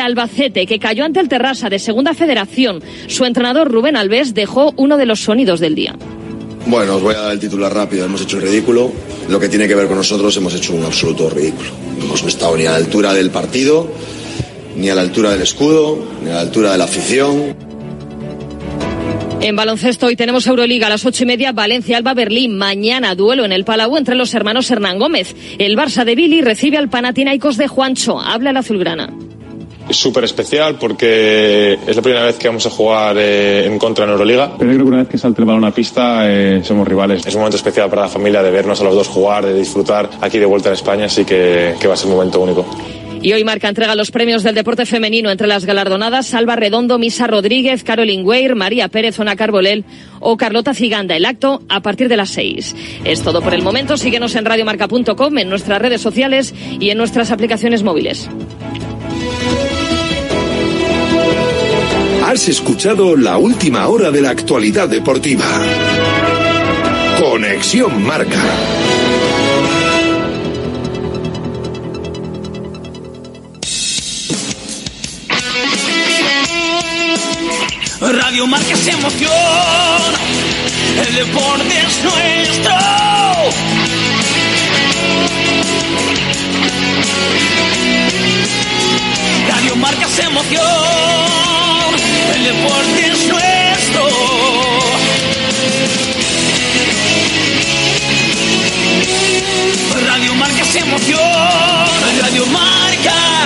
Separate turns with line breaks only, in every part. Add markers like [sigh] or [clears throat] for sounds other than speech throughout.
Albacete, que cayó ante el Terrassa de Segunda Federación. Su entrenador Rubén Alves dejó uno de los sonidos del día.
Bueno, os voy a dar el titular rápido. Hemos hecho el ridículo. Lo que tiene que ver con nosotros, hemos hecho un absoluto ridículo. No hemos estado ni a la altura del partido, ni a la altura del escudo, ni a la altura de la afición.
En baloncesto hoy tenemos Euroliga a las ocho y media, Valencia Alba Berlín. Mañana duelo en el Palau entre los hermanos Hernán Gómez. El Barça de Billy recibe al Panathinaikos de Juancho. Habla el azulgrana.
Es súper especial porque es la primera vez que vamos a jugar eh, en contra en Euroliga.
Pero creo que una vez que salte el balón a pista eh, somos rivales.
Es un momento especial para la familia de vernos a los dos jugar, de disfrutar aquí de vuelta en España, así que, que va a ser un momento único.
Y hoy Marca entrega los premios del deporte femenino entre las galardonadas Salva Redondo, Misa Rodríguez, Caroline Weir, María Pérez, Ona Carbolel o Carlota Ciganda. El acto a partir de las seis. Es todo por el momento. Síguenos en radiomarca.com, en nuestras redes sociales y en nuestras aplicaciones móviles.
Has escuchado la última hora de la actualidad deportiva. Conexión Marca.
Radio Marca es emoción, el deporte es nuestro. Radio Marca es emoción, el deporte es nuestro. Radio Marca es emoción, Radio Marca.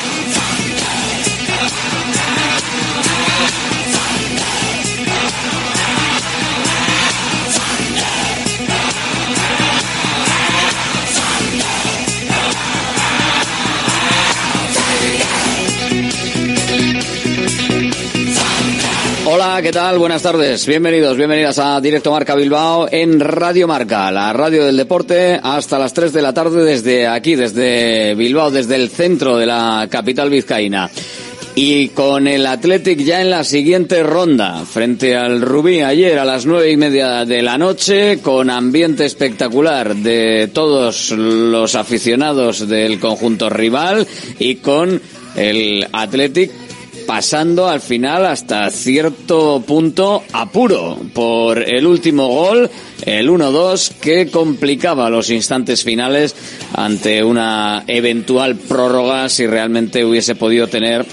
¿Qué tal? Buenas tardes. Bienvenidos, bienvenidas a Directo Marca Bilbao en Radio Marca, la radio del deporte, hasta las 3 de la tarde desde aquí, desde Bilbao, desde el centro de la capital vizcaína. Y con el Athletic ya en la siguiente ronda, frente al Rubí ayer a las nueve y media de la noche, con ambiente espectacular de todos los aficionados del conjunto rival y con el Athletic pasando al final hasta cierto punto apuro por el último gol, el 1-2, que complicaba los instantes finales ante una eventual prórroga si realmente hubiese podido tener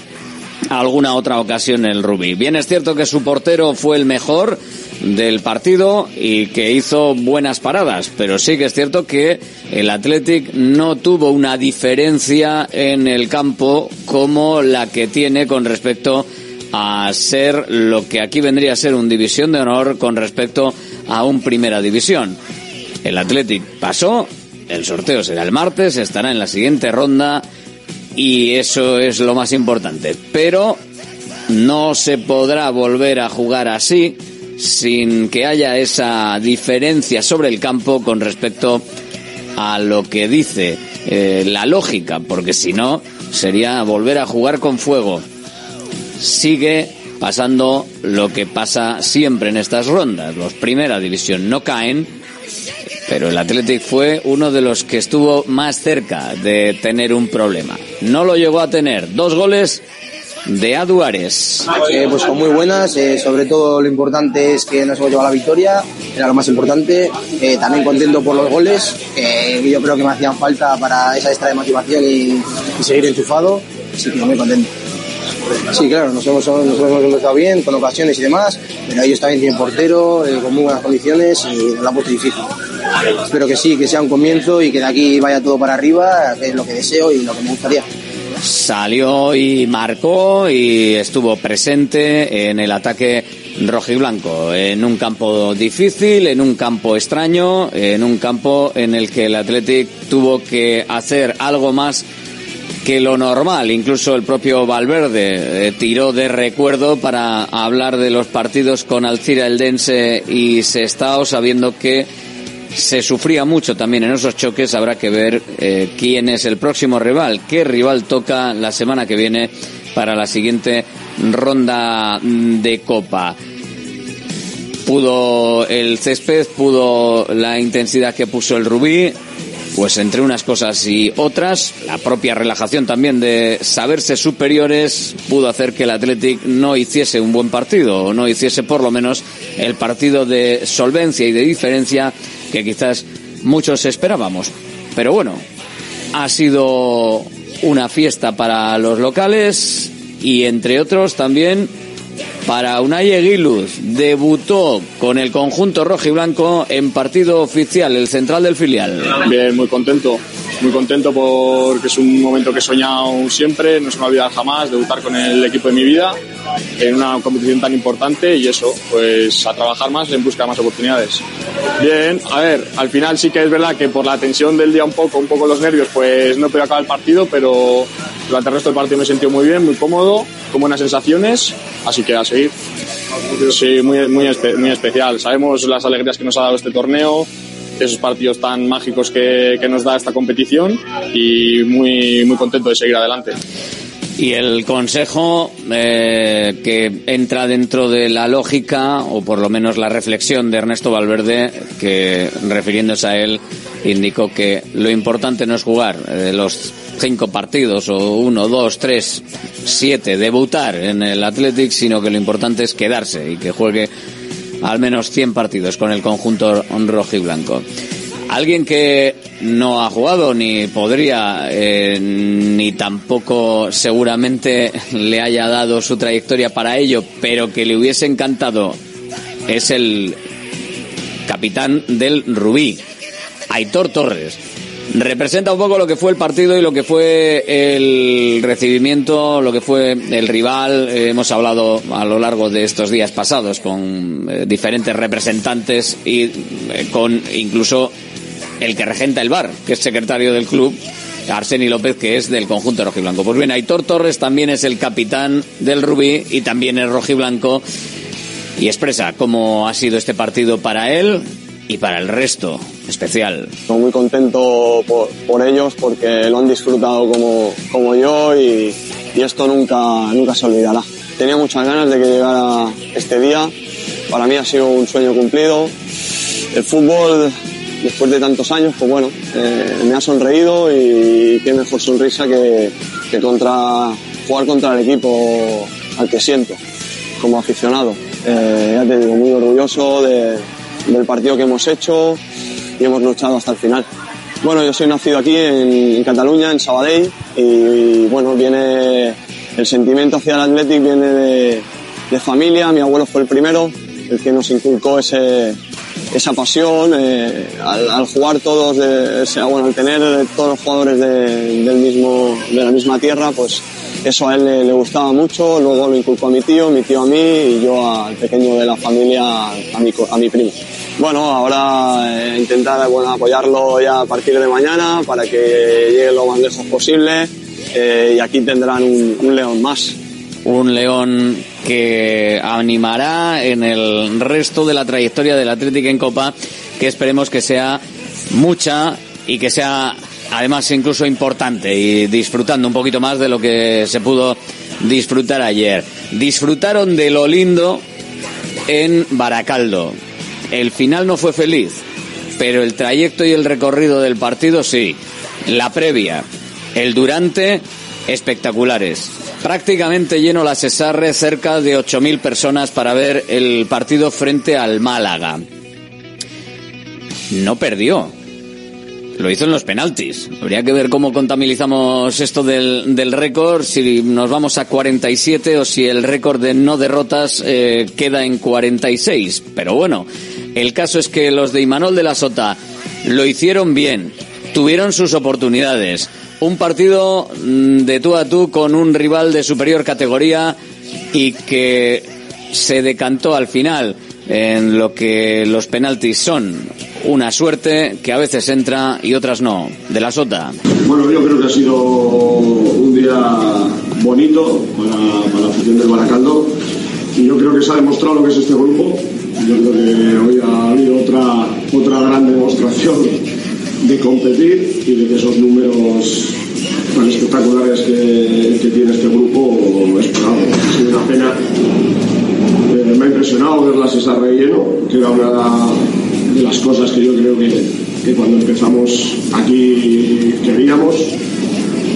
alguna otra ocasión el Rubí. Bien es cierto que su portero fue el mejor del partido y que hizo buenas paradas, pero sí que es cierto que el Athletic no tuvo una diferencia en el campo como la que tiene con respecto a ser lo que aquí vendría a ser un división de honor con respecto a un primera división. El Athletic pasó, el sorteo será el martes, estará en la siguiente ronda y eso es lo más importante. Pero no se podrá volver a jugar así sin que haya esa diferencia sobre el campo con respecto a lo que dice eh, la lógica, porque si no sería volver a jugar con fuego. Sigue pasando lo que pasa siempre en estas rondas. Los primera división no caen, pero el Athletic fue uno de los que estuvo más cerca de tener un problema. No lo llegó a tener. Dos goles de Aduares.
Eh, pues son muy buenas, eh, sobre todo lo importante es que nos hemos llevado la victoria, era lo más importante. Eh, también contento por los goles, que yo creo que me hacían falta para esa extra de motivación y, seguir enchufado, así que muy contento. Sí, claro, nos hemos, nos hemos empezado bien, con ocasiones y demás, pero ellos también tienen portero, con muy buenas condiciones y nos la han puesto difícil. Espero que sí, que sea un comienzo y que de aquí vaya todo para arriba, que es lo que deseo y lo que me gustaría.
Salió y marcó y estuvo presente en el ataque rojiblanco, en un campo difícil, en un campo extraño, en un campo en el que el Athletic tuvo que hacer algo más que lo normal. Incluso el propio Valverde eh, tiró de recuerdo para hablar de los partidos con Alcira Eldense y Sestao, sabiendo que se sufría mucho también en esos choques. Habrá que ver eh, quién es el próximo rival, qué rival toca la semana que viene para la siguiente ronda de Copa. Pudo el césped, pudo la intensidad que puso el Rubí, pues entre unas cosas y otras, la propia relajación también de saberse superiores pudo hacer que el Athletic no hiciese un buen partido, o no hiciese por lo menos el partido de solvencia y de diferencia que quizás muchos esperábamos. Pero bueno, ha sido una fiesta para los locales y entre otros también para Unai Eguiluz. Debutó con el conjunto rojo y blanco en partido oficial, el central del filial.
Bien, muy contento. Muy contento porque es un momento que he soñado siempre, no se me ha jamás debutar con el equipo de mi vida en una competición tan importante y eso, pues a trabajar más en busca de más oportunidades. Bien, a ver, al final sí que es verdad que por la tensión del día un poco, un poco los nervios, pues no pude acabar el partido, pero durante el resto del partido me he sentido muy bien, muy cómodo, con buenas sensaciones, así que a. Sí, muy, muy, muy especial. Sabemos las alegrías que nos ha dado este torneo, esos partidos tan mágicos que, que nos da esta competición y muy, muy contento de seguir adelante.
Y el consejo eh, que entra dentro de la lógica, o por lo menos la reflexión de Ernesto Valverde, que refiriéndose a él indicó que lo importante no es jugar eh, los cinco partidos, o uno, dos, tres, siete, debutar en el Athletic, sino que lo importante es quedarse y que juegue al menos 100 partidos con el conjunto rojo y blanco. Alguien que no ha jugado ni podría eh, ni tampoco seguramente le haya dado su trayectoria para ello, pero que le hubiese encantado es el capitán del Rubí, Aitor Torres representa un poco lo que fue el partido y lo que fue el recibimiento, lo que fue el rival. Eh, hemos hablado a lo largo de estos días pasados con eh, diferentes representantes y eh, con incluso el que regenta el bar, que es secretario del club, Arseni López, que es del conjunto rojiblanco. Pues bien, Aitor Torres también es el capitán del Rubí y también es rojiblanco y expresa cómo ha sido este partido para él y para el resto especial.
Estoy muy contento por, ellos porque lo han disfrutado como, como yo y, y, esto nunca, nunca se olvidará. Tenía muchas ganas de que llegara este día. Para mí ha sido un sueño cumplido. El fútbol, después de tantos años, pues bueno, eh, me ha sonreído y qué mejor sonrisa que, que contra, jugar contra el equipo al que siento como aficionado. Eh, ya te digo, muy orgulloso de, del partido que hemos hecho y hemos luchado hasta el final. Bueno, yo soy nacido aquí en, Cataluña, en Sabadell, y, bueno, viene el sentimiento hacia el Athletic viene de, familia, mi abuelo fue el primero, el que nos inculcó ese, esa pasión, eh, al, jugar todos, de, bueno, al tener todos los jugadores de la misma tierra, pues eso a él le, gustaba mucho, luego lo inculcó a mi tío, mi tío a mí y yo al pequeño de la familia, a mi, a mi primo. Bueno, ahora eh, intentar apoyarlo ya a partir de mañana para que llegue lo más lejos posible eh, y aquí tendrán un, león más.
Un león que animará en el resto de la trayectoria del Atlético en Copa, que esperemos que sea mucha y que sea además incluso importante y disfrutando un poquito más de lo que se pudo disfrutar ayer. Disfrutaron de lo lindo en Baracaldo. El final no fue feliz, pero el trayecto y el recorrido del partido sí. La previa, el durante, espectaculares. Prácticamente lleno la Cesarre, cerca de 8.000 personas para ver el partido frente al Málaga. No perdió, lo hizo en los penaltis. Habría que ver cómo contabilizamos esto del, del récord, si nos vamos a 47 o si el récord de no derrotas eh, queda en 46. Pero bueno, el caso es que los de Imanol de la Sota lo hicieron bien, tuvieron sus oportunidades, un partido mm, de tú a tú con un rival de superior categoría y que se decantó al final en lo que los penaltis son. Una suerte que a veces entra y otras no. De la sota.
Bueno, yo creo que ha sido un día bonito para, para la afición del Baracaldo y yo creo que se ha demostrado lo que es este grupo. Yo creo que hoy ha habido otra, otra gran demostración de competir y de que esos números tan espectaculares que, tiene este grupo es una pena. Eh, me ha impresionado verlas esa relleno, que era de las cosas que yo creo que, que cuando empezamos aquí queríamos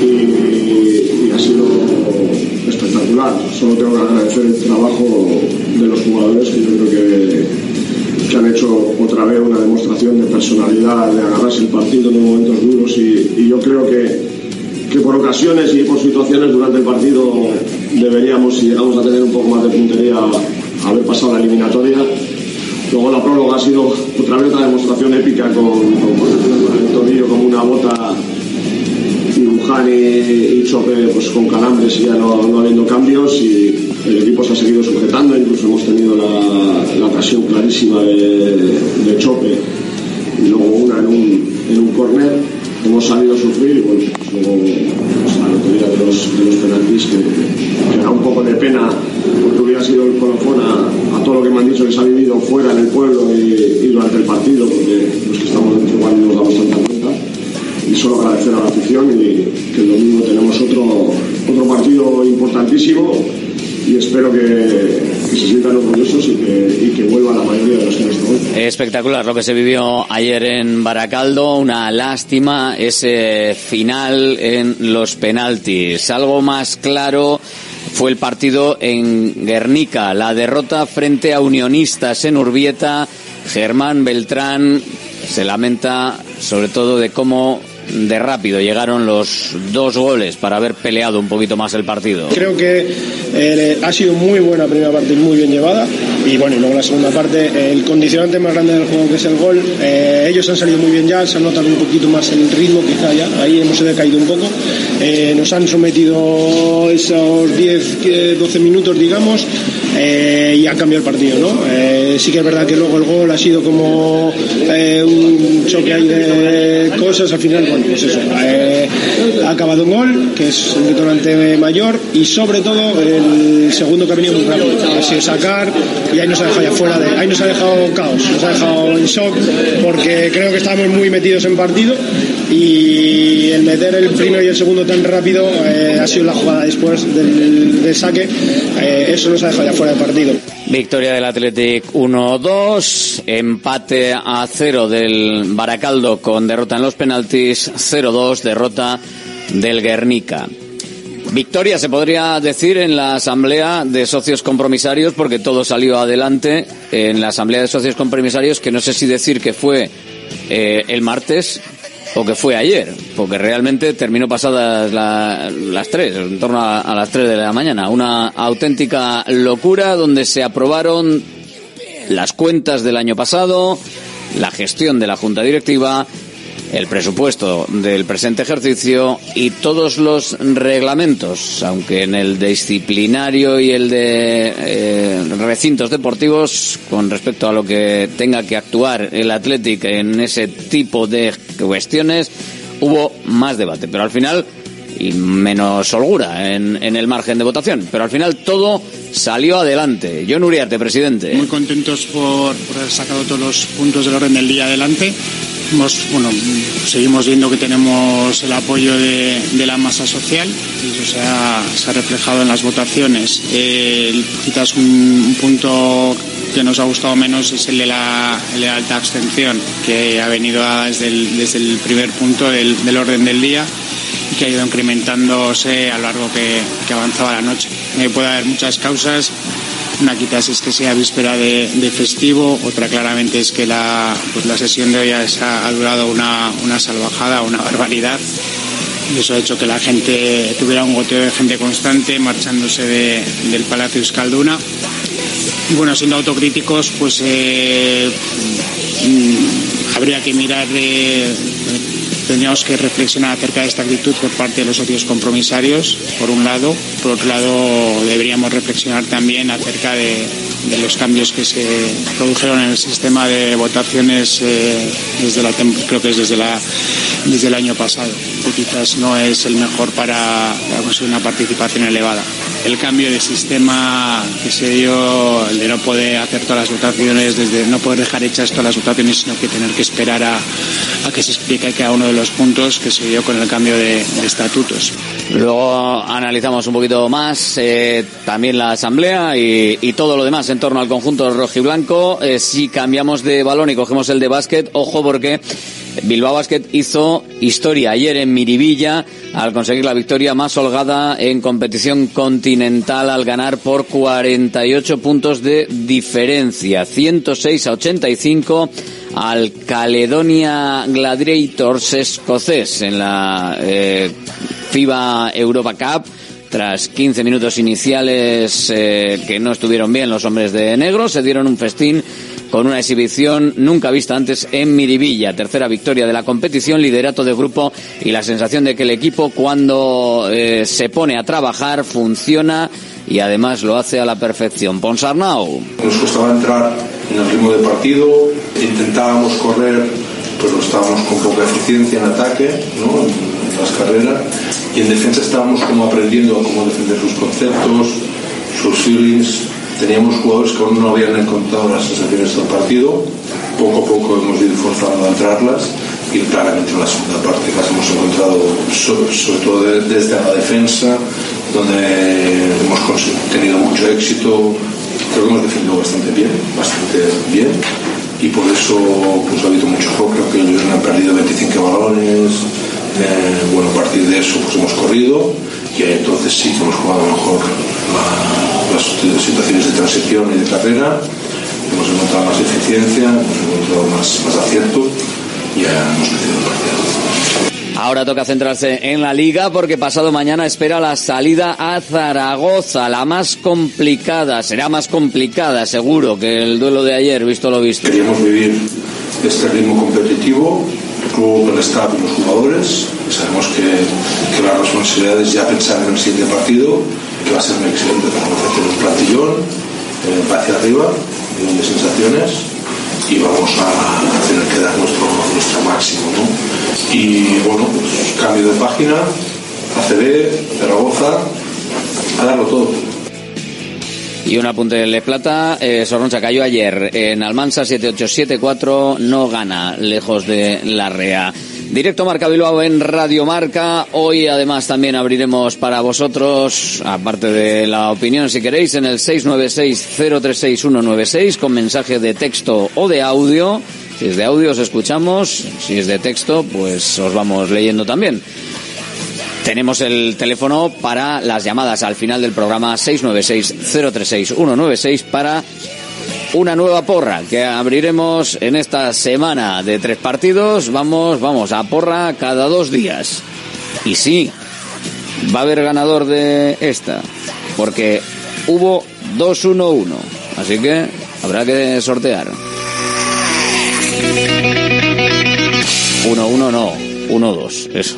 y, ha sido espectacular. Solo tengo que agradecer el trabajo de los jugadores que yo creo que, que han hecho otra vez una demostración de personalidad, de agarrarse el partido en momentos duros y, yo creo que, que por ocasiones y por situaciones durante el partido deberíamos, si llegamos a tener un poco más de puntería, haber pasado la eliminatoria. Luego la próloga ha sido otra vez otra demostración épica con, con, con el tobillo como una bota Luján y, y Chope pues con calambres y ya no, habiendo cambios y el equipo se ha seguido sujetando, incluso hemos tenido la, la ocasión clarísima de, Chope y luego una en un, en un córner. Hemos salido a sufrir y bueno, pues luego pues, la lotería de los, de penaltis que, que da un poco de pena porque hubiera sido el colofón a, todo lo que me han dicho que se ha vivido fuera en el pueblo y, durante el partido porque los que estamos dentro igual no nos damos tanta y solo agradecer a la afición y que el domingo tenemos otro, otro partido importantísimo y espero que, se sientan orgullosos y que, y que vuelva la mayoría de los que hoy.
Espectacular lo que se vivió ayer en Baracaldo, una lástima ese final en los penaltis. Algo más claro fue el partido en Guernica, la derrota frente a Unionistas en Urbieta. Germán Beltrán se lamenta sobre todo de cómo de rápido llegaron los dos goles para haber peleado un poquito más el partido.
Creo que eh, ha sido muy buena primera parte muy bien llevada. Y bueno, y luego la segunda parte, el condicionante más grande del juego que es el gol, eh, ellos han salido muy bien ya, se han notado un poquito más el ritmo quizá ya, ahí hemos decaído un poco. Eh, nos han sometido esos 10, 12 minutos, digamos, y han cambiado el partido, ¿no? sí que es verdad que luego el gol ha sido como un choque ahí de cosas, al final bueno, pues eso, eh, ha acabado un gol, que es el detonante mayor, y sobre todo el segundo que ha venido muy rápido, ha sido sacar, y ahí nos ha dejado ya fuera de, ahí nos ha dejado caos, nos ha dejado en shock, porque creo que estábamos muy metidos en partido, y el meter el primero y el segundo tan rápido eh, ha sido la jugada después del, del saque, eh, eso nos ha dejado ya fuera
Victoria del Athletic 1-2, empate a 0 del Baracaldo con derrota en los penaltis, 0-2, derrota del Guernica. Victoria se podría decir en la asamblea de socios compromisarios porque todo salió adelante en la asamblea de socios compromisarios que no sé si decir que fue eh, el martes o que fue ayer, porque realmente terminó pasadas la, las tres, en torno a, a, las tres de la mañana. Una auténtica locura donde se aprobaron las cuentas del año pasado, la gestión de la Junta Directiva, el presupuesto del presente ejercicio y todos los reglamentos, aunque en el disciplinario y el de eh, recintos deportivos, con respecto a lo que tenga que actuar el Athletic en ese tipo de cuestiones, hubo más debate. Pero al final, y menos holgura en, en el margen de votación, pero al final todo salió adelante. John Uriarte, presidente.
Muy contentos por, por haber sacado todos los puntos del orden del día adelante. Hemos, bueno, seguimos viendo que tenemos el apoyo de, de la masa social y eso se ha, se ha reflejado en las votaciones. Eh, quizás un, un, punto que nos ha gustado menos es el de la, de la alta abstención, que ha venido a, desde, el, desde el primer punto del, del orden del día que ha ido incrementándose a lo largo que, avanzaba la noche. Eh, puede haber muchas causas. Una quizás es que sea víspera de, festivo, otra claramente es que la, pues la sesión de hoy ha, durado una, una salvajada, una barbaridad. Y eso ha hecho que la gente tuviera un goteo de gente constante marchándose de, del Palacio Euskalduna. Y bueno, siendo autocríticos, pues eh, habría que mirar de tendríamos que reflexionar acerca de esta actitud por parte de los socios compromisarios, por un lado. Por otro lado, deberíamos reflexionar también acerca de, los cambios que se produjeron en el sistema de votaciones eh, desde la creo que es desde la desde el año pasado que quizás no es el mejor para conseguir una participación elevada el cambio de sistema que se dio el de no poder hacer todas las votaciones desde no poder dejar hechas todas las votaciones sino que tener que esperar a, a que se explique cada uno de los puntos que se dio con el cambio de, de estatutos
luego analizamos un poquito más eh, también la asamblea y, y todo lo demás en torno al conjunto rojiblanco. Eh, si cambiamos de balón y cogemos el de básquet, ojo porque Bilbao Basket hizo historia ayer en Miribilla al conseguir la victoria más holgada en competición continental al ganar por 48 puntos de diferencia, 106 a 85 al Caledonia Gladiators escocés en la eh, FIBA Europa Cup. Tras 15 minutos iniciales eh, que no estuvieron bien los hombres de negro, se dieron un festín con una exhibición nunca vista antes en Miribilla. Tercera victoria de la competición, liderato de grupo y la sensación de que el equipo cuando eh, se pone a trabajar funciona y además lo hace a la perfección. Ponsarnau.
Nos costaba entrar en el ritmo de partido, intentábamos correr, pero estábamos con poca eficiencia en ataque, ¿no? las carreras y en defensa estábamos como aprendiendo cómo defender sus conceptos, sus feelings. Teníamos jugadores que aún no habían encontrado las sensaciones del partido. Poco a poco hemos ido forzando a entrarlas y claramente en la segunda parte las hemos encontrado, sobre, todo de, desde la defensa, donde hemos tenido mucho éxito. Creo que hemos defendido bastante bien, bastante bien y por eso pues, ha habido mucho juego. Creo que ellos han perdido 25 balones, eh, bueno, a partir de eso pues hemos corrido y entonces sí que hemos jugado mejor las situaciones de transición y de carrera, hemos encontrado más eficiencia, hemos encontrado más, más acierto y ya hemos metido el partido.
Ahora toca centrarse en la liga porque pasado mañana espera la salida a Zaragoza, la más complicada, será más complicada seguro que el duelo de ayer, visto lo visto.
Queríamos vivir este ritmo competitivo club, el staff y los jugadores. Sabemos que, que la responsabilidad es ya pensar en el siguiente partido, que va a ser un excelente hacer un plantillón, eh, hacia arriba, de sensaciones, y vamos a tener que dar nuestro, máximo. Y bueno, pues, cambio de página, ACB, Zaragoza, a darlo todo.
Y un apunte de Plata, eh, Sorroncha cayó ayer en Almansa 7874, no gana lejos de la Rea. Directo Marca Bilbao en Radio Marca. Hoy además también abriremos para vosotros, aparte de la opinión si queréis, en el 696-036-196 con mensaje de texto o de audio. Si es de audio os escuchamos, si es de texto pues os vamos leyendo también. Tenemos el teléfono para las llamadas al final del programa 696-036-196 para una nueva porra que abriremos en esta semana de tres partidos. Vamos, vamos a porra cada dos días. Y sí, va a haber ganador de esta, porque hubo 2-1-1. Así que habrá que sortear. 1-1 no, 1-2, eso.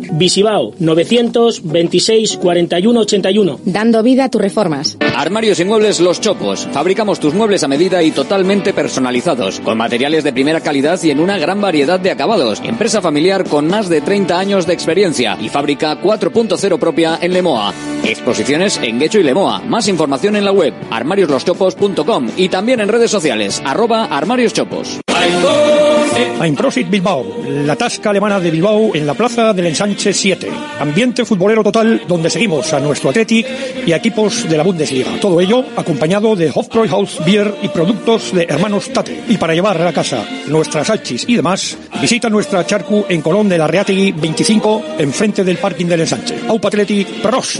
Visibao 926 41 81.
Dando vida a tus reformas.
Armarios y muebles Los Chopos. Fabricamos tus muebles a medida y totalmente personalizados, con materiales de primera calidad y en una gran variedad de acabados. Empresa familiar con más de 30 años de experiencia y fábrica 4.0 propia en Lemoa. Exposiciones en Guecho y Lemoa. Más información en la web armariosloschopos.com y también en redes sociales arroba armarioschopos.
Einprosit Bilbao, la tasca alemana de Bilbao en la plaza del Ensanche 7. Ambiente futbolero total donde seguimos a nuestro Athletic y a equipos de la Bundesliga. Todo ello acompañado de Hofbräuhaus Beer y productos de hermanos Tate. Y para llevar a la casa nuestras salchis y demás, visita nuestra charcu en Colón de la Reategui 25 enfrente del parking del Ensanche. Aupa Athletic Pros.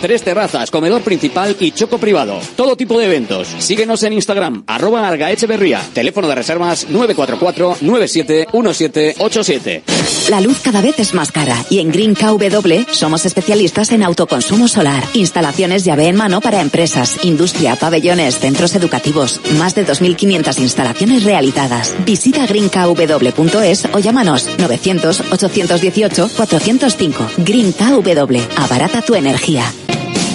tres terrazas, comedor principal y choco privado. Todo tipo de eventos. Síguenos en Instagram, arroba Argaecheverría. Teléfono de reservas 944-971787.
La luz cada vez es más cara y en Green KW somos especialistas en autoconsumo solar, instalaciones llave en mano para empresas, industria, pabellones, centros educativos, más de 2.500 instalaciones realizadas. Visita greenkw.es o llámanos 900-818-405. Green KW, abarata tu energía.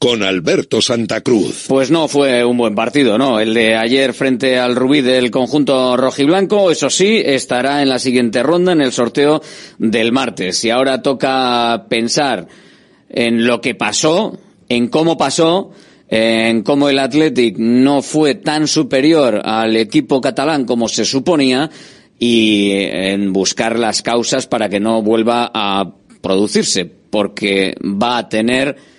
con Alberto Santa Cruz.
Pues no fue un buen partido, ¿no? El de ayer frente al Rubí del conjunto rojiblanco, eso sí, estará en la siguiente ronda, en el sorteo del martes. Y ahora toca pensar en lo que pasó, en cómo pasó, en cómo el Athletic no fue tan superior al equipo catalán como se suponía y en buscar las causas para que no vuelva a producirse, porque va a tener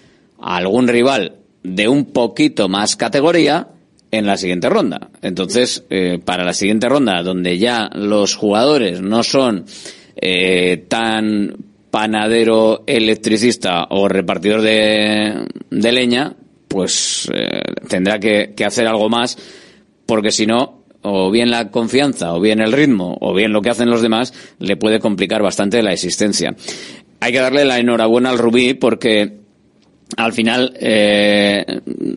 a algún rival de un poquito más categoría en la siguiente ronda. Entonces, eh, para la siguiente ronda, donde ya los jugadores no son eh, tan panadero electricista o repartidor de, leña, pues eh, tendrá que, que hacer algo más, porque si no, o bien la confianza, o bien el ritmo, o bien lo que hacen los demás, le puede complicar bastante la existencia. Hay que darle la enhorabuena al Rubí porque al final eh,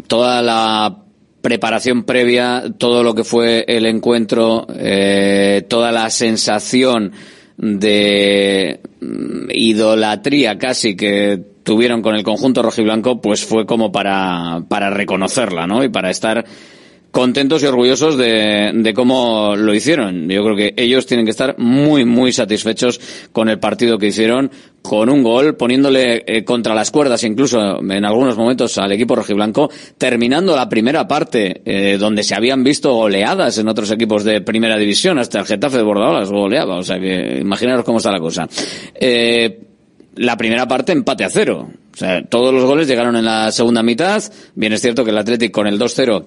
toda la preparación previa, todo lo que fue el encuentro, eh, toda la sensación de mm, idolatría casi que tuvieron con el conjunto rojiblanco, pues fue como para, para reconocerla, ¿no? Y para estar contentos y orgullosos de, de, cómo lo hicieron. Yo creo que ellos tienen que estar muy, muy satisfechos con el partido que hicieron, con un gol, poniéndole eh, contra las cuerdas, incluso en algunos momentos al equipo rojiblanco, terminando la primera parte, eh, donde se habían visto goleadas en otros equipos de primera división, hasta el Getafe de Bordaolas goleaba, o sea que imaginaros cómo está la cosa. Eh, la primera parte empate a cero. O sea, todos los goles llegaron en la segunda mitad. Bien es cierto que el Atlético con el 2-0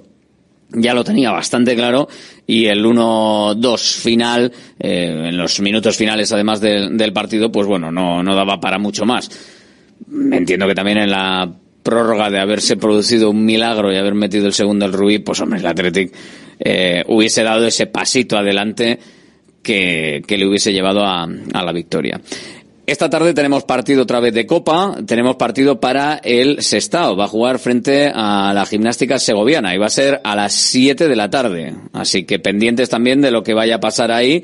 ya lo tenía bastante claro y el 1-2 final, eh, en los minutos finales además del partido, pues bueno, no, no daba para mucho más. Entiendo que también en la prórroga de haberse producido un milagro y haber metido el segundo el Rubí, pues hombre, el Athletic eh, hubiese dado ese pasito adelante que, que le hubiese llevado a la victoria. Esta tarde tenemos partido otra vez de Copa, tenemos partido para el Sestao, va a jugar frente a la gimnástica segoviana y va a ser a las 7 de la tarde, así que pendientes también de lo que vaya a pasar ahí.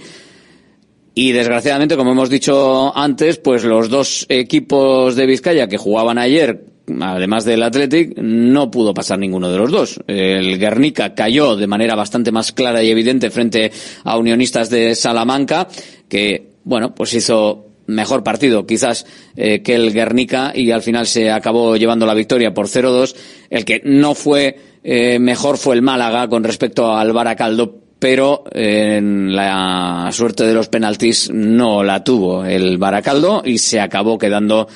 Y desgraciadamente, como hemos dicho antes, pues los dos equipos de Vizcaya que jugaban ayer, además del Athletic, no pudo pasar ninguno de los dos. El Guernica cayó de manera bastante más clara y evidente frente a Unionistas de Salamanca, que, bueno, pues hizo mejor partido quizás eh, que el Guernica y al final se acabó llevando la victoria por 0-2. El que no fue eh, mejor fue el Málaga con respecto al Baracaldo, pero eh, en la suerte de los penaltis no la tuvo el Baracaldo y se acabó quedando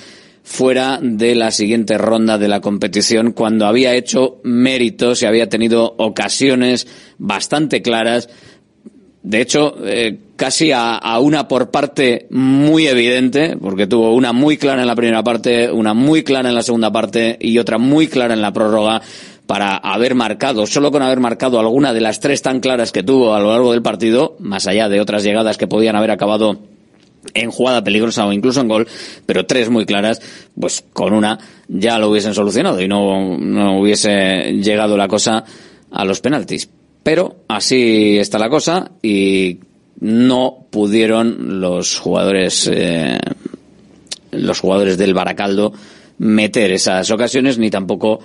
fuera de la siguiente ronda de la competición cuando había hecho méritos y había tenido ocasiones bastante claras. De hecho, casi a, a, una por parte muy evidente, porque tuvo una muy clara en la primera parte, una muy clara en la segunda parte y otra muy clara en la prórroga para haber marcado, solo con haber marcado alguna de las tres tan claras que tuvo a lo largo del partido, más allá de otras llegadas que podían haber acabado en jugada peligrosa o incluso en gol, pero tres muy claras, pues con una ya lo hubiesen solucionado y no, no hubiese llegado la cosa a los penaltis. Pero así está la cosa y no pudieron los jugadores eh, los jugadores del Baracaldo meter esas ocasiones ni tampoco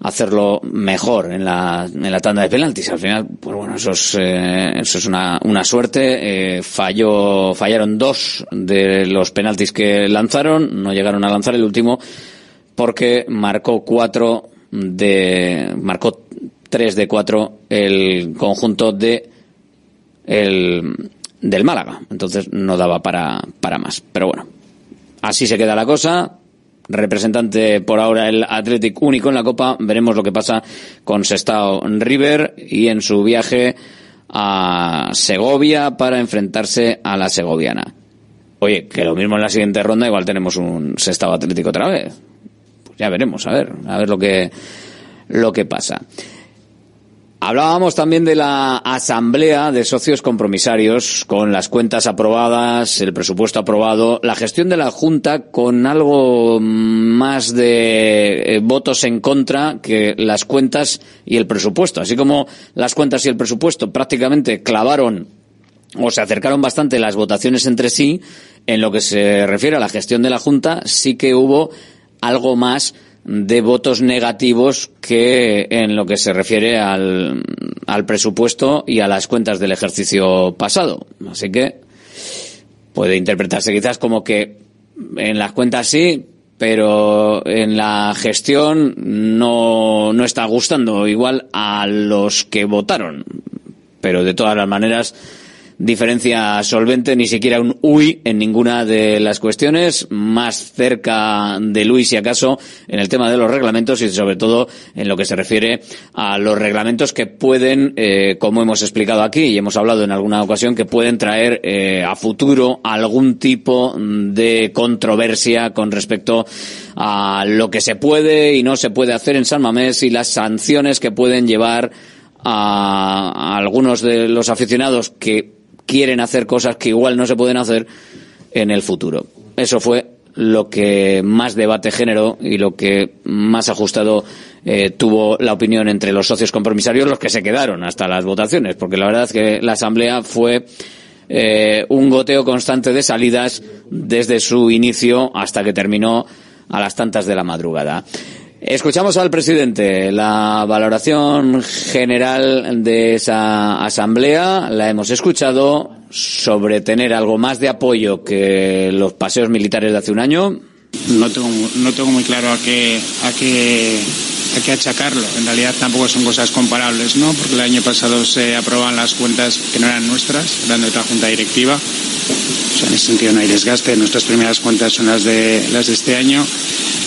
hacerlo mejor en la, en la tanda de penaltis. Al final, pues bueno, eso es, eh, eso es una, una suerte. Eh, falló, fallaron dos de los penaltis que lanzaron, no llegaron a lanzar el último porque marcó cuatro de, marcó tres de cuatro el conjunto de el, del Málaga. Entonces no daba para, para más. Pero bueno, así se queda la cosa representante por ahora el Athletic único en la Copa. Veremos lo que pasa con Sestao River y en su viaje a Segovia para enfrentarse a la segoviana. Oye, que lo mismo en la siguiente ronda igual tenemos un Sestao Atlético otra vez. Pues ya veremos, a ver, a ver lo que lo que pasa. Hablábamos también de la asamblea de socios compromisarios con las cuentas aprobadas, el presupuesto aprobado, la gestión de la Junta con algo más de eh, votos en contra que las cuentas y el presupuesto. Así como las cuentas y el presupuesto prácticamente clavaron o se acercaron bastante las votaciones entre sí, en lo que se refiere a la gestión de la Junta sí que hubo algo más de votos negativos que en lo que se refiere al, al presupuesto y a las cuentas del ejercicio pasado. Así que puede interpretarse quizás como que en las cuentas sí, pero en la gestión no, no está gustando igual a los que votaron. Pero de todas las maneras, diferencia solvente, ni siquiera un uy en ninguna de las cuestiones, más cerca de Luis si acaso en el tema de los reglamentos y sobre todo en lo que se refiere a los reglamentos que pueden, eh, como hemos explicado aquí y hemos hablado en alguna ocasión, que pueden traer eh, a futuro algún tipo de controversia con respecto a lo que se puede y no se puede hacer en San Mamés y las sanciones que pueden llevar a, a algunos de los aficionados que quieren hacer cosas que igual no se pueden hacer en el futuro. Eso fue lo que más debate generó y lo que más ajustado eh, tuvo la opinión entre los socios compromisarios, los que se quedaron hasta las votaciones, porque la verdad es que la asamblea fue eh, un goteo constante de salidas desde su inicio hasta que terminó a las tantas de la madrugada. Escuchamos al presidente la valoración general de esa asamblea, la hemos escuchado sobre tener algo más de apoyo que los paseos militares de hace un año.
No tengo, no tengo muy claro a qué, a qué, a qué achacarlo. En realidad tampoco son cosas comparables, ¿no? Porque el año pasado se aprobaban las cuentas que no eran nuestras, eran de otra junta directiva. En ese sentido no hay desgaste. Nuestras primeras cuentas son las de, las de este año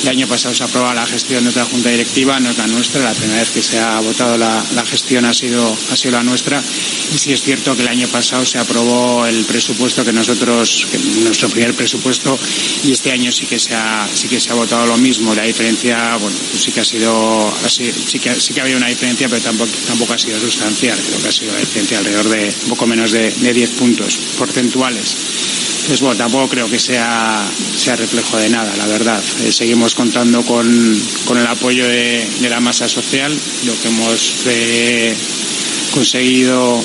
el año pasado se aprobó la gestión de otra junta directiva, no es la nuestra, la primera vez que se ha votado la, la gestión ha sido, ha sido la nuestra. Y sí es cierto que el año pasado se aprobó el presupuesto que nosotros, que nuestro primer presupuesto, y este año sí que se ha, sí que se ha votado lo mismo. La diferencia, bueno, pues sí que ha sido, sí, que, sí que había una diferencia, pero tampoco, tampoco ha sido sustancial. Creo que ha sido una diferencia alrededor de un poco menos de, de 10 puntos porcentuales. Pues bueno, tampoco creo que sea, sea reflejo de nada, la verdad. Eh, seguimos contando con, con el apoyo de, de, la masa social, lo que hemos eh, conseguido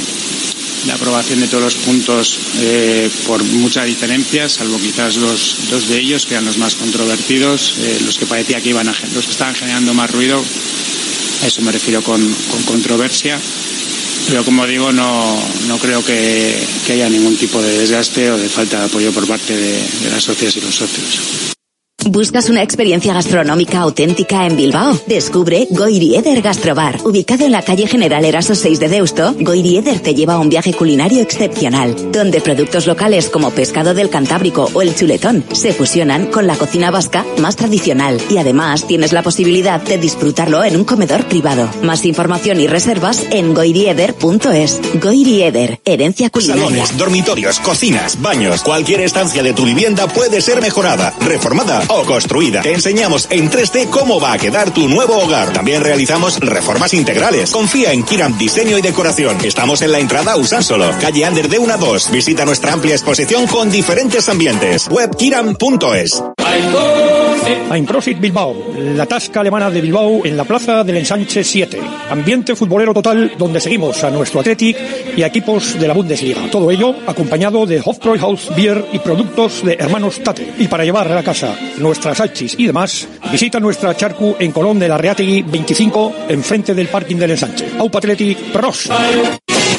la aprobación de todos los puntos eh, por muchas diferencias, salvo quizás los dos de ellos, que eran los más controvertidos, eh, los que parecía que iban a, los que estaban generando más ruido. A eso me refiero con, con controversia. Pero como digo, no, no creo que, que, haya ningún tipo de desgaste o de falta de apoyo por parte de, de las socias y los socios.
¿Buscas una experiencia gastronómica auténtica en Bilbao? Descubre Goirieder Gastrobar. Ubicado en la calle General Eraso 6 de Deusto, Goirieder te lleva a un viaje culinario excepcional, donde productos locales como pescado del Cantábrico o el chuletón se fusionan con la cocina vasca más tradicional y además tienes la posibilidad de disfrutarlo en un comedor privado. Más información y reservas en goirieder.es. Goirieder, herencia culinaria.
Salones, dormitorios, cocinas, baños, cualquier estancia de tu vivienda puede ser mejorada, reformada o construida. Te enseñamos en 3D cómo va a quedar tu nuevo hogar. También realizamos reformas integrales. Confía en Kiram Diseño y Decoración. Estamos en la entrada Usánsolo, calle Ander de 1 a 2. Visita nuestra amplia exposición con diferentes ambientes. Webkiram.es.
Einprosit Bilbao, la tasca alemana de Bilbao en la plaza del Ensanche 7. Ambiente futbolero total donde seguimos a nuestro Athletic y a equipos de la Bundesliga. Todo ello acompañado de Hofbräuhaus Beer y productos de hermanos Tate. Y para llevar a la casa nuestras salchis y demás, visita nuestra charcu en Colón de la Reategui 25 enfrente del parking del Ensanche. Aupa Pros.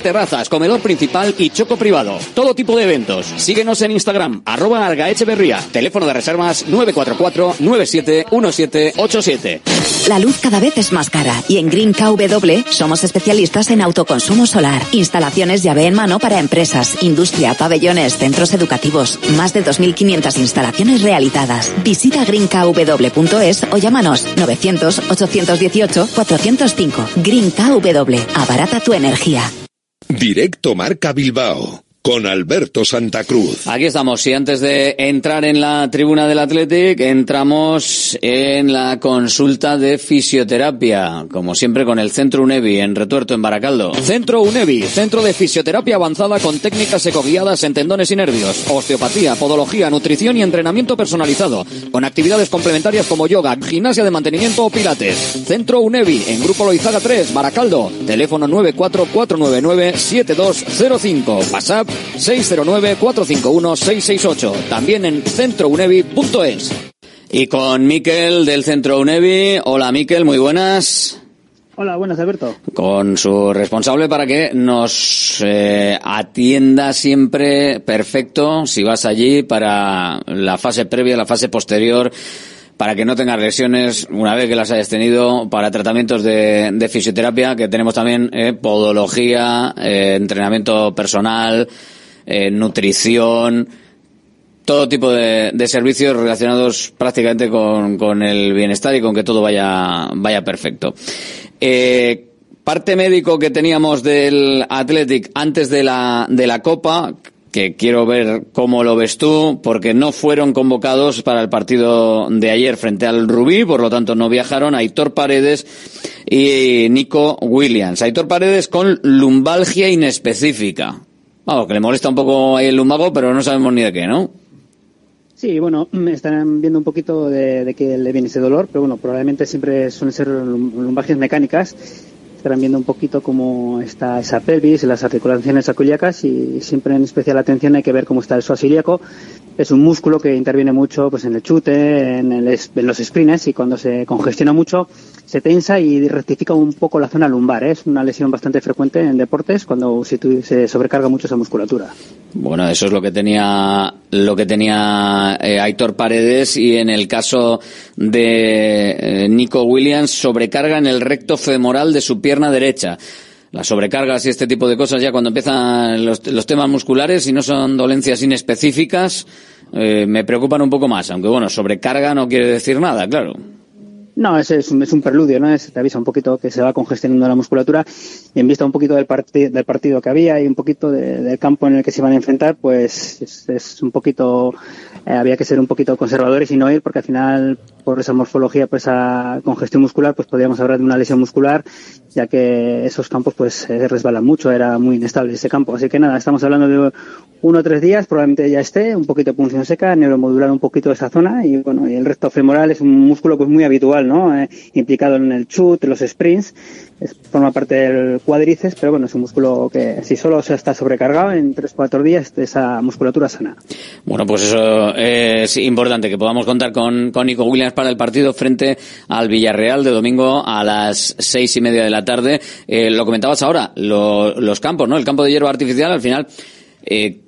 terrazas, comedor principal y choco privado. Todo tipo de eventos. Síguenos en Instagram, arroba Argaecheverría. Teléfono de reservas 944-971787.
La luz cada vez es más cara y en Green KW somos especialistas en autoconsumo solar, instalaciones llave en mano para empresas, industria, pabellones, centros educativos, más de 2.500 instalaciones realizadas. Visita greenkw.es o llámanos 900-818-405. Green KW, abarata tu energía.
Directo Marca Bilbao con Alberto Santa Cruz.
Aquí estamos. Y antes de entrar en la tribuna del Athletic, entramos en la consulta de fisioterapia, como siempre con el Centro UNEVI en Retuerto, en Baracaldo.
Centro UNEVI, centro de fisioterapia avanzada con técnicas ecoguiadas en tendones y nervios, osteopatía, podología, nutrición y entrenamiento personalizado, con actividades complementarias como yoga, gimnasia de mantenimiento o pilates. Centro UNEVI en Grupo Loizaga 3, Baracaldo. Teléfono 944997205. WhatsApp 609-451-668. También en centrounevi.es.
Y con Miquel del Centro UNEVI. Hola Miquel, muy buenas.
Hola, buenas, Alberto.
Con su responsable para que nos eh, atienda siempre perfecto si vas allí para la fase previa, la fase posterior para que no tengas lesiones una vez que las hayas tenido, para tratamientos de, de fisioterapia, que tenemos también eh, podología, eh, entrenamiento personal, eh, nutrición, todo tipo de, de, servicios relacionados prácticamente con, con, el bienestar y con que todo vaya, vaya perfecto. Eh, parte médico que teníamos del Athletic antes de la, de la Copa, que quiero ver cómo lo ves tú, porque no fueron convocados para el partido de ayer frente al Rubí, por lo tanto no viajaron Aitor Paredes y Nico Williams. Aitor Paredes con lumbalgia inespecífica. Vamos, que le molesta un poco el lumbago, pero no sabemos ni de qué, ¿no?
Sí, bueno, están viendo un poquito de, de que le viene ese dolor, pero bueno, probablemente siempre suelen ser lumbalgias mecánicas estarán viendo un poquito cómo está esa pelvis, las articulaciones sacroiliacas y siempre en especial atención hay que ver cómo está el psoas. Es un músculo que interviene mucho pues en el chute, en, el, en los sprints y cuando se congestiona mucho se tensa y rectifica un poco la zona lumbar. ¿eh? Es una lesión bastante frecuente en deportes cuando se sobrecarga mucho esa musculatura.
Bueno, eso es lo que tenía lo que tenía eh, Aitor Paredes y en el caso de eh, Nico Williams sobrecarga en el recto femoral de su pierna derecha. Las sobrecargas y este tipo de cosas ya cuando empiezan los, los temas musculares y no son dolencias inespecíficas eh, me preocupan un poco más, aunque bueno, sobrecarga no quiere decir nada, claro.
No, es, es, es un preludio, ¿no? Es, te avisa un poquito que se va congestionando la musculatura y en vista un poquito del, parti del partido que había y un poquito de, del campo en el que se iban a enfrentar, pues es, es un poquito, eh, había que ser un poquito conservadores y no ir porque al final, por esa morfología, por esa congestión muscular, pues podríamos hablar de una lesión muscular, ya que esos campos pues se resbalan mucho, era muy inestable ese campo. Así que nada, estamos hablando de uno o tres días, probablemente ya esté, un poquito de punción seca, neuromodular un poquito esa zona y bueno, y el recto femoral es un músculo pues muy habitual, ¿no? Eh, implicado en el chut, en los sprints, forma parte del cuádriceps, pero bueno, es un músculo que si solo se está sobrecargado en tres cuatro días, esa musculatura sana.
Bueno, pues eso es importante, que podamos contar con, con Nico Williams para el partido frente al Villarreal de domingo a las seis y media de la tarde. Eh, lo comentabas ahora, lo, los campos, ¿no? El campo de hierba artificial, al final, eh,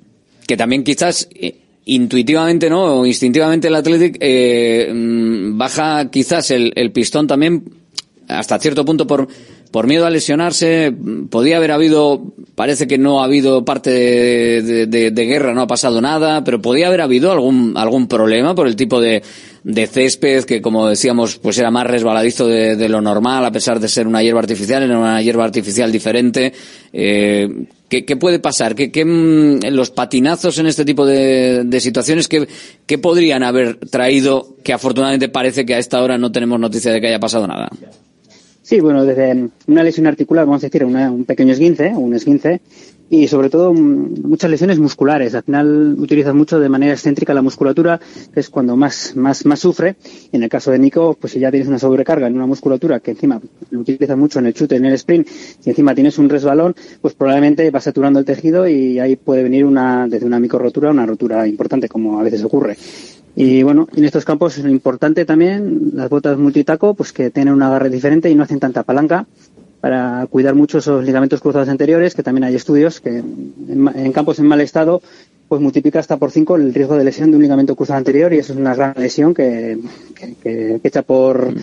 que también quizás eh, intuitivamente no o instintivamente el Athletic eh, baja quizás el, el, pistón también hasta cierto punto por por miedo a lesionarse podía haber habido parece que no ha habido parte de, de, de, de guerra no ha pasado nada pero podía haber habido algún algún problema por el tipo de césped que como decíamos pues era más resbaladizo de, lo normal a pesar de ser una hierba artificial era una hierba artificial diferente eh, ¿qué, ¿qué, puede pasar? ¿Qué, qué los patinazos en este tipo de, de situaciones ¿qué, qué podrían haber traído que afortunadamente parece que a esta hora no tenemos noticia de que haya pasado nada?
Sí, bueno, desde una lesión articular, vamos a decir, una, un pequeño esguince, un esguince, y sobre todo muchas lesiones musculares. Al final utilizas mucho de manera excéntrica la musculatura, que es cuando más, más, más sufre. En el caso de Nico, pues si ya tienes una sobrecarga en una musculatura que encima lo utilizas mucho en el chute, en el sprint, y encima tienes un resbalón, pues probablemente va saturando el tejido y ahí puede venir una, desde una micro-rotura a una rotura importante, como a veces ocurre. Y bueno, en estos campos es importante también las botas multitaco, pues que tienen un agarre diferente y no hacen tanta palanca para cuidar mucho esos ligamentos cruzados anteriores, que también hay estudios que en, en campos en mal estado pues multiplica hasta por 5 el riesgo de lesión de un ligamento cruzado anterior y eso es una gran lesión que, que, que, que echa por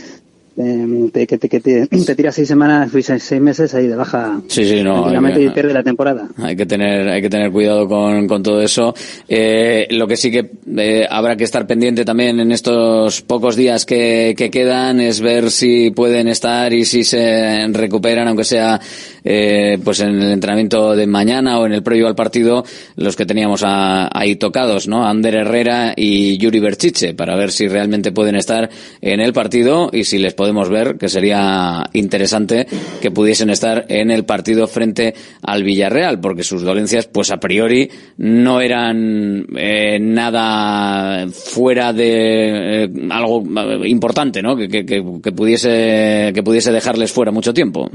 eh, te, que, te, que te, [clears throat] te tira seis semanas, seis, seis meses ahí de baja.
Sí, sí, no.
Hay que, y pierde la temporada.
Hay que tener, hay que tener cuidado con, con todo eso. Eh, lo que sí que eh, habrá que estar pendiente también en estos pocos días que, que quedan es ver si pueden estar y si se recuperan, aunque sea eh, pues en el entrenamiento de mañana o en el previo al partido, los que teníamos a, ahí tocados, ¿no? Ander Herrera y Yuri Berchiche, para ver si realmente pueden estar en el partido y si les podemos ver que sería interesante que pudiesen estar en el partido frente al Villarreal, porque sus dolencias, pues a priori, no eran eh, nada fuera de eh, algo importante, ¿no? Que, que, que, pudiese, que pudiese dejarles fuera mucho tiempo.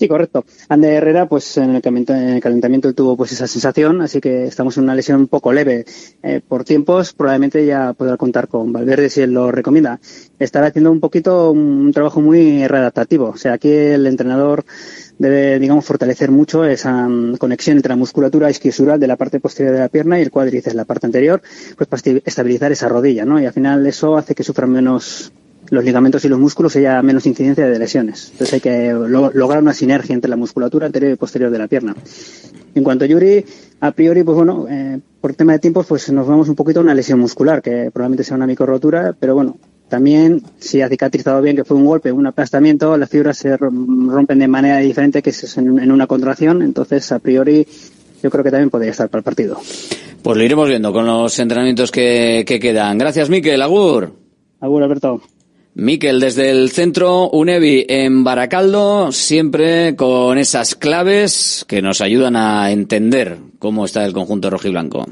Sí, correcto. Ander Herrera, pues en el, en el calentamiento él tuvo pues esa sensación, así que estamos en una lesión un poco leve. Eh, por tiempos, probablemente ya podrá contar con Valverde si él lo recomienda. Estará haciendo un poquito un trabajo muy readaptativo. O sea, aquí el entrenador debe, digamos, fortalecer mucho esa um, conexión entre la musculatura isquiosural de la parte posterior de la pierna y el cuádriceps, la parte anterior, pues para estabilizar esa rodilla, ¿no? Y al final eso hace que sufran menos los ligamentos y los músculos haya menos incidencia de lesiones. Entonces hay que lo lograr una sinergia entre la musculatura anterior y posterior de la pierna. En cuanto a Yuri, a priori, pues bueno, eh, por tema de tiempos, pues nos vamos un poquito a una lesión muscular, que probablemente sea una micro-rotura, pero bueno, también si ha cicatrizado bien, que fue un golpe, un aplastamiento, las fibras se rompen de manera diferente que es en, en una contracción, entonces a priori yo creo que también podría estar para el partido.
Pues lo iremos viendo con los entrenamientos que, que quedan. Gracias, Miquel. Agur.
Agur, Alberto.
Miquel, desde el centro UNEVI en Baracaldo, siempre con esas claves que nos ayudan a entender cómo está el conjunto rojiblanco.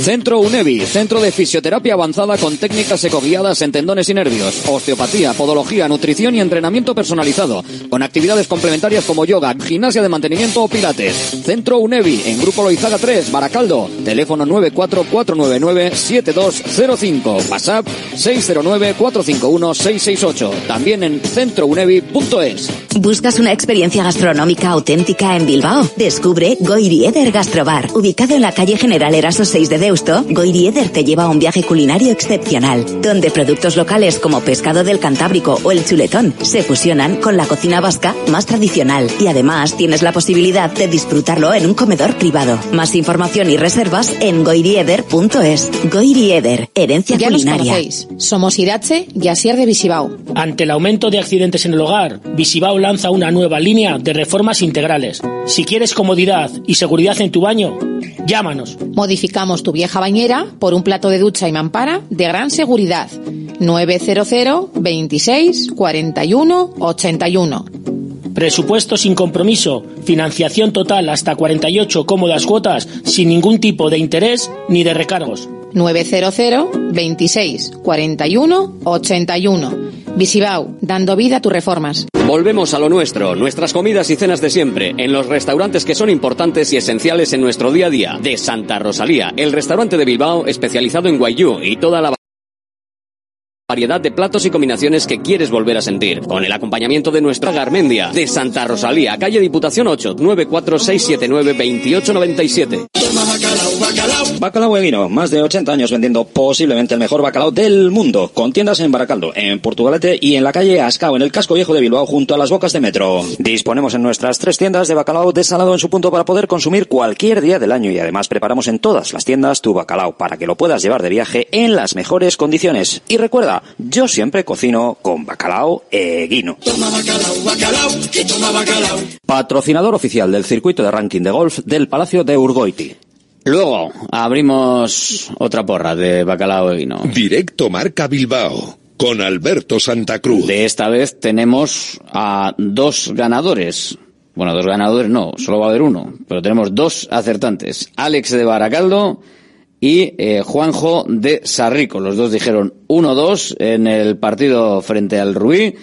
Centro UNEVI, centro de fisioterapia avanzada con técnicas ecoguiadas en tendones y nervios, osteopatía, podología, nutrición y entrenamiento personalizado, con actividades complementarias como yoga, gimnasia de mantenimiento o pilates. Centro UNEVI, en Grupo Loizaga 3, Baracaldo, teléfono 944997205, WhatsApp 609451668, también en centrounevi.es.
¿Buscas una experiencia gastronómica auténtica en Bilbao? Descubre Goiri Eder Gastrobar, ubicado en la calle General Eraso 6 de Deusto, Goirieder te lleva a un viaje culinario excepcional, donde productos locales como pescado del Cantábrico o el chuletón se fusionan con la cocina vasca más tradicional y además tienes la posibilidad de disfrutarlo en un comedor privado. Más información y reservas en goirieder.es. Goirieder, herencia
Ya
culinaria.
Somos Irache y Asier de Visibao.
Ante el aumento de accidentes en el hogar, Visibao lanza una nueva línea de reformas integrales. Si quieres comodidad y seguridad en tu baño, llámanos.
Modificamos tu vieja bañera por un plato de ducha y mampara de gran seguridad. 900 26 41 81.
Presupuesto sin compromiso, financiación total hasta 48 cómodas cuotas sin ningún tipo de interés ni de recargos.
900 26 41 81. Visibao, dando vida a tus reformas.
Volvemos a lo nuestro, nuestras comidas y cenas de siempre, en los restaurantes que son importantes y esenciales en nuestro día a día. De Santa Rosalía, el restaurante de Bilbao especializado en guayú y toda la variedad de platos y combinaciones que quieres volver a sentir. Con el acompañamiento de nuestra Garmendia, de Santa Rosalía, calle Diputación 8, 946792897.
Bacalao Eguino, más de 80 años vendiendo posiblemente el mejor bacalao del mundo, con tiendas en Baracaldo, en Portugalete y en la calle Ascao, en el casco viejo de Bilbao, junto a las bocas de metro. Disponemos en nuestras tres tiendas de bacalao desalado en su punto para poder consumir cualquier día del año y además preparamos en todas las tiendas tu bacalao para que lo puedas llevar de viaje en las mejores condiciones. Y recuerda, yo siempre cocino con bacalao Eguino.
Patrocinador oficial del circuito de ranking de golf del Palacio de Urgoiti. Luego abrimos otra porra de bacalao de vino.
Directo Marca Bilbao con Alberto Santa Cruz.
De esta vez tenemos a dos ganadores. Bueno, dos ganadores no, solo va a haber uno, pero tenemos dos acertantes. Alex de Baracaldo y eh, Juanjo de Sarrico. Los dos dijeron 1-2 en el partido frente al Rubí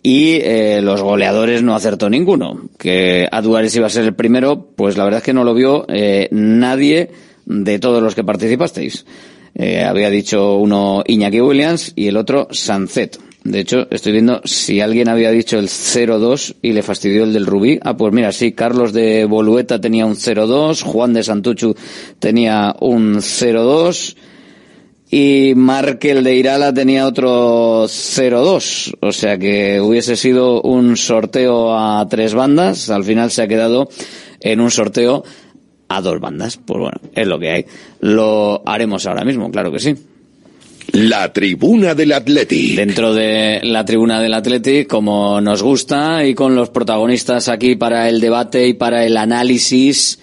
y eh, los goleadores no acertó ninguno. Que Aduares iba a ser el primero, pues la verdad es que no lo vio eh, nadie de todos los que participasteis. Eh, había dicho uno Iñaki Williams y el otro Sancet. De hecho, estoy viendo si alguien había dicho el 0-2 y le fastidió el del Rubí. Ah, pues mira, sí, Carlos de Bolueta tenía un 0-2, Juan de Santuchu tenía un 0-2 y Markel de Irala tenía otro 0-2. O sea que hubiese sido un sorteo a tres bandas. Al final se ha quedado en un sorteo a dos bandas. Pues bueno, es lo que hay. Lo haremos ahora mismo, claro que sí.
La tribuna del Atleti.
Dentro de la tribuna del Atleti, como nos gusta, y con los protagonistas aquí para el debate y para el análisis,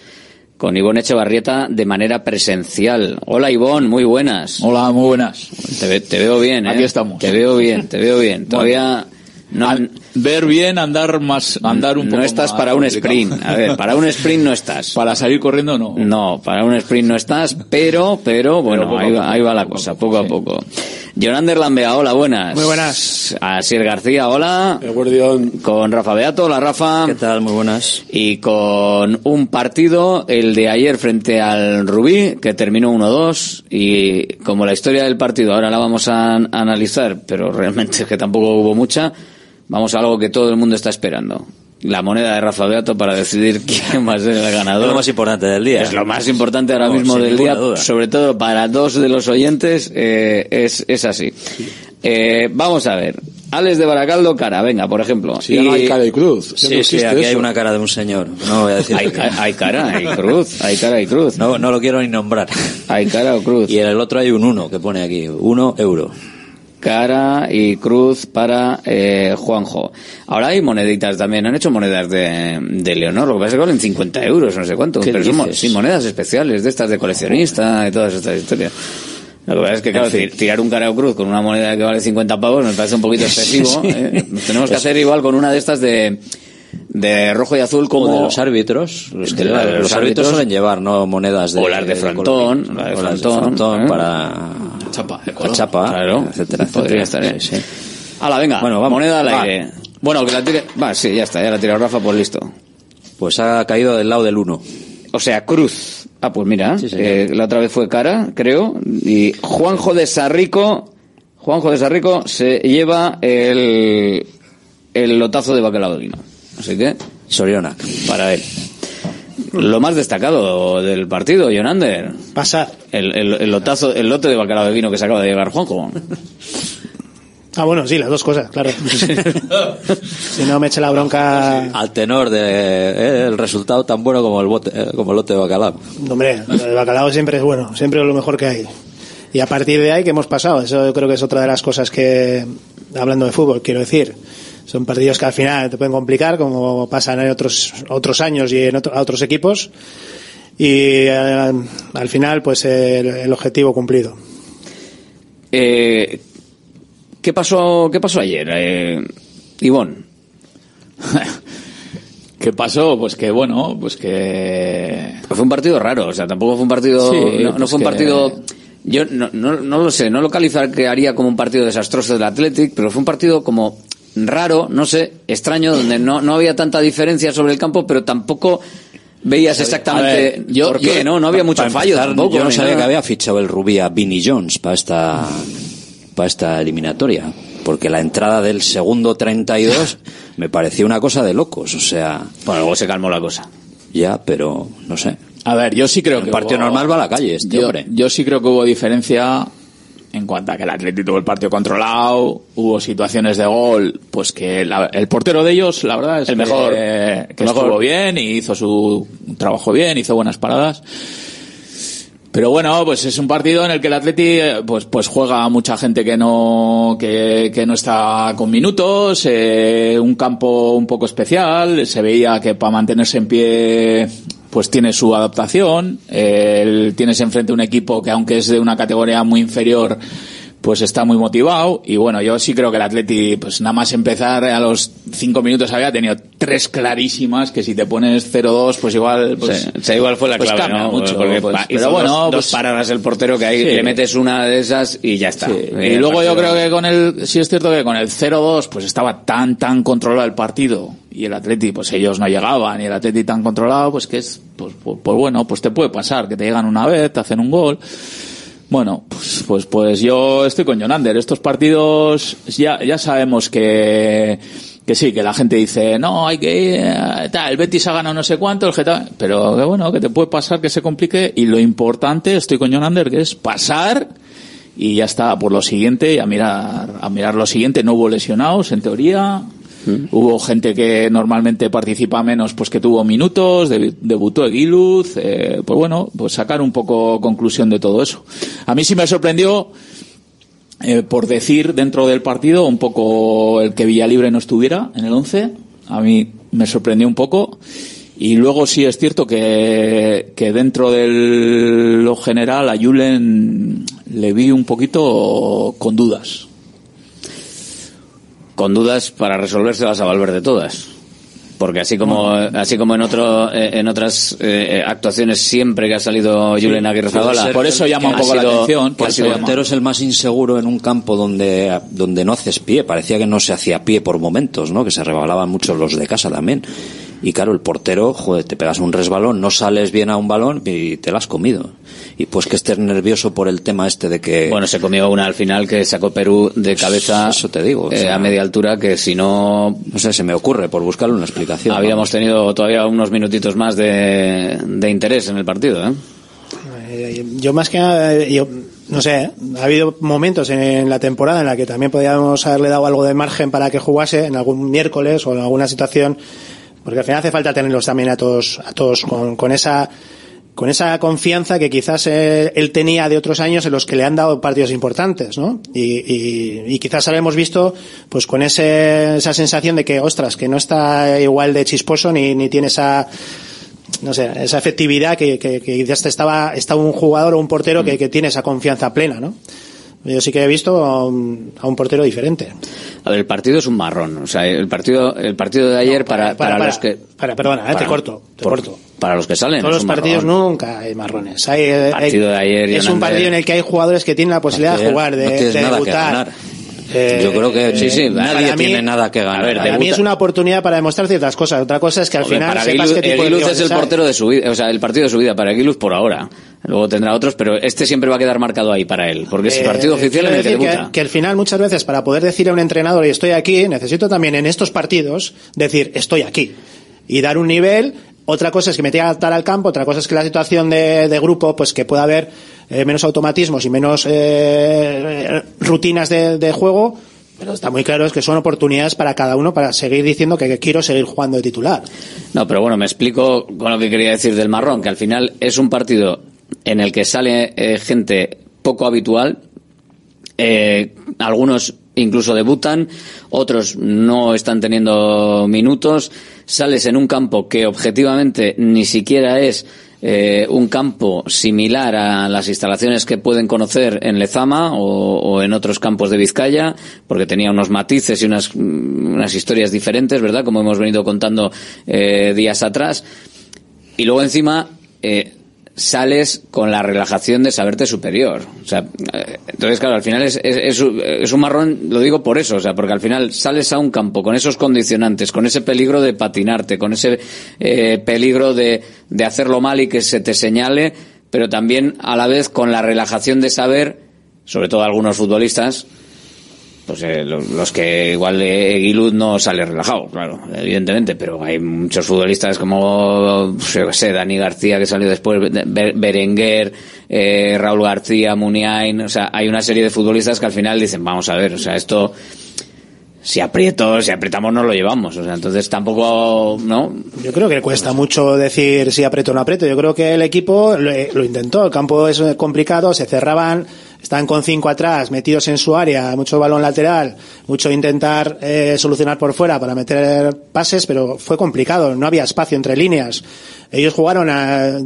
con Ivonne Echevarrieta de manera presencial. Hola Ivonne, muy buenas.
Hola, muy buenas.
Te, te veo bien, ¿eh?
Aquí estamos.
Te veo bien, te veo bien. Todavía no,
Ver bien, andar más, andar un
no
poco
estás
más
para un
complicado.
sprint. A ver, para un sprint no estás. [laughs]
Para salir corriendo no.
No, para un sprint no estás, pero, pero, bueno,
a
ahí, va,
poco,
ahí va la cosa, poco a poco. Jonander Lambea, hola, buenas.
Muy buenas.
Asier García, hola. Con Rafa Beato, hola Rafa. ¿Qué
tal? Muy buenas.
Y con un partido, el de ayer frente al Rubí, que terminó 1-2. Y como la historia del partido ahora la vamos a an- analizar, pero realmente es que tampoco hubo mucha, vamos a algo que todo el mundo está esperando. La moneda de Rafa Beato para decidir [laughs] quién va a ser el ganador.
Es lo más importante del día.
Es lo más importante ahora
No,
mismo del día,
duda.
sobre todo para dos de los oyentes, eh, es, es así. Eh, vamos a ver. Alex de Baracaldo, cara, venga, por ejemplo.
Sí, no hay cara y cruz. No
Sí, sí, aquí hay una cara de un señor. No voy a decir.
Hay, ca- hay cara, hay cruz, hay cara y cruz.
No, no lo quiero ni nombrar.
Hay cara o cruz.
Y en el otro hay un uno que pone aquí. Uno euro.
Cara y cruz para eh, Juanjo. Ahora hay moneditas también, han hecho monedas de, de Leonor, lo que pasa es que valen 50 euros, no sé cuánto.
¿Qué
Pero son sí, monedas especiales, de estas de coleccionista y todas estas historias. Lo que pasa es que, claro,
En fin.
ti- tirar un cara o cruz con una moneda que vale 50 pavos me parece un poquito [laughs] excesivo. ¿eh? Tenemos que hacer igual con una de estas de, de rojo y azul como...
Como de los árbitros. Los, que
de la- de
los,
los
árbitros
árbitros.
suelen llevar, ¿no? Monedas de.
O las de frontón, la de
O las
frontón, ¿eh?
para.
Chapa,
La chapa.
Claro,
etcétera,
podría estar, ¿eh?
Sí.
Hala, venga,
Bueno, vamos.
moneda al
Va.
aire. Bueno, que la tire... Va, sí, ya está, ya la tira Rafa, pues listo.
Pues ha caído del lado del uno.
O sea, cruz. Ah, pues mira,
Sí,
eh, la otra vez fue cara, creo. Y Juanjo de Sarrico, Juanjo de Sarrico se lleva el, el lotazo de bacalao de vino. Así que,
Soriona.
para él. Lo más destacado del partido, Jonander.
Pasar.
El, el, el lotazo, el lote de bacalao de vino que se acaba de llevar Juanjo. [laughs]
Ah, bueno, sí, las dos cosas, claro. [laughs] si no me eche la bronca.
Al tenor del de, el resultado tan bueno como el, bote, eh, como el lote de bacalao.
Hombre, el bacalao siempre es bueno, siempre es lo mejor que hay. Y a partir de ahí, ¿qué hemos pasado? Eso yo creo que es otra de las cosas que, hablando de fútbol, quiero decir. Son partidos que al final te pueden complicar, como pasan en otros, otros años y en otro, a otros equipos. Y eh, al final, pues el, el objetivo cumplido.
Eh, ¿Qué pasó, qué pasó ayer, eh, Ivonne? [laughs]
¿Qué pasó? Pues que bueno, pues que...
Pues fue un partido raro, o sea, tampoco fue un partido...
Sí,
no, no
pues
fue un
que-
partido... Yo no, no, no lo sé, no lo calificaría como un partido desastroso del Athletic, pero fue un partido como raro, no sé, extraño, donde no, no había tanta diferencia sobre el campo, pero tampoco veías exactamente
ver, yo-
por qué,
yo-
¿no? No había mucho fallo
empezar,
tampoco.
Yo no sabía
nada.
que había fichado el Rubí a Vinnie Jones para esta, para esta eliminatoria. Porque la entrada del segundo 32 [laughs] me pareció una cosa de locos. O sea.
Bueno, luego se calmó la cosa.
Ya, pero no sé.
A ver, yo sí creo
El
que
partido
hubo-
normal va a la calle, este
yo,
hombre.
yo sí creo que hubo diferencia en cuanto a que el Atlético tuvo el partido controlado, hubo situaciones de gol, pues que la- el portero de ellos, la verdad es
El
que,
mejor.
que
mejor.
estuvo bien y hizo su trabajo bien, hizo buenas paradas. Pero bueno, pues es un partido en el que el Atleti eh, pues pues juega mucha gente que no que, que no está con minutos, eh, un campo un poco especial, se veía que para mantenerse en pie pues tiene su adaptación, eh, tienes enfrente un equipo que aunque es de una categoría muy inferior pues está muy motivado y bueno, yo sí creo que el Atleti, pues nada más empezar a los cinco minutos había tenido tres clarísimas que si te pones 0-2 pues igual pues,
Sí, o sea, igual fue la
pues
clave, ¿no?
mucho,
Porque
pues, pero bueno,
dos, dos
pues-
paradas el portero que ahí
Sí.
le metes una de esas y ya está.
Y luego yo creo que con el, sí es cierto que con el 0-2 pues estaba tan, tan controlado el partido y el Atleti pues ellos no llegaban y el Atleti tan controlado pues que es, pues, pues, pues bueno, pues te puede pasar que te llegan una vez, te hacen un gol. Bueno, pues, pues, pues yo estoy con Jonander. Estos partidos ya, ya sabemos que, que sí, que la gente dice, no, hay que ir, eh, tal, el Betis ha ganado no sé cuánto, el Getafe, pero que bueno, que te puede pasar que se complique y lo importante, estoy con Jonander, que es pasar y ya está, por lo siguiente, y a mirar, a mirar lo siguiente, no hubo lesionados, en teoría, Hubo gente que normalmente participa menos, pues que tuvo minutos, debutó Eguiluz, eh, pues bueno, pues sacar un poco conclusión de todo eso. A mí sí me sorprendió, eh, por decir dentro del partido, un poco el que Villalibre no estuviera en el 11. A mí me sorprendió un poco. Y luego sí es cierto que, que dentro de lo general a Julen le vi un poquito con dudas.
Con dudas para resolvérselas a Valverde todas. Porque así como así como en otro eh, en otras eh, actuaciones siempre que ha salido Julen Aguirre Zabala,
por eso llama un poco la atención, por
ha
El portero es el más inseguro en un campo donde, donde no haces pie. Parecía que no se hacía pie por momentos, ¿no? Que se rebalaban mucho los de casa también. Y claro, el portero, joder, te pegas un resbalón, no sales bien a un balón y te la has comido. Y pues que estés nervioso por el tema este de que...
Bueno, se comió una al final que sacó Perú de cabeza
Eso te digo. o
eh,
sea,
a media altura que si no
No sé, se me ocurre por buscarle una explicación.
habíamos tenido todavía unos minutitos más de, de interés en el partido. ¿eh?
Eh, Yo más que nada, eh, yo no sé, ha habido momentos en la temporada en la que también podríamos haberle dado algo de margen para que jugase en algún miércoles o en alguna situación, porque al final hace falta tenerlos también a todos, a todos con, con esa con esa confianza que quizás eh, él tenía de otros años en los que le han dado partidos importantes, ¿no? Y, y, y quizás habíamos visto, pues con ese, esa sensación de que, ostras, que no está igual de chisposo ni, ni tiene esa, no sé, esa efectividad que, que, que ya estaba, estaba un jugador o un portero que, que tiene esa confianza plena, ¿no? Yo sí que he visto a un, a un portero diferente.
A ver, el partido es un marrón. O sea, el partido, el partido de ayer para, para, los que.
Para, perdona, eh, te
para-
corto, te
por-
corto.
Para los que salen.
Todos los partidos
marrón.
nunca hay marrones. Hay,
partido
hay-
de ayer,
es un partido en el que hay jugadores que tienen la posibilidad de jugar, de,
no
debutar. Eh,
Yo creo que
sí, sí,
nadie
para mí-
tiene nada que ganar.
a ver,
Para mí es una oportunidad para demostrar ciertas cosas. Otra cosa es que al
Hombre,
final
para
sepas
Aguiluz-
qué tipo de
Aguiluz
rivales
es el portero de su vida, o sea, el partido de su vida para Aguiluz por ahora. Luego tendrá otros, pero este siempre va a quedar marcado ahí para él, porque es el
Eh,
partido oficial en el que
que, que al final muchas veces para poder decir a un entrenador y estoy aquí, necesito también en estos partidos decir estoy aquí y dar un nivel Otra cosa es que me tenga que adaptar al campo, otra cosa es que la situación de, grupo, pues que pueda haber eh, menos automatismos y menos eh, rutinas de, juego, pero está muy claro es que son oportunidades para cada uno para seguir diciendo que, que quiero seguir jugando de titular.
No, pero bueno, me explico con lo que quería decir del marrón, que al final es un partido en el que sale eh, gente poco habitual, eh, algunos incluso debutan, otros no están teniendo minutos, sales en un campo que objetivamente ni siquiera es eh, un campo similar a las instalaciones que pueden conocer en Lezama o, en otros campos de Vizcaya, porque tenía unos matices y unas, mm, unas historias diferentes, ¿verdad? Como hemos venido contando eh, días atrás. Y luego encima eh, sales con la relajación de saberte superior. O sea, eh, entonces claro, al final es, es, es un- marrón, lo digo por eso, o sea, porque al final sales a un campo con esos condicionantes, con ese peligro de patinarte, con ese eh, peligro de, de hacerlo mal y que se te señale, pero también a la vez con la relajación de saber, sobre todo algunos futbolistas, pues eh, lo- los que igual eh, no sale relajado, claro, evidentemente, pero hay muchos futbolistas como, yo sé, Dani García que salió después, Be- Berenguer, eh, Raúl García, Muniain, o sea, hay una serie de futbolistas que al final dicen, vamos a ver, o sea, esto, si aprieto, si apretamos no lo llevamos, o sea, entonces tampoco, ¿no?
Yo creo que cuesta mucho decir si aprieto o no aprieto. Yo creo que el equipo lo, lo intentó. El campo es eh, complicado, se cerraban, estaban con cinco atrás, metidos en su área, mucho balón lateral, mucho intentar eh, solucionar por fuera para meter pases, pero fue complicado. No había espacio entre líneas. Ellos jugaron, a,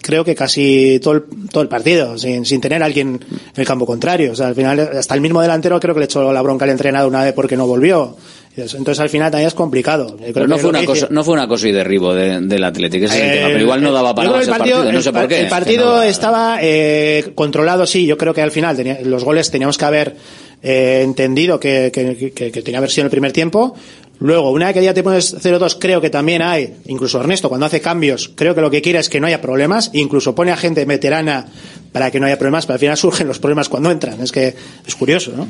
creo que casi todo el, todo el partido, sin, sin tener a alguien en el campo contrario. O sea, al final, hasta el mismo delantero creo que le echó la bronca al entrenador una vez porque no volvió. Entonces, al final también es complicado.
Pero no fue una cosa, no fue una cosa y derribo de- del Atlético, ese es el
Eh,
tema, pero igual no daba para más el partido, no sé por qué.
El partido
no-
estaba eh, controlado, sí. Yo creo que al final tenía- los goles teníamos que haber eh, entendido que, que, que- que tenía que haber sido en el primer tiempo. Luego, una vez que ya te pones 0-2, creo que también hay, incluso Ernesto, cuando hace cambios, creo que lo que quiere es que no haya problemas, incluso pone a gente veterana para que no haya problemas, pero al final [laughs] surgen los problemas cuando entran. Es que es curioso, ¿no?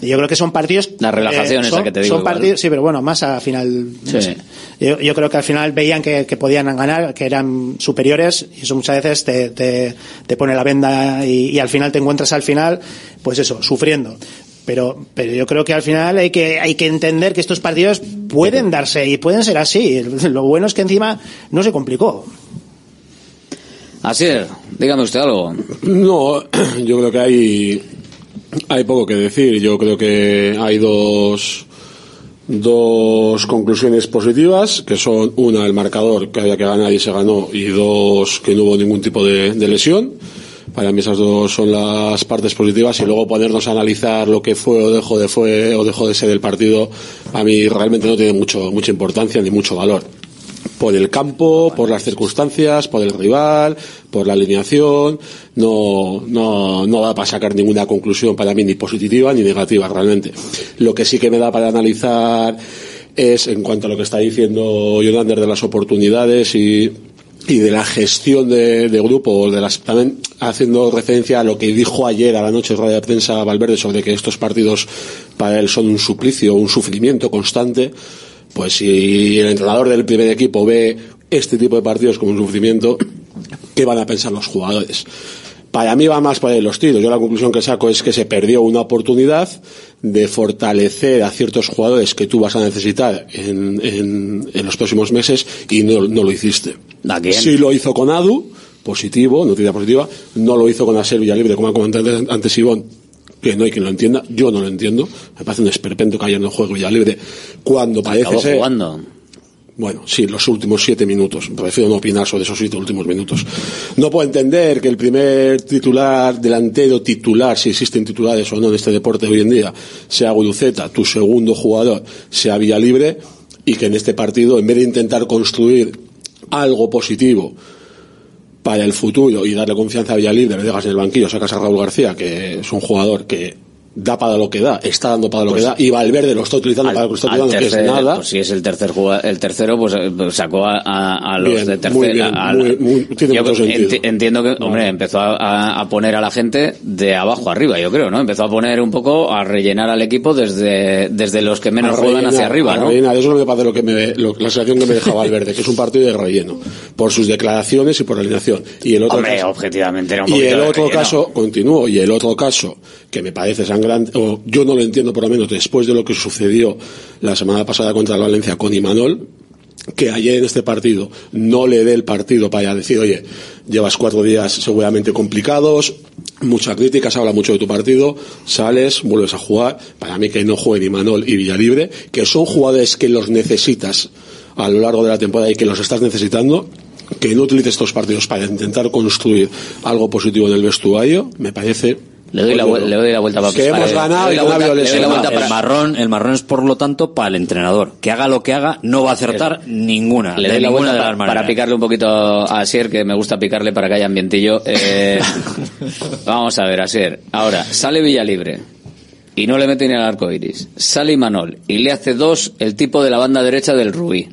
Y yo creo que son partidos.
La relajación
eh,
esa
son-
que te digo
Son
igual.
partidos, sí, pero bueno, más a final. no
Sí.
sé. Yo, yo creo que al final veían que, que podían ganar, que eran superiores, y eso muchas veces te, te, te pone la venda y, y al final te encuentras al final, pues eso, sufriendo. Pero, pero yo creo que al final hay que, hay que entender que estos partidos pueden darse y pueden ser así. Lo bueno es que encima no se complicó.
Así es, dígame usted algo.
No, [clears throat] yo creo que hay, hay poco que decir. Yo creo que hay dos, dos conclusiones positivas, que son una, el marcador, que había que ganar y se ganó, y dos, que no hubo ningún tipo de, de lesión. Para mí esas dos son las partes positivas y luego ponernos a analizar lo que fue o dejó de fue o dejó de ser el partido, a mí realmente no tiene mucho, mucha importancia ni mucho valor por el campo, por las circunstancias, por el rival, por la alineación, no, no, no da para sacar ninguna conclusión para mí ni positiva ni negativa realmente. Lo que sí que me da para analizar es en cuanto a lo que está diciendo Jonander de las oportunidades y, y de la gestión de, de grupo, de las, también haciendo referencia a lo que dijo ayer a la noche en radio de prensa Valverde sobre que estos partidos para él son un suplicio, un sufrimiento constante, pues si el entrenador del primer equipo ve este tipo de partidos como un sufrimiento, ¿qué van a pensar los jugadores? Para mí va más por ahí los tiros. Yo la conclusión que saco es que se perdió una oportunidad de fortalecer a ciertos jugadores que tú vas a necesitar en, en- en los próximos meses y no, no lo hiciste. Sí lo hizo con Adu, positivo, noticia positiva, no lo hizo con Aser Villalibre, como ha comentado antes- Ivón, que no hay quien lo entienda, yo no lo entiendo, me parece un esperpento que en el juego Villalibre cuando parece
Acabó
ser...
jugando.
Bueno, sí, los últimos siete minutos. Prefiero no opinar sobre esos siete últimos minutos. No puedo entender que el primer titular, delantero titular, si existen titulares o no en este deporte hoy en día, sea Guruceta, tu segundo jugador sea Villalibre, y que en este partido, en vez de intentar construir algo positivo para el futuro y darle confianza a Villalibre, le dejas en el banquillo, sacas a Raúl García, que es un jugador que da para lo que da, está dando para lo
Pues
que da, y Valverde lo está utilizando para lo que está utilizando, que es nada.
pues si es el tercer el tercero, pues eh, pues sacó a, a- a los
Bien,
de tercer.
muy bien,
a- a-
muy- muy- tiene
yo
mucho sentido.
enti- entiendo que, hombre, empezó a, poner a la gente de abajo arriba, yo creo, ¿no? Empezó a poner un poco a rellenar al equipo desde, desde los que menos
A
juegan
rellenar,
hacia arriba, ¿no?
rellenar. Eso es lo que parece lo que me, lo- la sensación que me dejaba Valverde, que es un partido de relleno, por sus declaraciones y por la alineación. Y el otro
Hombre,
caso-
objetivamente era un
y el otro caso, continúo, y el otro caso que me parece o yo no lo entiendo por lo menos después de lo que sucedió la semana pasada contra el Valencia con Imanol, que ayer en este partido no le dé el partido para decir, oye, llevas cuatro días seguramente complicados, mucha crítica, se habla mucho de tu partido, sales, vuelves a jugar, para mí que no jueguen Imanol y Villalibre, que son jugadores que los necesitas a lo largo de la temporada y que los estás necesitando, que no utilices estos partidos para intentar construir algo positivo en el vestuario, me parece...
Le doy la, le doy la vuelta para
Que hemos ganado y
la vuelta- vuelta
el
para-
marrón, el marrón es por lo tanto para el entrenador. Que haga lo que haga, no va a acertar ninguna.
Le doy la vuelta para, picarle un poquito a Asier, que me gusta picarle para que haya ambientillo. Eh, [laughs] vamos a ver, Asier. Ahora, sale Villalibre y no le mete ni al arco iris. Sale Imanol y le hace dos el tipo de la banda derecha del Rubí.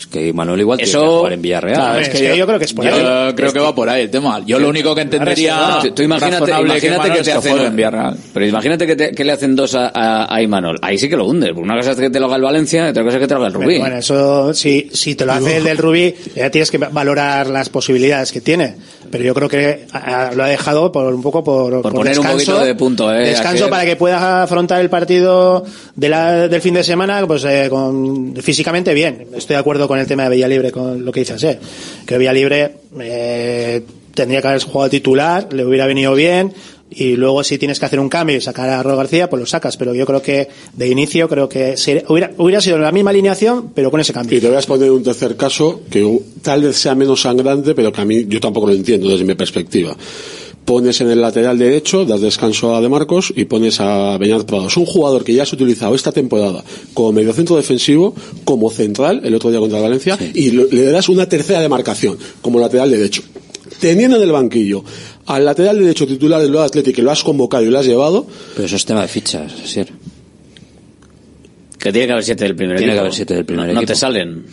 Es que Manuel igual tiene
Eso-
que jugar en Villarreal.
Claro, es que yo-
creo que es por
Yo
ahí.
creo que va por ahí el tema. Yo lo único que entendería
Tú, tú imagínate,
razonable
imagínate
Manuel
que te
esto
hacen
fuera en Villarreal.
pero imagínate que, te- que le hacen dos a, a, a Imanol. Ahí sí que lo hundes. porque Una cosa es que te lo haga el Valencia, y otra cosa es que te lo haga el Rubí.
Bueno, eso si, si te lo hace el del Rubí, ya tienes que valorar las posibilidades que tiene. Pero yo creo que lo ha dejado por un poco por,
Por poner un
descanso,
poquito de punto, ¿eh?
Descanso para que pueda afrontar el partido de la- del fin de semana pues eh, con, físicamente bien. Estoy de acuerdo con el tema de Villalibre, con lo que dices, eh. Que Villalibre eh, tendría que haber jugado titular, le hubiera venido bien. Y luego si tienes que hacer un cambio y sacar a Ro García, pues lo sacas. Pero yo creo que de inicio creo que sería- hubiera, hubiera sido la misma alineación, pero con ese cambio.
Y te voy a exponer un tercer caso que tal vez sea menos sangrante, pero que a mí yo tampoco lo entiendo desde mi perspectiva. Pones en el lateral derecho, das descanso a De Marcos y pones a Beñat Prado. Es un jugador que ya has utilizado esta temporada como mediocentro defensivo, como central, el otro día contra Valencia, y le darás una tercera demarcación como lateral derecho. Teniendo en el banquillo al lateral derecho titular del Real Atlético que lo has convocado y lo has llevado,
Pero eso es tema de fichas.
Que tiene que haber siete del primer
Tiene
equipo.
que haber siete del primer
no, no
equipo.
te salen.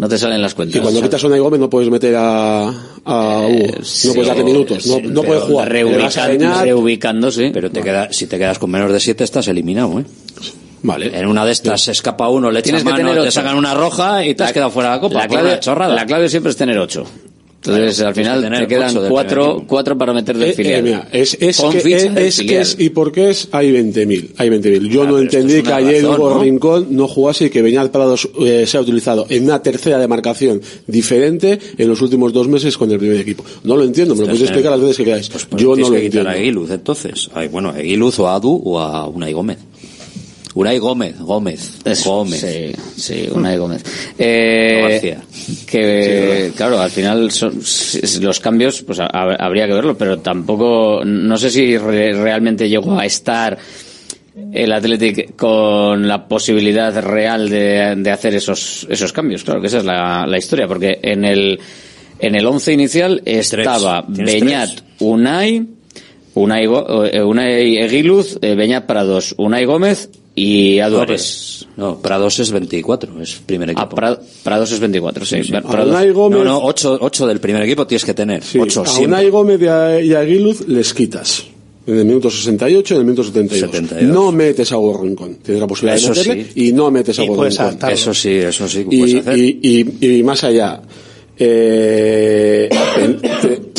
No te salen las cuentas.
y cuando quitas a Unai Gómez no puedes meter a, a Hugo, no
sí,
puedes darle minutos, no,
sí,
no puedes jugar.
Reubican- sí.
Pero te queda, si te quedas con menos de siete estás eliminado, ¿eh?
Vale.
En una de estas se escapa uno, le
Tienes
echas
que
mano,
tener
te sacan una roja y te has quedado fuera de la copa.
La clave,
chorrada.
la clave siempre es tener ocho. Entonces,
Claro,
al final te quedan cuatro, cuatro para meter del
Eh, eh,
filial.
mira, es, es, que, es, que es, y por qué es, hay 20.000, hay 20.000. Yo no
pero esto
entendí
es
que ayer
razón,
Hugo
¿no?
Rincón no jugase y que Beñat Prados eh, sea utilizado en una tercera demarcación diferente en los últimos dos meses con el primer equipo. No lo entiendo, me lo podéis explicar las veces que queráis.
Pues
Yo no lo
que quitar
entiendo.
a Aguiluz, entonces. Ay, bueno, a Aguiluz o a Adu o a Unai Gómez. Unai Gómez, Gómez,
Eso,
Gómez.
Sí, sí, Unai Gómez. Eh, que, claro, al final son, los cambios, pues ha- habría que verlo, pero tampoco, no sé si re- realmente llegó a estar el Athletic con la posibilidad real de, de hacer esos, esos cambios. Claro que esa es la, la historia, porque en el, en el once inicial estaba Beñat, Unai, Unai, Go- eh, Unai Eguiluz, eh, Beñat Prados, Unai Gómez y
No,
Aduares.
no, Prados es 24, es primer equipo.
Ah, Pra- Prados es 24, sí.
Sí.
Prados-
Gómez,
No, no, 8, ocho del primer equipo tienes que tener.
sí,
8
a. Unai Gómez y a, y a Aguiluz les quitas. En el minuto 68 y en el minuto 72.
72.
No metes a Hugo Rincón. Tienes la posibilidad
Eso
de meterle
sí.
y no metes a Hugo Rincón.
Eso sí, eso sí
y, y, y, y más allá eh,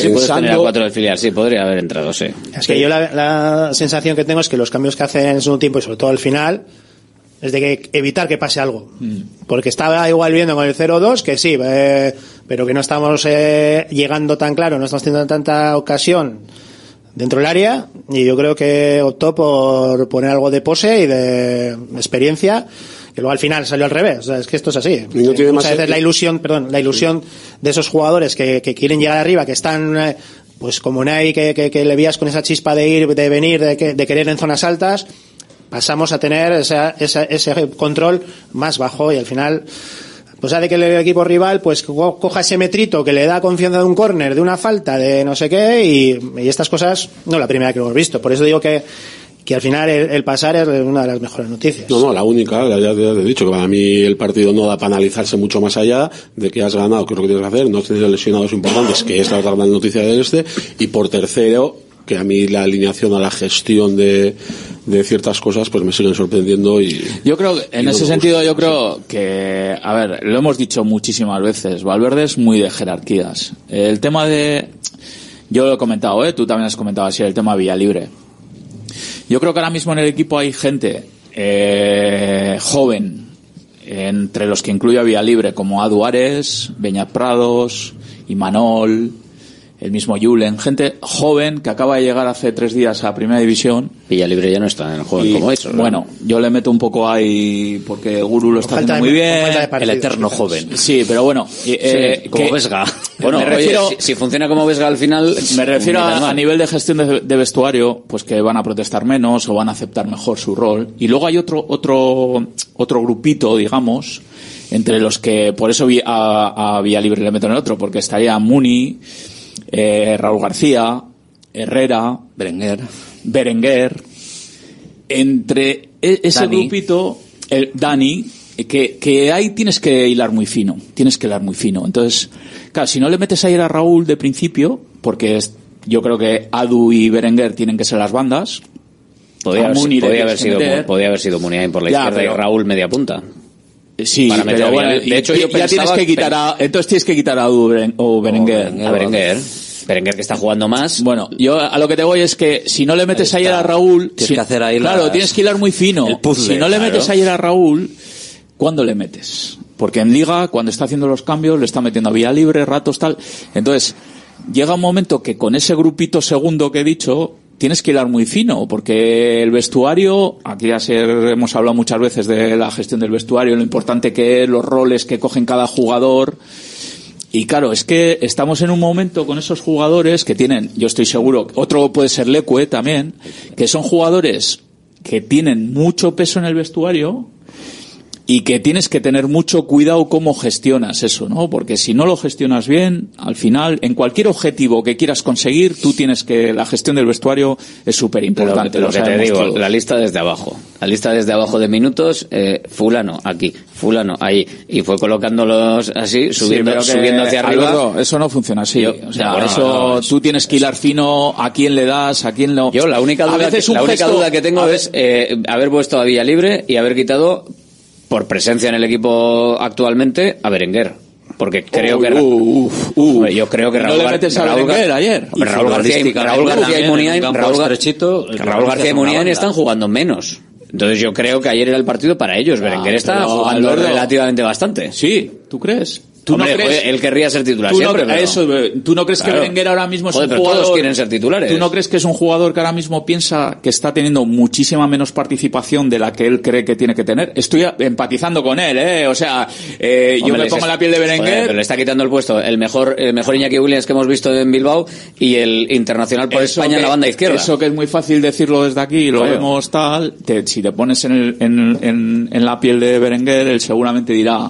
Sí, puedes tener a
pensando
cuatro del filial, sí, podría haber entrado, sí.
Es que yo la, la sensación que tengo es que los cambios que hacen en el segundo tiempo y sobre todo al final es de que evitar que pase algo. Porque estaba igual viendo con el 0-2 que sí, eh, pero que no estamos eh, llegando tan claro, no estamos teniendo tanta ocasión dentro del área y yo creo que optó por poner algo de pose y de experiencia que luego al final salió al revés. O sea, es que esto es así.
Y no tiene
Muchas veces la ilusión, perdón, la ilusión de esos jugadores que, que quieren llegar arriba, que están, eh, pues como Ney, que, que, que le vías con esa chispa de ir, de venir, de, de querer en zonas altas, pasamos a tener esa- esa- ese control más bajo y al final pues hace que el equipo rival pues co- coja ese metrito que le da confianza de un córner, de una falta, de no sé qué, y, y estas cosas no es la primera que hemos visto. Por eso digo que, que al final el, el pasar es una de las mejores noticias.
No, no, la única, ya, ya te he dicho que para mí el partido no da para analizarse mucho más allá de que has ganado, que es lo que tienes que hacer, no tener lesionados importantes, que es la otra gran noticia del este, y por tercero, que a mí la alineación a la gestión de, de ciertas cosas pues me siguen sorprendiendo y
Yo creo que, en
no
ese sentido, yo creo que, a ver, lo hemos dicho muchísimas veces, Valverde es muy de jerarquías. El tema de, yo lo he comentado, ¿eh? tú también has comentado así, el tema Vía Libre. Yo creo que ahora mismo en el equipo hay gente eh, joven, entre los que incluye a Vía Libre, como Aduares, Beñat Prados, Imanol, el mismo Julen, gente joven que acaba de llegar hace tres días a Primera División.
Villalibre ya no está en el juego
Y,
como eso. ¿no?
Bueno, yo le meto un poco ahí porque Guru lo está haciendo muy bien.
El eterno quizás. joven.
Sí, pero bueno. y, eh,
Sí, como
que-
Vesga. Bueno,
me
oye,
refiero,
si, si funciona como Vesga al final.
me refiero a, nivel de gestión de, de vestuario, pues que van a protestar menos o van a aceptar mejor su rol. Y luego hay otro, otro, otro grupito, digamos, entre los que, por eso a, a Vía Libre le meto en el otro, porque estaría Muni, eh, Raúl García, Herrera,
Berenguer,
Berenguer, entre e- ese
Dani.
grupito, el Dani, que, que ahí tienes que hilar muy fino, tienes que hilar muy fino. Entonces, claro, si no le metes ayer a Raúl de principio, porque es- yo creo que Adu y Berenguer tienen que ser las bandas.
Podía
a
haber, podía haber sido, podía haber sido Muniain por la
Ya,
izquierda
pero-
y Raúl media punta.
Sí,
Para
pero bueno,
de hecho
y-
yo
ya tienes
pensaba
que quitar a, entonces tienes que quitar a Beren- o Berenguer.
A Berenguer. Berenguer que está jugando más.
Bueno, yo a lo que te voy es que si no le metes ayer a Raúl,
Tienes
si-
que hacer ahí
claro,
las-
tienes que hilar muy fino.
puzzle,
si no le
claro.
metes ayer a Raúl, ¿cuándo le metes? Porque en liga, cuando está haciendo los cambios, le está metiendo a vía libre, ratos, tal. Entonces, llega un momento que con ese grupito segundo que he dicho, tienes que hilar muy fino, porque el vestuario, aquí ya hemos hablado muchas veces de la gestión del vestuario, lo importante que es, los roles que cogen cada jugador, y claro, es que estamos en un momento con esos jugadores que tienen, yo estoy seguro, otro puede ser Leque también, que son jugadores que tienen mucho peso en el vestuario y que tienes que tener mucho cuidado cómo gestionas eso, ¿no? Porque si no lo gestionas bien, al final, en cualquier objetivo que quieras conseguir, tú tienes que, la gestión del vestuario es súper
Lo,
importante.
lo que te digo, la lista desde abajo. La lista desde abajo de minutos, eh, fulano aquí, fulano ahí. Y fue colocándolos así, subiendo, subiendo hacia arriba.
eso no funciona así.
Yo-
o sea,
bueno,
eso
no,
tú tienes que hilar fino a quién le das, a quién no.
Yo la única
A
duda,
veces
que, la única
gesto-
duda que tengo
a
es eh, haber puesto a Villa Libre y haber quitado por presencia en el equipo actualmente a Berenguer. Porque creo que
uf,
Hombre, yo creo que
¿No
Raúl,
le
Gar-
metes a
Raúl Gar-
Berenguer ayer?
Raúl García, y- Raúl García y Muniain, Raúl,
estrechito,
Raúl García y Muniain están jugando menos. Entonces yo creo que ayer era el partido para ellos. Berenguer está jugando
Alberto,
relativamente bastante.
Sí, ¿tú crees? ¿Tú
Hombre,
no crees?
él querría ser titular
¿Tú no,
siempre, pero-
eso, ¿Tú no crees
Claro.
que Berenguer ahora mismo es
Joder,
un
pero
jugador...
todos quieren ser titulares.
¿Tú no crees que es un jugador que ahora mismo piensa que está teniendo muchísima menos participación de la que él cree que tiene que tener? Estoy empatizando con él, ¿eh? O sea, eh, yo me pongo
es-
la piel de
Joder,
Berenguer...
pero le está quitando el puesto el mejor, el mejor Iñaki Williams que hemos visto en Bilbao y el internacional por
Eso
España en la banda izquierda.
Eso que es muy fácil decirlo desde aquí, lo
Claro.
vemos tal, te- si te pones en, el- en, en- en la piel de Berenguer, él seguramente dirá,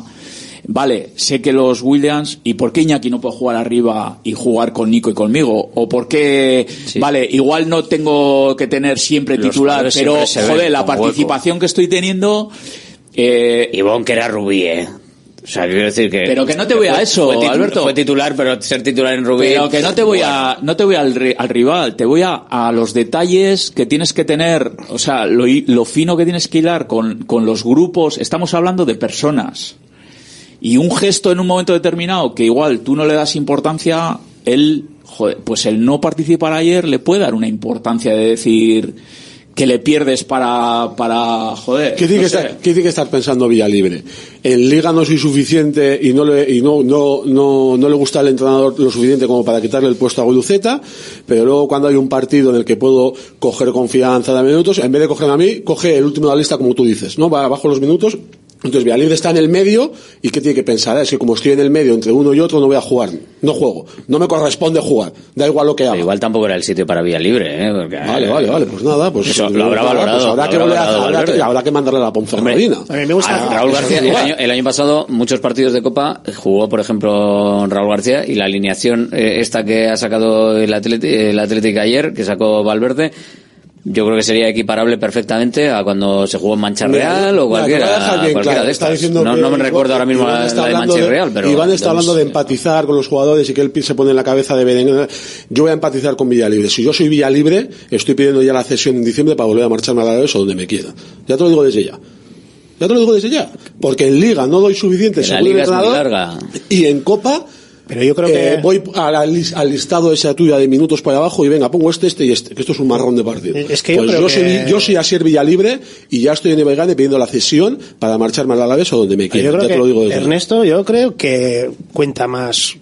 vale, sé que los Williams, ¿y por qué Iñaki no puede jugar arriba y jugar con Nico y conmigo? ¿O por qué, vale, igual no tengo que tener siempre
Los
titular, pero
siempre
joder, la
hueco.
participación que estoy teniendo... Eh,
Ivonne que era Rubí, eh. O sea, quiero decir que...
Pero que no te voy a
fue-
eso,
fue
Alberto.
Fue titular, pero ser titular en Rubí...
Pero que no te voy a, no te voy al, ri- al rival, te voy a, a los detalles que tienes que tener, o sea, lo, lo fino que tienes que hilar con, con los grupos, estamos hablando de personas. Y un gesto en un momento determinado que igual tú no le das importancia, él, joder, pues el no participar ayer le puede dar una importancia de decir que le pierdes para, para, joder.
¿Qué tiene,
no
que estar, qué tiene que estar pensando Villalibre? En Liga no soy suficiente y no le, y no, no, no, no le gusta al entrenador lo suficiente como para quitarle el puesto a Guruceta, pero luego cuando hay un partido en el que puedo coger confianza de minutos, en vez de cogerme a mí, coge el último de la lista como tú dices, ¿no? Va abajo los minutos Entonces Villalibre está en el medio y ¿qué tiene que pensar? Es que como estoy en el medio entre uno y otro no voy a jugar, no juego, no me corresponde jugar, da igual lo que haga.
Igual tampoco era el sitio para vía libre, ¿eh? Porque,
Vale, vale, vale, pues nada, pues
Eso lo habrá valorado,
pues habrá,
lo
que
habrá valorado
habrá que-
Valverde.
habrá que mandarle la Ponferradina.
A mí me gusta.
Ah, Raúl García, el año, el año pasado, muchos partidos de Copa, jugó, por ejemplo, Raúl García y la alineación eh, esta que ha sacado el, Atleti, el Atlético ayer, que sacó Valverde, yo creo que sería equiparable perfectamente a cuando se jugó en Mancha Real o cualquiera,
bien claro,
de estas. No, me
Iván-
recuerdo ahora mismo la, de Mancha y
de-
Real, pero...
Iván está hablando de empatizar con los jugadores y que él se pone en la cabeza de Berenguer. Yo voy a empatizar con Villalibre. Si yo soy Villalibre, estoy pidiendo ya la cesión en diciembre para volver a marcharme a la o donde me quiera. Ya te lo digo desde ya. Ya te lo digo desde ya. Porque en Liga no doy suficiente
la
según el
liga es muy larga.
Y en Copa...
Pero yo creo
eh,
que-
voy a la lis- al listado esa tuya de minutos para abajo y venga, pongo este, este y este, que esto es un marrón de partido.
Es que yo
pues
creo
yo,
que-
soy, yo soy Asier Villalibre y ya estoy en Ebegane pidiendo la cesión para marcharme al Alavés o donde me quiera.
Yo creo
Ya te lo digo
que
desde ya.
Ernesto, yo creo que cuenta más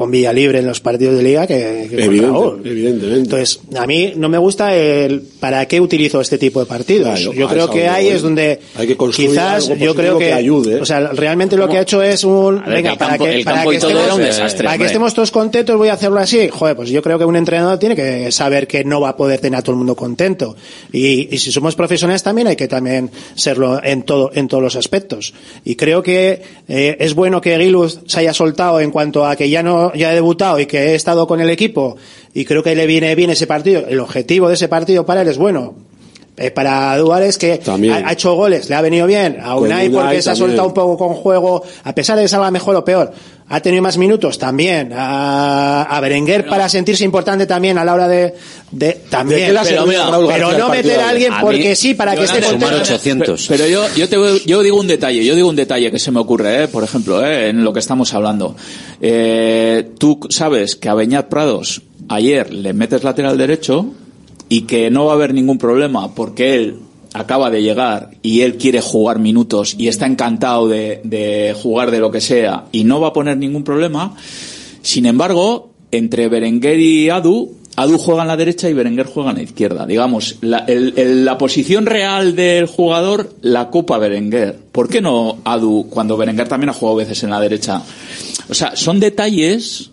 con Villalibre en los partidos de liga que, que
Evidente, evidentemente.
Entonces, a mí no me gusta el para qué utilizo este tipo de partidos.
Claro,
yo creo que ahí es donde
Hay que construir
quizás
algo
yo creo que,
que ayude.
o sea, realmente lo que ha hecho es un
ver,
venga para
campo-
que para que estemos,
un desastre,
para que estemos todos contentos voy a hacerlo así. Joder, pues yo creo que un entrenador tiene que saber que no va a poder tener a todo el mundo contento. Y, y si somos profesionales también hay que también serlo en todo en todos los aspectos. Y creo que eh, es bueno que Gilus se haya soltado en cuanto a que ya no ya ha debutado y que he estado con el equipo y creo que le viene bien ese partido. El objetivo de ese partido para él es bueno. Eh, para Duárez que ha, ha hecho goles, le ha venido bien. A Unai
Unai
porque se ha soltado un poco con juego, a pesar de que salga mejor o peor. Ha tenido más minutos también. A, a Berenguer para sentirse importante también a la hora de, de también.
¿De
pero pero no meter a alguien porque
mí-
sí, para que esté
Sumar
contento.
800.
Pero yo, yo, te, voy- yo digo un detalle, yo digo un detalle que se me ocurre, ¿eh? por ejemplo, ¿eh? en lo que estamos hablando. Eh, tú sabes que a Beñat Prados ayer le metes lateral derecho y que no va a haber ningún problema porque él acaba de llegar y él quiere jugar minutos y está encantado de, de jugar de lo que sea y no va a poner ningún problema. Sin embargo, entre Berenguer y Adu, Adu juega en la derecha y Berenguer juega en la izquierda. Digamos, la, el- la posición real del jugador la copa Berenguer. ¿Por qué no Adu cuando Berenguer también ha jugado veces en la derecha? O sea, son detalles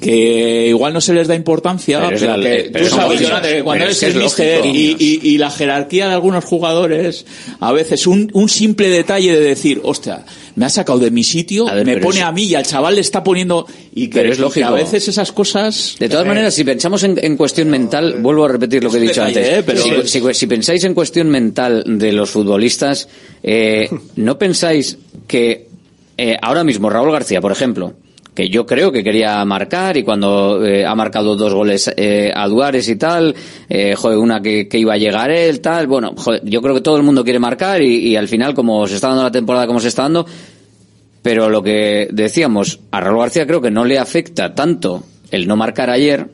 que igual no se les da importancia,
Pero
pero,
es la-
que
pero
tú
es
sabes,
lógico.
Que cuando eres el y, y- y la jerarquía de algunos jugadores, a veces un, un simple detalle de decir, hostia, me ha sacado de mi sitio, me pone
es-
a mí y al chaval le está poniendo, y que,
Pero es lógico.
a veces esas cosas...
De todas maneras, si pensamos en, en cuestión mental, vuelvo a repetir lo que he dicho
detalle,
antes.
¿eh? Pero-
si, si- si pensáis en cuestión mental de los futbolistas, eh, [laughs] ¿no pensáis que eh, ahora mismo Raúl García, por ejemplo, que yo creo que quería marcar y cuando eh, ha marcado dos goles eh, a Duares y tal, eh, una que, que iba a llegar él, tal, bueno, yo creo que todo el mundo quiere marcar y, al final como se está dando la temporada como se está dando, pero lo que decíamos, a Raúl García creo que no le afecta tanto el no marcar ayer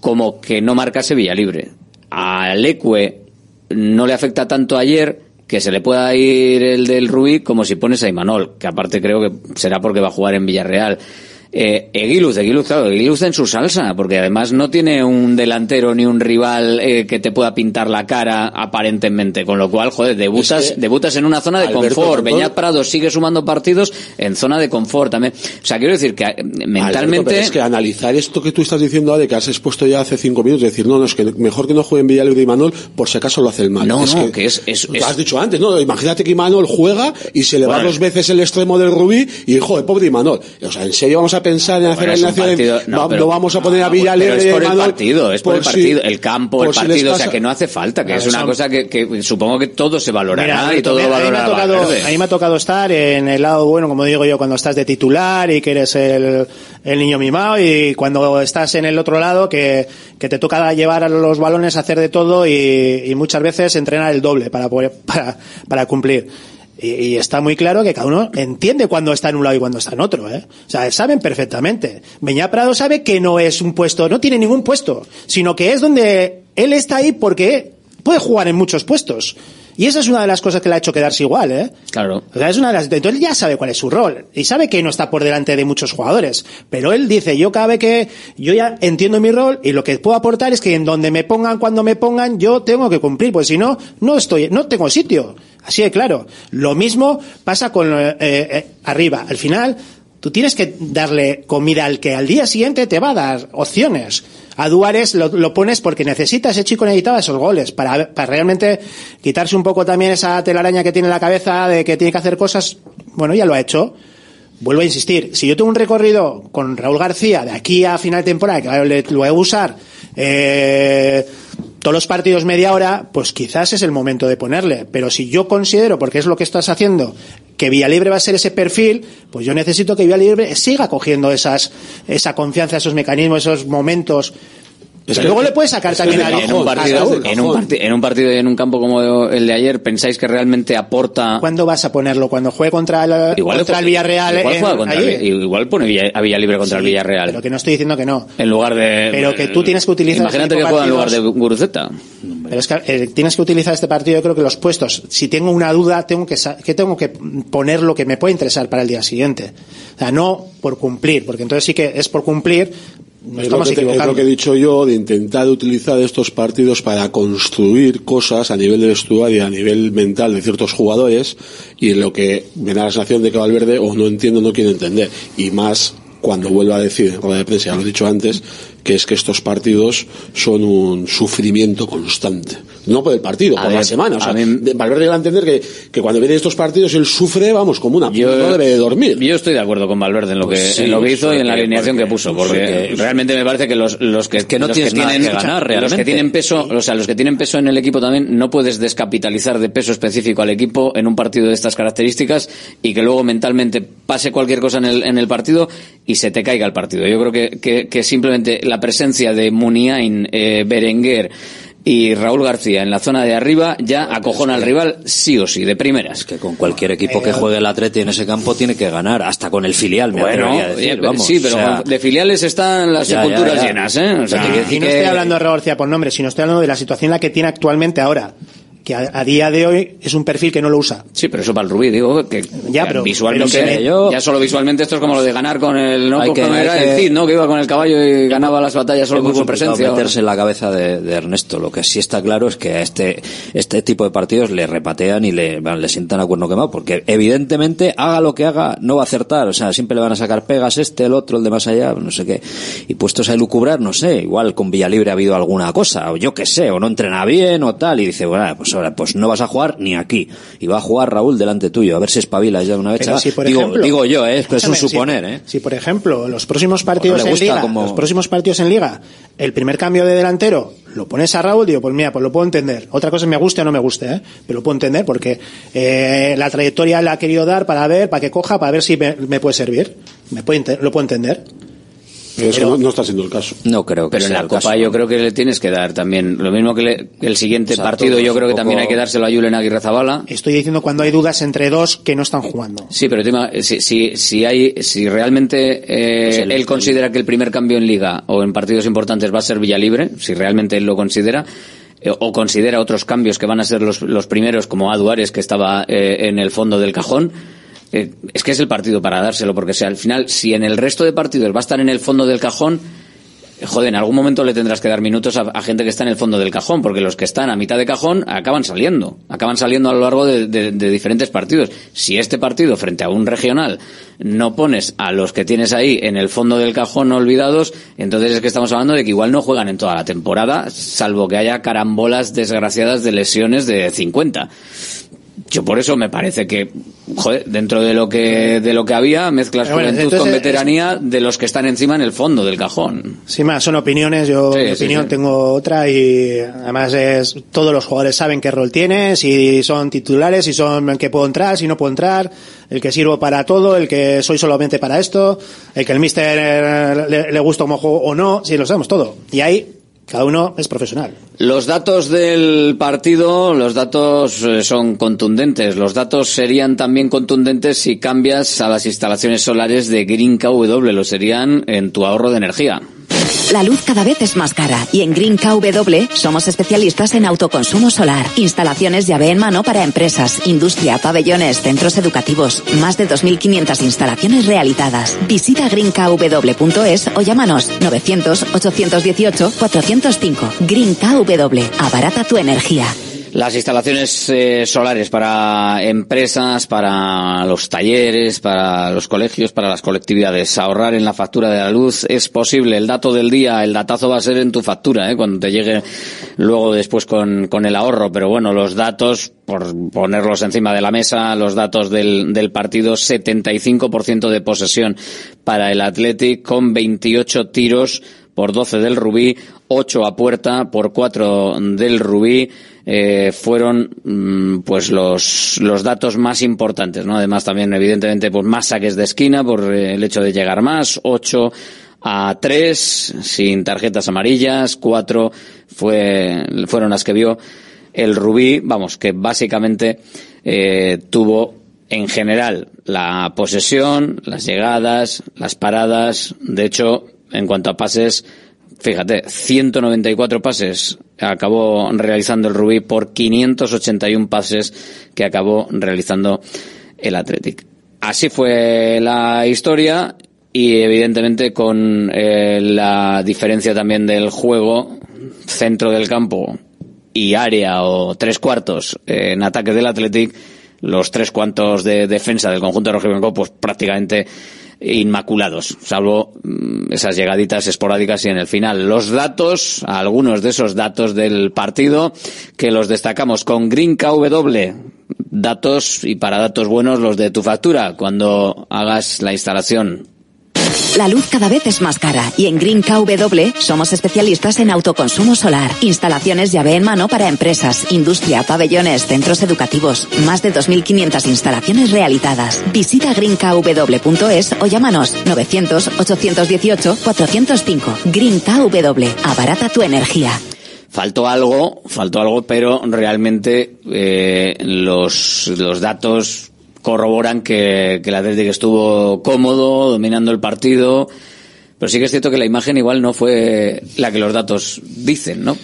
como que no marcase Villalibre. A Leque no le afecta tanto ayer que se le pueda ir el del Rubí como si pones a Imanol, que aparte creo que será porque va a jugar en Villarreal. Eh, Eguiluz, Eguiluz, claro, Eguiluz en su salsa, porque además no tiene un delantero ni un rival eh, que te pueda pintar la cara aparentemente, con lo cual, joder, debutas,
Es que-
debutas en una zona de
Alberto
confort. Beñat Prado sigue sumando partidos en zona de confort también. O sea, quiero decir que eh,
Alberto,
mentalmente...
pero es que analizar esto que tú estás diciendo, de que has expuesto ya hace cinco minutos, decir, no, no, es que mejor que no jueguen Villalibre y Manol, por si acaso lo hace el mal.
No,
es
no,
que,
que es- es-
Lo has dicho antes, ¿no? Imagínate que Imanol juega y se le va
Bueno.
dos veces el extremo del Rubí y, joder, pobre Imanol. O sea, ¿en serio vamos a pensar en hacer
Bueno,
la alineación?
partido- no,
va-
pero-
no vamos a poner a
no, pero
Villalibre
es por el partido, es por, el
si-
partido, el campo, el
si
partido, o sea que no hace falta, que
Claro,
es una cosa que, que supongo que todo se valorará
Mira,
y todo
mira,
lo
a, mí me ha
valorará
tocado, a mí me ha tocado estar en el lado bueno, como digo yo, cuando estás de titular y que eres el, el niño mimado y cuando estás en el otro lado que, que te toca llevar a los balones, hacer de todo y, y muchas veces entrenar el doble para, poder- [laughs] para, para cumplir. Y, y está muy claro que cada uno entiende cuándo está en un lado y cuándo está en otro, ¿eh? O sea, saben perfectamente. Beñá Prado sabe que no es un puesto, no tiene ningún puesto, sino que es donde él está ahí porque puede jugar en muchos puestos. Y esa es una de las cosas que le ha hecho quedarse igual, ¿eh?
Claro.
O sea, es una de las, entonces él ya sabe cuál es su rol y sabe que no está por delante de muchos jugadores, pero él dice, yo cada vez que yo ya entiendo mi rol y lo que puedo aportar es que en donde me pongan, cuando me pongan, yo tengo que cumplir, pues si no, no estoy, no tengo sitio. Así de claro. Lo mismo pasa con eh, eh, arriba. Al final, tú tienes que darle comida al que al día siguiente te va a dar opciones. A Duárez lo, pones porque necesita, ese chico necesitaba esos goles para, para realmente quitarse un poco también esa telaraña que tiene en la cabeza de que tiene que hacer cosas. Bueno, ya lo ha hecho. Vuelvo a insistir, si yo tengo un recorrido con Raúl García de aquí a final de temporada, que lo voy a usar, eh, todos los partidos media hora, pues quizás es el momento de ponerle. Pero si yo considero, porque es lo que estás haciendo, que Villalibre va a ser ese perfil, pues yo necesito que Villalibre siga cogiendo esas, esa confianza, esos mecanismos, esos momentos. Pero luego le puedes sacar también
en un partido, en un, parti- en un partido y en un campo como el de ayer, ¿pensáis que realmente aporta?
¿Cuándo vas a ponerlo? ¿Cuando juegue contra el,
Igual,
contra el Villarreal?
igual,
en-
juega contra
allí?
el- igual pone Villa- a Villalibre contra el Villarreal.
Pero que no estoy diciendo que no.
En lugar de.
Pero que tú tienes que utilizar
Imagínate que juega en lugar de. Guruceta.
Pero es que eh, tienes que utilizar este partido, yo creo que los puestos, si tengo una duda, tengo que, que tengo que poner lo que me puede interesar para el día siguiente. O sea, no por cumplir, porque entonces sí que es por cumplir,
Es lo, que es
equivocando.
lo que he dicho yo de intentar utilizar estos partidos para construir cosas a nivel de vestuario, a nivel mental de ciertos jugadores y lo que me da la sensación de que Valverde o no entiendo, no quiere entender. Y más cuando vuelva a decir en rueda de prensa, ya lo he dicho antes, que es que estos partidos son un sufrimiento constante. No por el partido,
A
por
ver,
la semana. O
a
sea,
mí-
de- Valverde va a entender que, que cuando vienen estos partidos él sufre, vamos, como una...
Yo,
no debe de dormir.
Yo estoy de acuerdo con Valverde en lo que,
Pues sí,
en lo que hizo y en la
porque-
alineación que puso, porque realmente me parece que los, los que,
que no
los
tienes nada
tienen,
que ganar,
los que
realmente.
tienen peso, o sea, los que tienen peso en el equipo también, no puedes descapitalizar de peso específico al equipo en un partido de estas características y que luego mentalmente pase cualquier cosa en el, en el partido y se te caiga el partido. Yo creo que, que, que simplemente la presencia de Muniain, eh, Berenguer, y Raúl García en la zona de arriba ya acojona al rival sí o sí, de primeras.
Que con cualquier equipo que juegue el Atleti en ese campo tiene que ganar, hasta con el filial, me
Bueno,
atrevería a decir,
eh,
vamos,
sí, pero
o sea,
con- de filiales están las
Ya,
sepulturas
ya, ya.
llenas, ¿eh? O sea,
Y no estoy hablando de Raúl García por nombre, sino estoy hablando de la situación en la que tiene actualmente ahora. Que a, a día de hoy es un perfil que no lo usa.
Sí, pero eso para el Rubí, digo, que
Ya, pero-
visualmente,
pero que-
yo- ya solo visualmente esto es como lo de ganar con el, no,
Hay que- hay
era
que-
el Cid, ¿no? Que iba con el caballo y ganaba las batallas solo con su presencia.
meterse en la cabeza de, de Ernesto. Lo que sí está claro es que a este, este tipo de partidos le repatean y le, le sientan a cuerno quemado, porque evidentemente, haga lo que haga, no va a acertar. O sea, siempre le van a sacar pegas este, el otro, el de más allá, no sé qué. Y puestos a elucubrar, no sé, igual con Villalibre ha habido alguna cosa, o yo qué sé, o no entrena bien o tal, y dice, bueno, pues ahora, pues no vas a jugar ni aquí. Y va a jugar Raúl delante tuyo, a ver si espabilas ya de una vez.
Si,
digo,
ejemplo-
digo yo, ¿eh? Es un
Escúchame, si-
suponer, ¿eh?
Si, por ejemplo, los próximos partidos en Liga,
como-
los próximos partidos en Liga, el primer cambio de delantero lo pones a Raúl, digo, pues mira, pues lo puedo entender. Otra cosa es me guste o no me guste, ¿eh? Pero lo puedo entender porque eh, la trayectoria la ha querido dar para ver, para que coja, para ver si me, me puede servir. Me puede lo puedo entender.
Pero eso no, no está siendo el caso.
No creo que
Pero en la
el
Copa
caso.
yo creo que le tienes que dar también, lo mismo que le- el siguiente
O sea,
partido, yo creo que también hay que dárselo a Julen Aguirre Zabala.
Estoy diciendo cuando hay dudas entre dos que no están jugando.
Sí, pero tema, si, si, si hay, si realmente eh,
Pues
él considera que el primer cambio en liga o en partidos importantes va a ser Villalibre, si realmente él lo considera, eh, o considera otros cambios que van a ser los, los primeros, como Aduares, que estaba eh, en el fondo del cajón, eh, es que es el partido para dárselo, porque si al final, si en el resto de partidos va a estar en el fondo del cajón, eh, Joder, en algún momento le tendrás que dar minutos a, gente que está en el fondo del cajón, porque los que están a mitad de cajón acaban saliendo, acaban saliendo a lo largo de, de- de diferentes partidos. Si este partido frente a un regional no pones a los que tienes ahí en el fondo del cajón olvidados, entonces es que estamos hablando de que igual no juegan en toda la temporada, salvo que haya carambolas desgraciadas de lesiones de 50. Yo por eso me parece que, joder, dentro de lo que, de lo que había, mezclas
bueno,
juventud
entonces,
con veteranía de los que están encima en el fondo del cajón.
Sin más, son opiniones. Yo,
Sí,
mi
sí,
opinión,
sí.
tengo otra y además es, todos los jugadores saben qué rol tiene, si son titulares, si son el que puedo entrar, si no puedo entrar, el que sirvo para todo, el que soy solamente para esto, el que el mister eh, le, le gusta como juego o no, sí, lo sabemos todo. Y ahí, cada uno es profesional.
Los datos del partido, los datos eh, son contundentes. Los datos serían también contundentes si cambias a las instalaciones solares de Green KW, lo serían en tu ahorro de energía.
La luz cada vez es más cara y en Green KW somos especialistas en autoconsumo solar, instalaciones llave en mano para empresas, industria, pabellones, centros educativos, más de 2.500 instalaciones realizadas. Visita greenkw.es o llámanos 900 818 405. Green KW, abarata tu energía.
Las instalaciones eh, solares para empresas, para los talleres, para los colegios, para las colectividades. Ahorrar en la factura de la luz es posible. El dato del día, el datazo va a ser en tu factura, ¿eh? cuando te llegue luego después con, con el ahorro. Pero bueno, los datos, por ponerlos encima de la mesa, los datos del, del partido, 75% de posesión para el Athletic con 28 tiros por 12 del Rubí, 8 a puerta por 4 del Rubí. Eh, fueron mm, pues los, los datos más importantes, ¿no? Además también evidentemente pues más saques de esquina por eh, el hecho de llegar más, 8 a 3 sin tarjetas amarillas, 4 fue, fueron las que vio el Rubí, vamos, que básicamente eh, tuvo en general la posesión, las llegadas, las paradas, de hecho, en cuanto a pases, fíjate, 194 pases acabó realizando el Rubí por 581 pases que acabó realizando el Athletic. Así fue la historia y evidentemente con eh, la diferencia también del juego, centro del campo y área o tres cuartos en ataque del Athletic, los tres cuartos de defensa del conjunto de rojiblanco pues prácticamente inmaculados, salvo mm, esas llegaditas esporádicas y en el final. Los datos, algunos de esos datos del partido, que los destacamos con Green KW, datos y para datos buenos los de tu factura, cuando hagas la instalación
La luz cada vez es más cara y en Green KW somos especialistas en autoconsumo solar, instalaciones llave en mano para empresas, industria, pabellones, centros educativos, más de 2.500 instalaciones realizadas. Visita greenkw.es o llámanos 900 818 405. Green KW, abarata tu energía.
Faltó algo, faltó algo, pero realmente eh, los, los datos corroboran que, que el Atlético estuvo cómodo, dominando el partido, pero sí que es cierto que la imagen igual no fue la que los datos dicen, ¿no?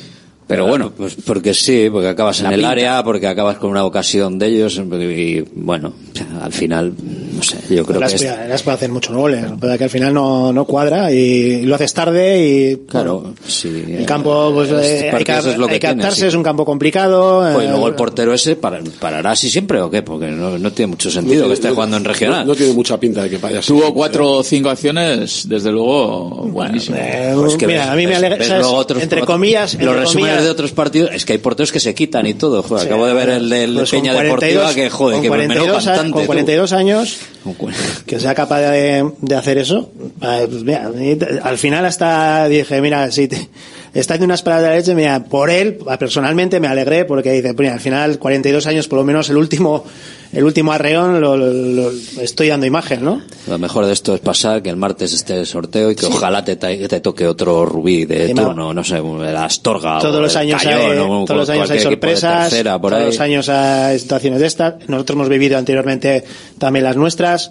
Pero bueno.
Pues porque sí, porque acabas en el
pinta.
área, porque acabas con una ocasión de ellos y bueno, al final, no sé, yo creo
Las,
que es,
las puede hacer muchos goles, pero que al final no, no cuadra y lo haces tarde y
claro, sí.
el campo pues
Estos
eh, hay que,
es lo que
hay que
tiene,
adaptarse,
sí.
es un campo complicado.
Pues, y
eh,
luego el portero ese para- parará así siempre o qué, porque no, no tiene mucho sentido que esté jugando en regional.
No, tiene mucha pinta de que vaya así.
Tuvo cuatro o cinco acciones, desde luego, buenísimo.
eh,
Pues que
mira,
ves-
a mí me alegra, entre comillas, entre comillas,
de otros partidos, es que hay porteros que se quitan y todo. Joder,
Sí,
acabo de ver el del
pues
Peña
42
Deportiva que joder,
con
que menudo
42, a-
cantante.
con
tú.
42 años que sea capaz de, de hacer eso eh, pues mira, al final hasta dije mira si te, está haciendo unas palabras de la leche mira por él personalmente me alegré porque dice pues mira, al final 42 años por lo menos el último el último arreón lo, lo- lo- estoy dando imagen ¿no?
Lo mejor de esto es pasar que el martes esté el sorteo y que ojalá te, te, toque otro rubí de
Encima-
turno, no sé, el Astorga
todos
o
los años
Cayón,
hay,
o
todos los años hay sorpresas
tercera, por
todos
ahí.
los años hay situaciones de estas nosotros hemos vivido anteriormente también las nuestras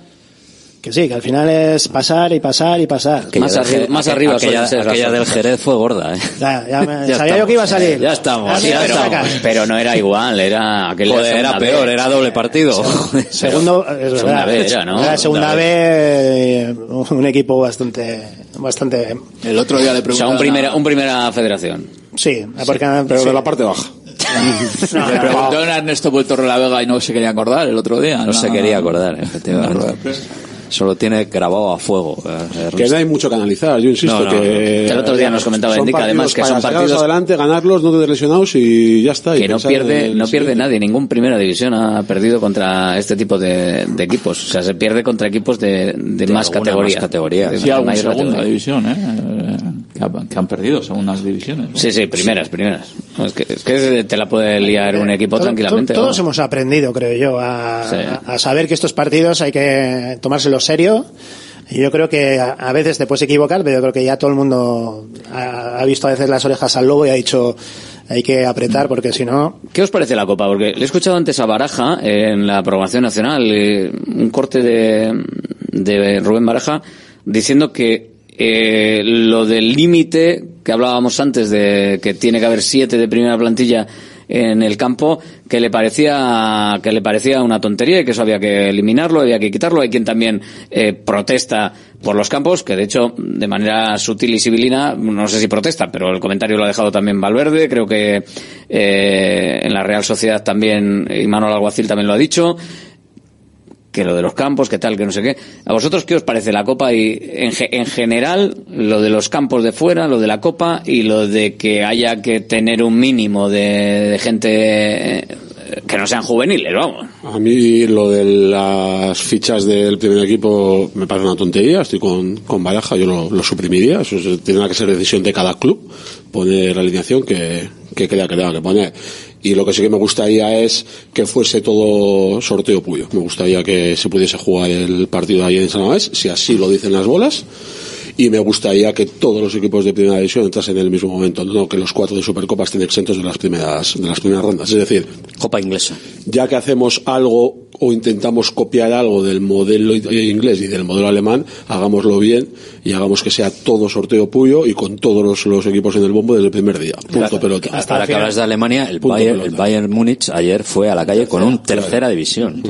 que sí, que al final es pasar y pasar y pasar.
Aquella del Jerez- aquella, aquella del Jerez fue gorda, ¿eh?
Ya, ya me- [laughs]
Ya
sabía yo que iba a
estamos,
salir.
ya estamos,
Ah,
ya
mira,
estamos.
Pero no era igual, era aquel
Joder,
segunda
era
B.
peor, era doble partido.
Segundo, es verdad.
Segunda B era, ¿no?
Era segunda B, eh, un equipo bastante, bastante.
El otro día le
O sea, un primera, un primera federación.
Sí, porque,
Pero
sí.
de la parte baja. [laughs]
le preguntaron a Ernesto Puerto la Vega y no se quería acordar el otro día.
No se quería acordar, efectivamente. Solo tiene grabado a fuego. eh,
Que no hay mucho que analizar, yo insisto
No, no,
que...
no. El otro día nos comentaba
son
Endica, además, que son partidos-
adelante, ganarlos, no te lesionados y ya está. y
Que no pierde, no pierde
siguiente.
nadie, ningún primera división ha perdido contra este tipo de, de equipos. O sea, se pierde contra equipos de, de, más, categoría.
más categoría.
Sí, segunda
categoría.
división, ¿eh? Eh, Que, ha- que han perdido segundas divisiones.
Sí, sí, primeras, primeras. Es que, es que te la puede liar un equipo tranquilamente.
Todos hemos aprendido, creo yo, a,
Sí.
a- a saber que estos partidos hay que tomárselos serio. Y yo creo que a, a veces te puedes equivocar, pero yo creo que ya todo el mundo ha, ha visto a veces las orejas al lobo y ha dicho hay que apretar porque si no.
¿Qué os parece la Copa? Porque le he escuchado antes a Baraja en la programación nacional, eh, un corte de, de Rubén Baraja, diciendo que eh, lo del límite que hablábamos antes de que tiene que haber siete de primera plantilla en el campo que le parecía que le parecía una tontería y que eso había que eliminarlo, había que quitarlo. Hay quien también eh, protesta por los campos, que de hecho de manera sutil y civilina, no sé si protesta, pero el comentario lo ha dejado también Valverde, creo que eh, en la Real Sociedad también, y Manuel Alguacil también lo ha dicho que lo de los campos, que tal, que no sé qué. ¿A vosotros qué os parece la Copa y en, en general lo de los campos de fuera, lo de la Copa y lo de que haya que tener un mínimo de, gente eh, que no sean juveniles, vamos?
A mí lo de las fichas del primer equipo me parece una tontería, estoy con, con Baraja, yo lo, suprimiría, eso es- tendrá que ser decisión de cada club, poner la alineación que, que crea que tenga que poner. Y lo que sí que me gustaría es que fuese todo sorteo puyo. Me gustaría que se pudiese jugar el partido ahí en San Mamés, si así lo dicen las bolas. Y me gustaría que todos los equipos de primera división entrasen en el mismo momento, no que los cuatro de Supercopa estén exentos de las primeras, de las primeras rondas. Es decir,
Copa inglesa.
ya que hacemos algo o intentamos copiar algo del modelo inglés y del modelo alemán, hagámoslo bien y hagamos que sea todo sorteo puyo y con todos los, los equipos en el bombo desde el primer día. Punto pelota.
Ahora que hablas de Alemania, el Bayern, el Bayern Múnich ayer fue a la calle con un tercera división.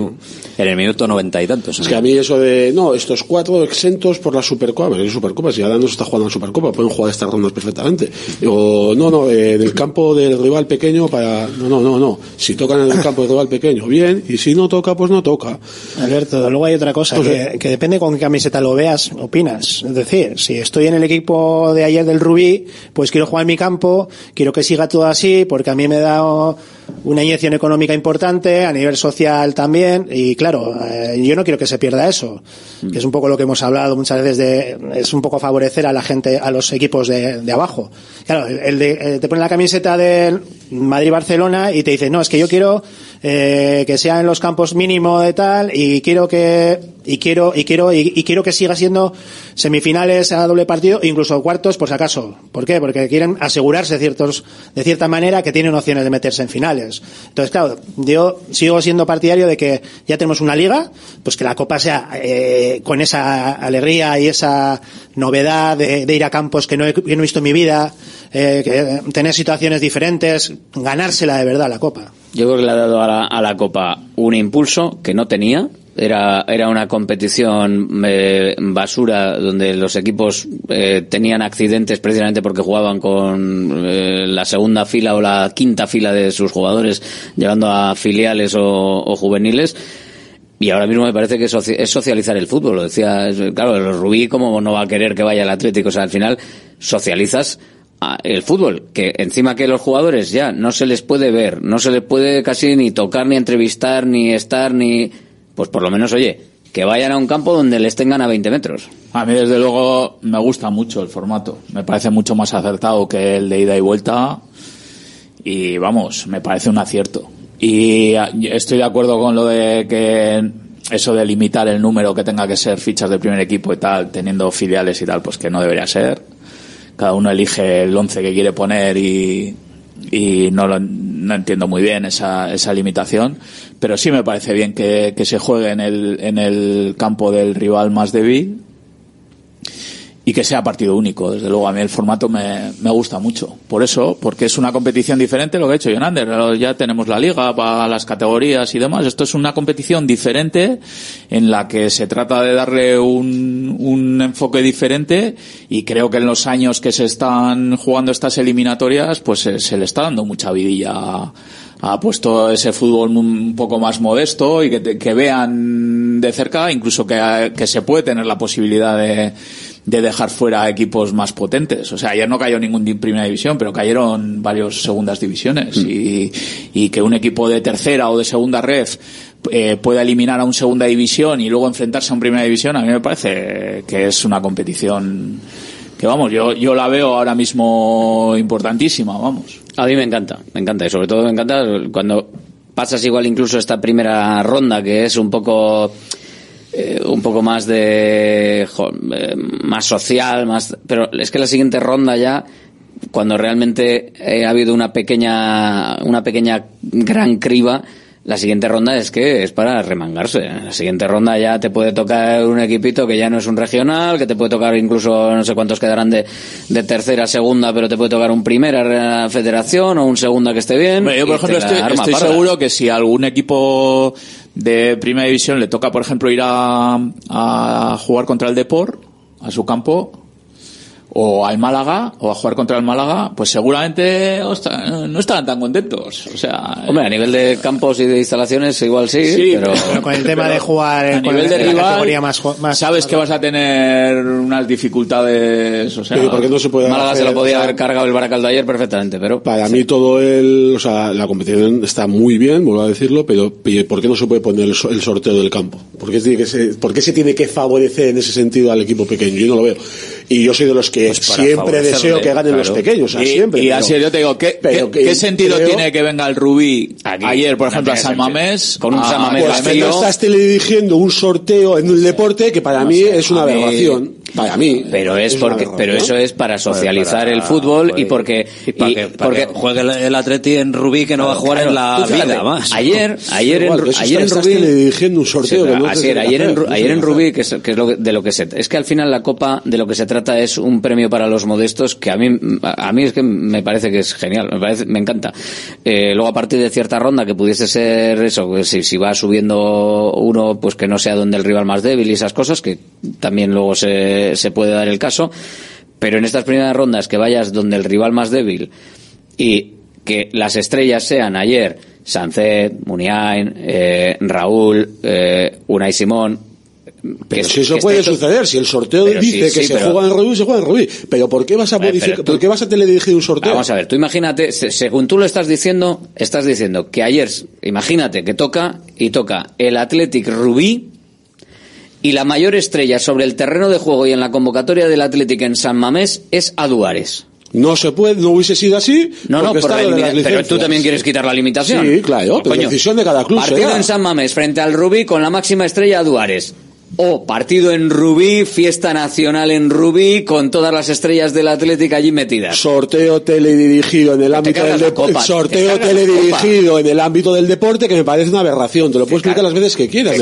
En el minuto noventa y tantos.
Es que a mí eso de, no, estos cuatro exentos por la Supercopa, pero es Supercopa, si ahora no se está jugando en Supercopa, pueden jugar estas rondas perfectamente. O, no, no, eh, en el campo del rival pequeño para, no, no, no, no. Si tocan en el campo del rival pequeño, bien, y si no toca, pues no toca.
Alberto, luego hay otra cosa,
Pues,
que, que depende con qué camiseta lo veas, opinas. Es decir, si estoy en el equipo de ayer del Rubí, pues quiero jugar en mi campo, quiero que siga todo así, porque a mí me da una inyección económica importante, a nivel social también, y claro, eh, yo no quiero que se pierda eso, que es un poco lo que hemos hablado muchas veces de, es un poco favorecer a la gente, a los equipos de, de abajo. Claro, el, de, eh, te pone la camiseta del Madrid-Barcelona y te dice, no, es que yo quiero eh, que sea en los campos mínimo de tal y quiero que y quiero y quiero y, quiero que siga siendo semifinales a doble partido e incluso cuartos por si acaso. ¿por qué? porque quieren asegurarse ciertos de cierta manera que tienen opciones de meterse en finales. Entonces claro yo sigo siendo partidario de que ya tenemos una liga pues que la copa sea eh, con esa alegría y esa novedad de, ir a campos que no he, visto en mi vida eh, tener situaciones diferentes ganársela de verdad la copa
Yo creo que le ha dado a la, a la Copa un impulso que no tenía. Era, era una competición eh, basura donde los equipos eh, tenían accidentes precisamente porque jugaban con eh, la segunda fila o la quinta fila de sus jugadores, llegando a filiales o, o juveniles. Y ahora mismo me parece que es soci- es socializar el fútbol. Lo decía, claro, el Rubí, ¿cómo no va a querer que vaya el Atlético? O sea, al final socializas el fútbol, que encima que los jugadores ya no se les puede ver, no se les puede casi ni tocar, ni entrevistar, ni estar, ni... Pues por lo menos, oye, que vayan a un campo donde les tengan a 20 metros.
A mí, desde luego, me gusta mucho el formato. Me parece mucho más acertado que el de ida y vuelta. Y vamos, me parece un acierto. Y ah, estoy de acuerdo con lo de que eso de limitar el número que tenga que ser fichas del primer equipo y tal, teniendo filiales y tal, pues que no debería ser. Cada uno elige el once que quiere poner y, y no, lo, no entiendo muy bien esa, esa limitación, pero sí me parece bien que, que se juegue en el, en el campo del rival más débil y que sea partido único. Desde luego, a mí el formato me, me gusta mucho. Por eso, porque es una competición diferente lo que ha hecho Jonander. Ya tenemos la liga para las categorías y demás. Esto es una competición diferente en la que se trata de darle un, un enfoque diferente y creo que en los años que se están jugando estas eliminatorias, pues se, le está dando mucha vidilla a- ha puesto ese fútbol un poco más modesto y que vean de cerca, incluso que, que se puede tener la posibilidad de, de dejar fuera equipos más potentes. O sea, ayer no cayó ningún di- primera división, pero cayeron varios segundas divisiones y, y que un equipo de tercera o de segunda red eh, pueda eliminar a un segunda división y luego enfrentarse a un primera división, a mí me parece que es una competición que vamos, yo, yo la veo ahora mismo importantísima, vamos.
A mí me encanta, me encanta y sobre todo me encanta cuando pasas igual incluso esta primera ronda que es un poco eh, un poco más de jo, eh, más social, más pero es que la siguiente ronda ya cuando realmente ha habido una pequeña una pequeña gran criba la siguiente ronda es que es para remangarse. La siguiente ronda ya te puede tocar un equipito que ya no es un regional, que te puede tocar incluso no sé cuántos quedarán de, de tercera, segunda, pero te puede tocar un primera federación o un segunda que esté bien.
Hombre, Yo, por ejemplo, estoy, estoy seguro que si algún equipo de primera división le toca, por ejemplo, ir a, a jugar contra el Deport, a su campo, o al Málaga, o a jugar contra el Málaga, pues seguramente ostras, no estarán tan contentos. O sea,
Hombre, a nivel de campos y de instalaciones igual sí,
Sí,
pero...
Pero con el tema
Pero
de jugar
a nivel de
la
rival,
categoría más,
sabes que vas a tener unas dificultades, o sea,
Pero ¿por qué no se puede
Málaga se lo podía
o sea,
haber cargado el Baracaldo ayer perfectamente, pero...
Para mí todo el, o sea, la competición está muy bien, vuelvo a decirlo, pero ¿por qué no se puede poner el, so- el sorteo del campo? ¿Por qué, tiene que ser- ¿Por qué se tiene que favorecer en ese sentido al equipo pequeño? Yo no lo veo. Y yo soy de los que
Pues
siempre deseo que ganen los
claro.
pequeños, o sea,
y,
siempre.
y
pero-
así yo te digo, ¿qué,
pero
qué-
que
qué sentido
creo-
tiene que venga el Rubí ayer, por
no
ejemplo, a San. Mamés?
Con un
a-
San Mamés
Pues
vacío.
pero estás teledirigiendo un sorteo en el deporte que para mí es una
a mí-
aberración. Para mí.
Pero es porque, pero eso es para socializar
para-
el fútbol y
pues,
porque,
Y para
y
que, para
porque
que juegue el, el Atleti en Rubí que no va a jugar
Claro,
en la
fíjate,
vida más.
Ayer, [laughs] ayer en,
Igual,
ayer en Rubí,
teledirigiendo un sorteo
Sí,
que no
así
se
era,
tiene
ayer en, ayer en Rubí, que es, que es lo que- de lo que se, es que al final la Copa de lo que se trata es un premio para los modestos que a mí, a mí es que me parece que es genial, me parece, me encanta. Eh, luego a partir de cierta ronda que pudiese ser eso, que si, si va subiendo uno, pues que no sea donde el rival más débil y esas cosas, que también luego se, se puede dar el caso. Pero en estas primeras rondas que vayas donde el rival más débil y que las estrellas sean ayer Sancet, Muniain, eh, Raúl, eh, Unai Simón.
Pero
que-
si eso puede suceder, si el sorteo
Pero
dice
sí,
que
sí,
se
pero-
juega en Rubí, se juega en Rubí. Pero ¿por qué vas a modificar,
tú-
por qué vas a teledirigir un sorteo?
Vamos a ver, tú imagínate, se- según tú lo estás diciendo, estás diciendo que ayer, imagínate que toca y toca el Athletic Rubí y la mayor estrella sobre el terreno de juego y en la convocatoria del Athletic en San Mamés es Aduares.
No se puede, no hubiese sido así.
No, no,
las
limita- pero tú también quieres quitar la limitación.
Sí, claro, pero
Coño,
decisión de cada club
Partido
será.
en San Mamés frente al Rubí con la máxima estrella Aduares. O partido en Rubí, fiesta nacional en Rubí, con todas las estrellas del Atlético allí metidas.
Sorteo teledirigido en el ámbito del deporte. Sorteo teledirigido en el ámbito del deporte que me parece una aberración. Te lo puedo explicar las veces que quieras.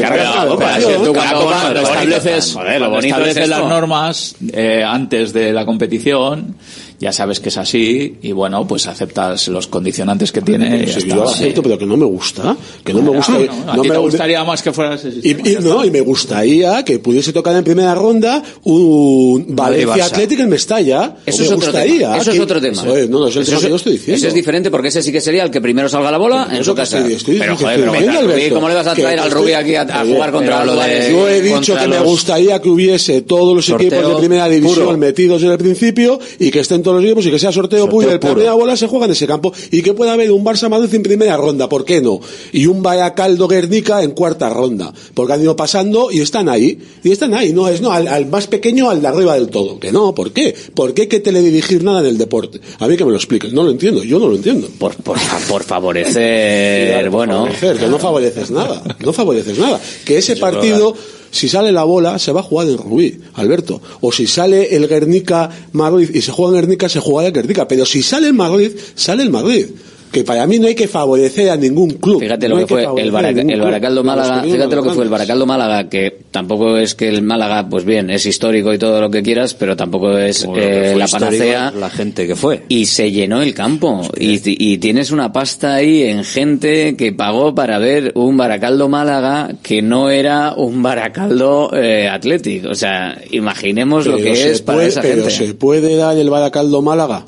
estableces, las normas eh, antes de la competición, ya sabes que es así y bueno, pues aceptas los condicionantes que tiene. y
Sí,
está.
yo lo acepto, pero que no me gusta. Que no me gusta.
No, no, a
no
ti
me
te gustaría más que fuera ese
Y,
sistema,
y-
ya
no, y me gustaría que pudiese tocar en primera ronda un Valencia. Atlético en Mestalla.
Eso
me
es otro
gustaría
tema. Eso
que-
es otro tema.
No, no es el
Eso
tema
es-
que yo estoy diciendo.
Ese es diferente porque ese sí que sería el que primero salga la bola en su casa.
estoy- estoy-
pero
que
joder, pero Rubí, ¿cómo le vas a traer al Rubí aquí a, a jugar contra
pero lo de-?
Yo he dicho que me
los-
gustaría que hubiese todos los equipos de primera división metidos desde el principio y que estén todos los equipos y que sea sorteo,
Sorteo
puro el primera bola se juega en ese campo y que pueda haber un Barça Madrid en primera ronda, ¿por qué no? Y un Vallecaldo Guernica en cuarta ronda, porque han ido pasando y están ahí, y están ahí, no es no al, al más pequeño al de arriba del todo, que no, ¿por qué? ¿Por qué hay que teledirigir nada en el deporte? A mí que me lo expliques, no lo entiendo, yo no lo entiendo.
Por, por, por [laughs] favorecer, bueno.
Favorecer, que no favoreces nada, no favoreces nada. Que ese partido, si sale la bola, se va a jugar en Rubí, Alberto. O si sale el Guernica Madrid y se juega en Se juega en Guernica. Pero si sale el Madrid, sale el Madrid. Que para mí no hay que favorecer a ningún club.
Fíjate lo que fue el, Baraca-. Baracaldo Málaga, fíjate lo que fue el. Baracaldo Málaga, que tampoco es que el Málaga, pues bien, es histórico y todo lo que quieras, pero tampoco es eh, la panacea.
La gente que fue.
Y se llenó el campo. Y, y tienes una pasta ahí en gente que pagó para ver un Baracaldo Málaga que no era un Baracaldo eh, Athletic. O sea, imaginemos lo
Pero
que es para esa
pero
gente.
se puede dar el Baracaldo Málaga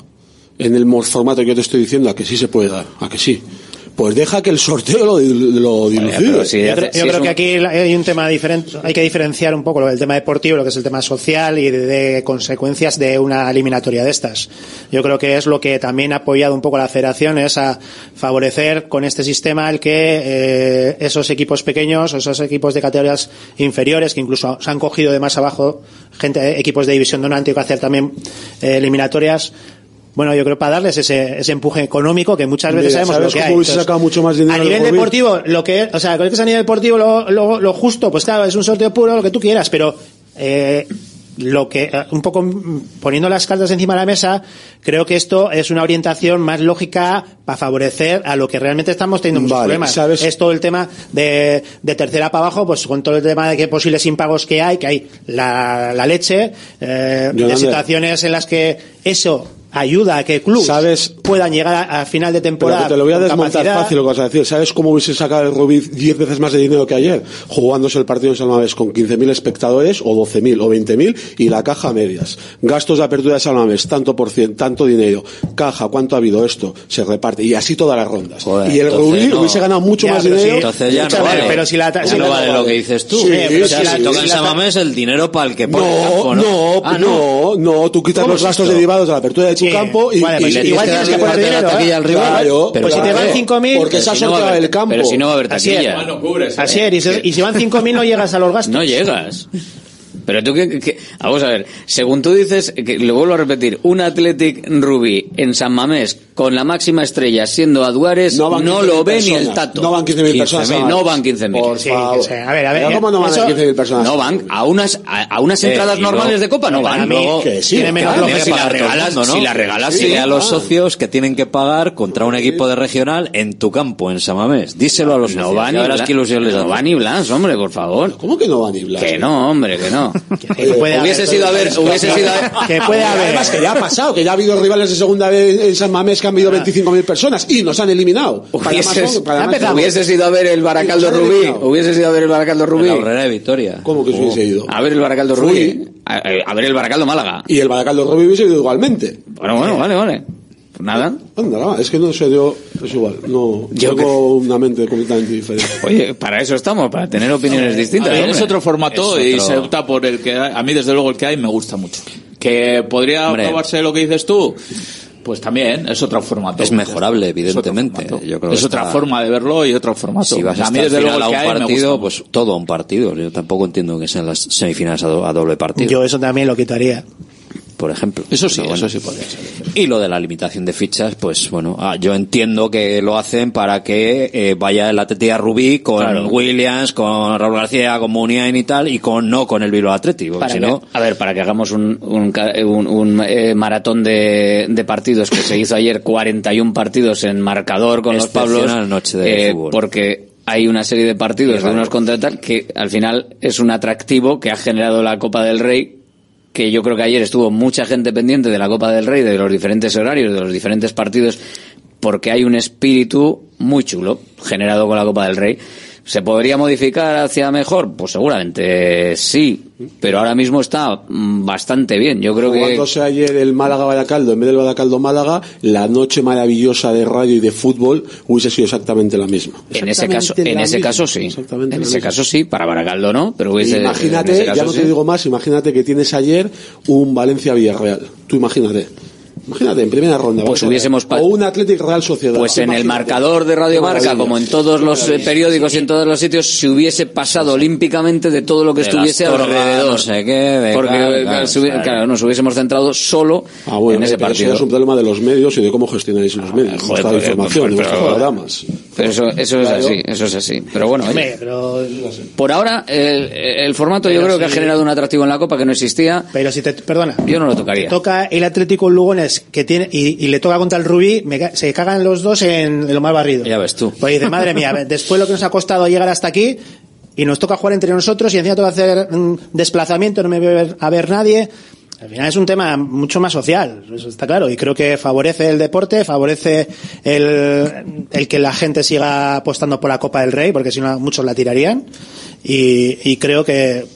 en el formato que yo te estoy diciendo, a que sí se puede dar, a que sí. Pues deja que el sorteo lo, lo dilucide.
Yo creo, yo
si
creo
es
que aquí hay un tema diferente, hay que diferenciar un poco lo del tema deportivo, lo que es el tema social y de, de consecuencias de una eliminatoria de estas. Yo creo que es lo que también ha apoyado un poco la federación, es a favorecer con este sistema el que eh, esos equipos pequeños, esos equipos de categorías inferiores, que incluso se han cogido de más abajo, gente, equipos de división tenido que hacer también eh, eliminatorias, bueno, yo creo para darles ese, ese empuje económico que muchas veces
Mira,
sabemos
¿sabes
lo que
cómo
hay.
hubiese
Entonces,
sacado mucho más dinero
a
el
nivel deportivo, lo que, o sea, creo que es a nivel deportivo lo, lo, lo justo, pues claro, es un sorteo puro, lo que tú quieras, pero eh, lo que, eh, un poco poniendo las cartas encima de la mesa, creo que esto es una orientación más lógica para favorecer a lo que realmente estamos teniendo muchos
Vale,
problemas.
¿sabes?
Es todo el tema de, de tercera para abajo, pues con todo el tema de que posibles impagos que hay, que hay la, la leche, eh, de situaciones en las que eso ayuda a que clubes puedan llegar a, a final de
Pero
temporada.
que te lo voy a desmontar
capacidad.
fácil lo que vas a decir. ¿Sabes cómo hubiese sacado el Rubí 10 veces más de dinero que ayer? Jugándose el partido en Salmamés con 15.000 espectadores o 12.000 o 20.000 y la caja a medias. Gastos de apertura de Salmamés, tanto por cien, tanto dinero. Caja, ¿cuánto ha habido esto? Se reparte. Y así todas las rondas.
Joder,
y el Rubí
no.
hubiese ganado mucho
Ya,
más
pero
dinero.
sí,
Entonces ya no vale.
pero si la
Ya
si
no
la-
vale lo que dices tú.
Sí, pero
o sea,
si la-
si toca en Samamés el dinero para el que pone el
No,
campo, ¿no?
no,
Ah,
no, no, tú quitas
¿Cómo
los gastos derivados de la apertura de tu campo y,
Vale, pues
y-
igual
y-
tienes que poner dinero, ¿eh?
Claro,
pues si te van 5.000,
porque se ha
Pero haber-
el campo.
pero si no va a haber taquilla.
Así es, y si, y si van 5.000 no llegas a los gastos.
No llegas. [laughs] Pero tú que, que- vamos a ver, según tú dices, que lo vuelvo a repetir, un Athletic Rubí en San Mamés con la máxima estrella siendo Aduares no,
van
lo
15.000
ve ni el tato.
No van 15.000 personas.
15.000, No van 15.000.
Por
Sí,
favor.
sí, a ver, a ver,
¿Cómo no van
eso-
a 15.000 personas?
No van a unas a, a unas
Eh,
entradas
y luego-
normales de copa no van.
mí,
Luego-
que sí, tiene menos
claro, si la regalas,
mundo, ¿no?
si la regalas, sí.
Dile a los socios que tienen que pagar contra un equipo de regional en tu campo, en Samamés. Díselo a los
No
socios.
van ni
verás
Blas,
qué ilusión les
no van ni Blas, hombre, por favor.
¿Cómo que no van ni Blas?
Que no, hombre, que no. [laughs]
Que puede
hubiese
haber-
sido a ver, hubiese sido a ver. [laughs]
Que puede haber.
Además que ya ha pasado, que ya ha habido rivales de segunda vez en San Mamés que han habido 25.000 personas y nos han eliminado. Para más
Hubieses,
para más son-
hubieses ido a ver el Baracaldo Rubí.
eliminado.
Hubieses ido a ver el Baracaldo Rubí.
La horrera de Victoria.
¿Cómo que se hubiese ido?
A ver el Baracaldo. Rubí. A, a ver el Baracaldo Málaga.
Y el Baracaldo Rubí hubiese ido igualmente.
Bueno, bueno, vale, vale. Nada.
Anda, es que no sé yo, es igual, no,
Yo
tengo una mente completamente diferente.
Oye, para eso estamos, para tener opiniones distintas.
A ver, es otro formato
Es
y
otro-
se opta por el que hay. a mí desde luego el que hay me gusta mucho. Que podría
Hombre.
probarse lo que dices tú. Pues también es otro formato.
Es mejorable, evidentemente.
Es.
Yo creo que
es otra
está-
forma de verlo y otro formato.
Si vas a,
a mí desde luego
a
que
un
hay
partido, pues todo a un partido. Yo tampoco entiendo que sean las semifinales a, do- a doble partido,
Yo eso también lo quitaría.
Por ejemplo.
Eso sí, eso sí podría ser.
Y lo de la limitación de fichas, pues bueno, ah, yo entiendo que lo hacen para que eh, vaya el Atleti Rubí con
Claro.
Williams, con Raúl García, con Muniain y tal, y con no con el Bilbao Atleti, porque si no,
a ver, para que hagamos un, un, un- un, eh, maratón de, de partidos que se hizo ayer, 41 partidos en marcador con los Pablos,
noche de
eh,
fútbol.
porque hay una serie de partidos de unos contra tal que al final es un atractivo que ha generado la Copa del Rey que yo creo que ayer estuvo mucha gente pendiente de la Copa del Rey, de los diferentes horarios, de los diferentes partidos, porque hay un espíritu muy chulo generado con la Copa del Rey. ¿Se podría modificar hacia mejor? Pues seguramente sí, pero ahora mismo está mm, bastante bien. Yo creo que
Jugándose ayer el Málaga-Badacaldo, en vez del Badacaldo-Málaga, la noche maravillosa de radio y de fútbol hubiese sido exactamente la misma.
en ese caso,
Exactamente
en
la
ese
misma,
caso sí,
exactamente
en ese
misma.
caso sí, para Baracaldo no, pero hubiese,
Imagínate,
caso
ya no te
sí.
digo más, imagínate que tienes ayer un Valencia-Villarreal. Tú imagínate. Imagínate, en primera ronda.
Pues hubiésemos
O un Athletic Real Sociedad.
Pues en el
Imagínate.
marcador de Radio Marca, como en todos los eh, periódicos y en todos los sitios, se hubiese pasado olímpicamente de todo lo que
De
estuviese alrededor.
no sé qué, de
Porque
claro,
eh,
claro, claro.
claro, nos hubiésemos centrado solo
Ah, bueno,
en ese
pero eso
partido.
es un problema de los medios y de cómo gestionáis los medios,
joder, pues,
información,
pues,
vuestros
pero-
programas.
Pero eso, eso es así, eso es así. Pero bueno, oye, por ahora el, el formato yo creo que ha generado un atractivo en la Copa que no existía.
pero si te, perdona,
Yo no lo tocaría.
toca el Atlético Lugones que tiene y, y le toca contra el Rubí, me se cagan los dos en, en lo más barrido.
ya ves tú.
Pues dice, madre mía, [laughs] después lo que nos ha costado llegar hasta aquí y nos toca jugar entre nosotros y encima toca hacer un desplazamiento, no me voy a ver, a ver nadie. Al final es un tema mucho más social, eso está claro, y creo que favorece el deporte, favorece el, el que la gente siga apostando por la Copa del Rey, porque si no muchos la tirarían, y, y creo que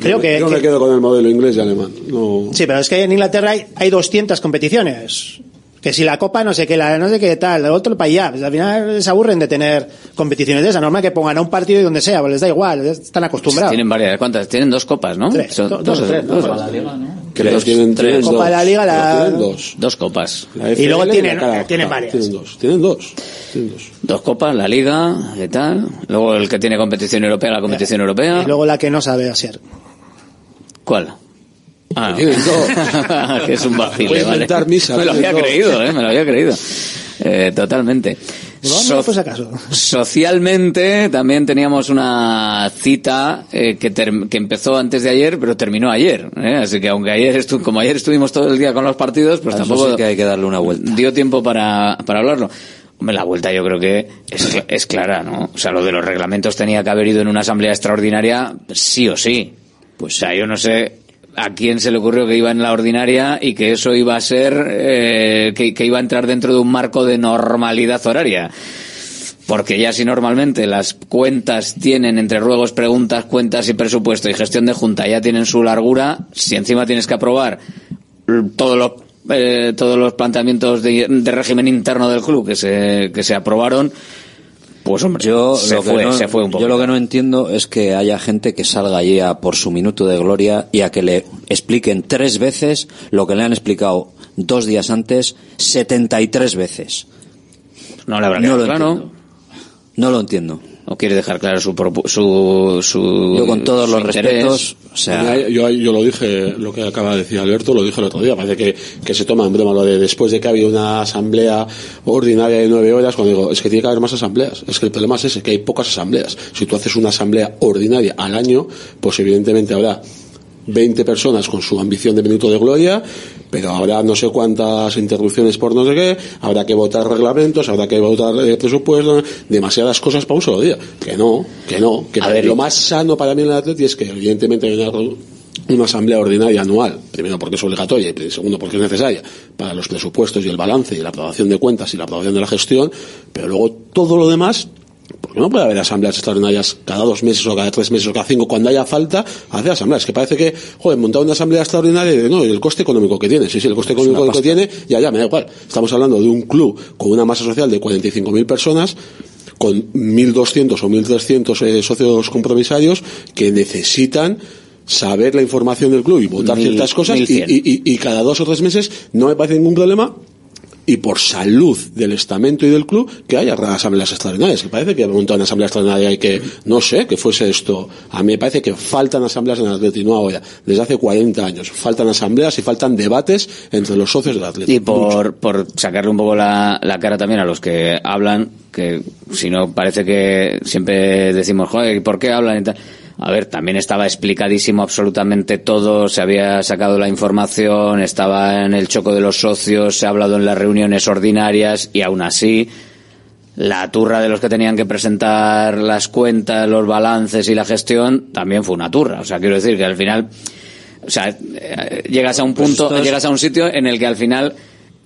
creo que,
Yo
que-
me quedo con el modelo inglés y alemán. No.
Sí, pero es que en Inglaterra hay, hay 200 competiciones. Que si la copa no sé qué, la no sé qué tal, el otro para allá. Pues al final se aburren de tener competiciones de esa. Normal que pongan a un partido y donde sea, pues les da igual, están acostumbrados.
Tienen varias, ¿cuántas? Tienen dos copas, ¿no?
Tres,
Son-
do- dos o tres,
dos,
dos.
Creo
Dos,
que tienen,
tres.
tienen
Copa
dos.
de la Liga, la-
Tienen dos.
dos copas.
Y luego tienen-
la Cara-
tienen varias.
Tienen dos. Tienen dos. Tienen dos.
Dos copas, la Liga, ¿qué tal? Luego el que tiene competición europea, la competición europea.
Y luego la que no sabe hacer.
¿Cuál? Ah,
Tienen dos. [laughs]
que es un vacile, ¿vale?
misa,
me lo había
dos.
creído, ¿eh? Me lo había creído. Eh, totalmente.
No, pues acaso.
Socialmente también teníamos una cita eh, que, que empezó antes de ayer, pero terminó ayer. ¿eh? Así que aunque ayer estu como ayer estuvimos todo el día con los partidos, pues
A eso
tampoco
sí que hay que darle una vuelta.
dio tiempo para, para hablarlo. Hombre, la vuelta yo creo que es, es clara, ¿no? O sea, lo de los reglamentos tenía que haber ido en una asamblea extraordinaria, sí o sí. Pues, o sea, yo no sé a quién se le ocurrió que iba en la ordinaria y que eso iba a ser, eh, que, iba a entrar dentro de un marco de normalidad horaria. Porque ya si normalmente las cuentas tienen entre ruegos, preguntas, cuentas y presupuesto y gestión de junta ya tienen su largura, si encima tienes que aprobar todos los eh, todos los planteamientos de, de régimen interno del club que se que se aprobaron, pues hombre,
Yo
se
lo que
fue,
no-
se fue un poco.
Yo lo que no entiendo es que haya gente que salga allí a por su minuto de gloria y a que le expliquen tres veces lo que le han explicado dos días antes 73 veces.
No le habrá
no lo
claro.
entiendo. No lo entiendo.
¿O quiere dejar claro su, propu- su, su
Yo con todos
su
los
interés?
respetos, o sea,
Yo, yo, yo lo dije, lo que acaba de decir Alberto, lo dije el otro día. Parece que, que se toma en broma lo de después de que ha habido una asamblea ordinaria de nueve horas, cuando digo, es que tiene que haber más asambleas. Es que el problema es ese, que hay pocas asambleas. Si tú haces una asamblea ordinaria al año, pues evidentemente habrá 20 personas con su ambición de minuto de gloria, pero habrá no sé cuántas interrupciones por no sé qué, habrá que votar reglamentos, habrá que votar eh, presupuestos, demasiadas cosas para un solo día. Que no, que no, que
A ver,
lo más sano para mí en el Atleti es que evidentemente hay una, una asamblea ordinaria anual, primero porque es obligatoria y segundo porque es necesaria para los presupuestos y el balance y la aprobación de cuentas y la aprobación de la gestión, pero luego todo lo demás no puede haber asambleas extraordinarias cada dos meses o cada tres meses o cada cinco, cuando haya falta, hacer asambleas. Que parece que, joder, montar una asamblea extraordinaria, y, no, y el coste económico que tiene. Sí, sí, el coste económico que tiene, ya, ya, me da igual. Estamos hablando de un club con una masa social de 45.000 personas, con 1.200 o 1.300 eh, socios compromisarios que necesitan saber la información del club y votar ciertas cosas y,
1100.
y- y- y cada dos o tres meses no me parece ningún problema y por salud del estamento y del club que haya asambleas extraordinarias. Que parece que montar una asamblea extraordinaria y que, no sé, que fuese esto. A mí me parece que faltan asambleas en el Atleti, no ahora, desde hace 40 años. Faltan asambleas y faltan debates entre los socios del Atleti.
Y por, por sacarle un poco la, la cara también a los que hablan, que si no parece que siempre decimos, joder, ¿y por qué hablan y tal? A ver, también estaba explicadísimo absolutamente todo, se había sacado la información, estaba en el choco de los socios, se ha hablado en las reuniones ordinarias y aún así la turra de los que tenían que presentar las cuentas, los balances y la gestión también fue una turra. O sea, quiero decir que al final, o sea, eh, llegas a un
Pues
punto, llegas a un sitio en el que al final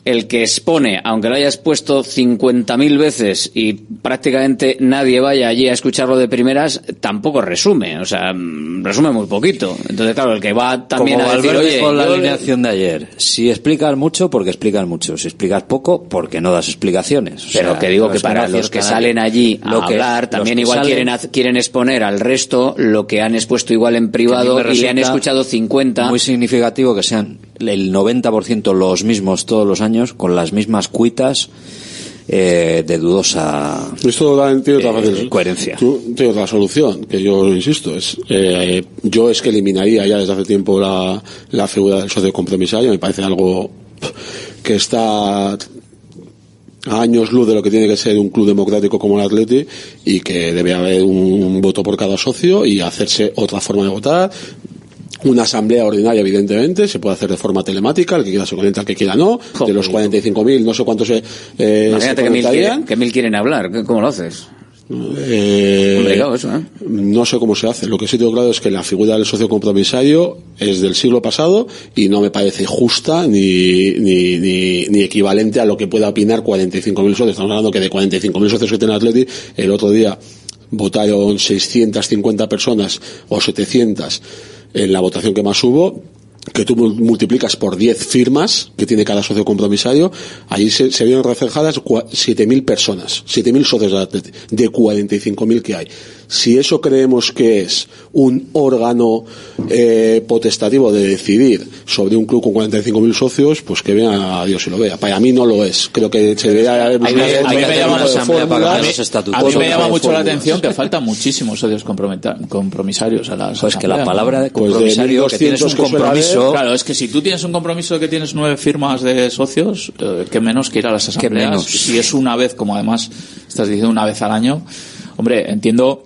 el que expone, aunque lo hayas puesto 50.000 veces y prácticamente nadie vaya allí a escucharlo de primeras, tampoco resume, o sea, mm, resume muy poquito. Entonces, claro, el que va también
Como
a decir, oye,
con la alineación de ayer. Si explicas mucho, porque explicas mucho. Si explicas poco, porque no das explicaciones. O
Pero
sea,
que digo que para los que salen allí a
Lo que-
hablar, también igual
salen-
quieren, quieren exponer al resto lo que han expuesto igual en privado y le han escuchado 50.
Muy significativo que sean el 90% los mismos todos los años, con las mismas cuitas eh, de dudosa
Esto da- tiene otra
eh, coherencia.
Tú- tiene otra solución, que yo insisto, es eh, yo es que eliminaría ya desde hace tiempo la, la figura del socio compromisario, me parece algo que está a años luz de lo que tiene que ser un club democrático como el Atleti y que debe haber un voto por cada socio y hacerse otra forma de votar una asamblea ordinaria, evidentemente, se puede hacer de forma telemática, el que quiera se conecta, el que quiera no. De los 45.000, no sé cuántos se, eh,
Imagínate
se
que mil, quieren, que mil quieren hablar, ¿qué- ¿cómo lo haces?
Eh,
Complicado eso, ¿eh?
No sé cómo se hace. Lo que sí tengo claro es que la figura del socio compromisario es del siglo pasado y no me parece justa ni, ni, ni, ni equivalente a lo que pueda opinar 45.000 socios. Estamos hablando que de 45.000 socios que tiene Atleti, el otro día votaron 650 personas o 700 en la votación que más hubo que tú mul- multiplicas por 10 firmas que tiene cada socio compromisario, ahí se, se vieron reflejadas cua- 7.000 personas, 7.000 socios de de 45.000 que hay. Si eso creemos que es un órgano eh, potestativo de decidir sobre un club con 45.000 socios, pues que vea a Dios y lo vea. Para mí no lo es. Creo que se debería haber
A mí- a mí me llama
de fórmulas.
A mí me llama
de
mucho la atención que faltan muchísimos socios compromisarios a las
Pues que la palabra de compromisario, que tienes un compromiso,
Claro, es que si tú tienes un compromiso que tienes nueve firmas de socios, eh, qué menos que ir a las asambleas.
menos?
Si es una vez, como además estás diciendo una vez al año. Hombre, entiendo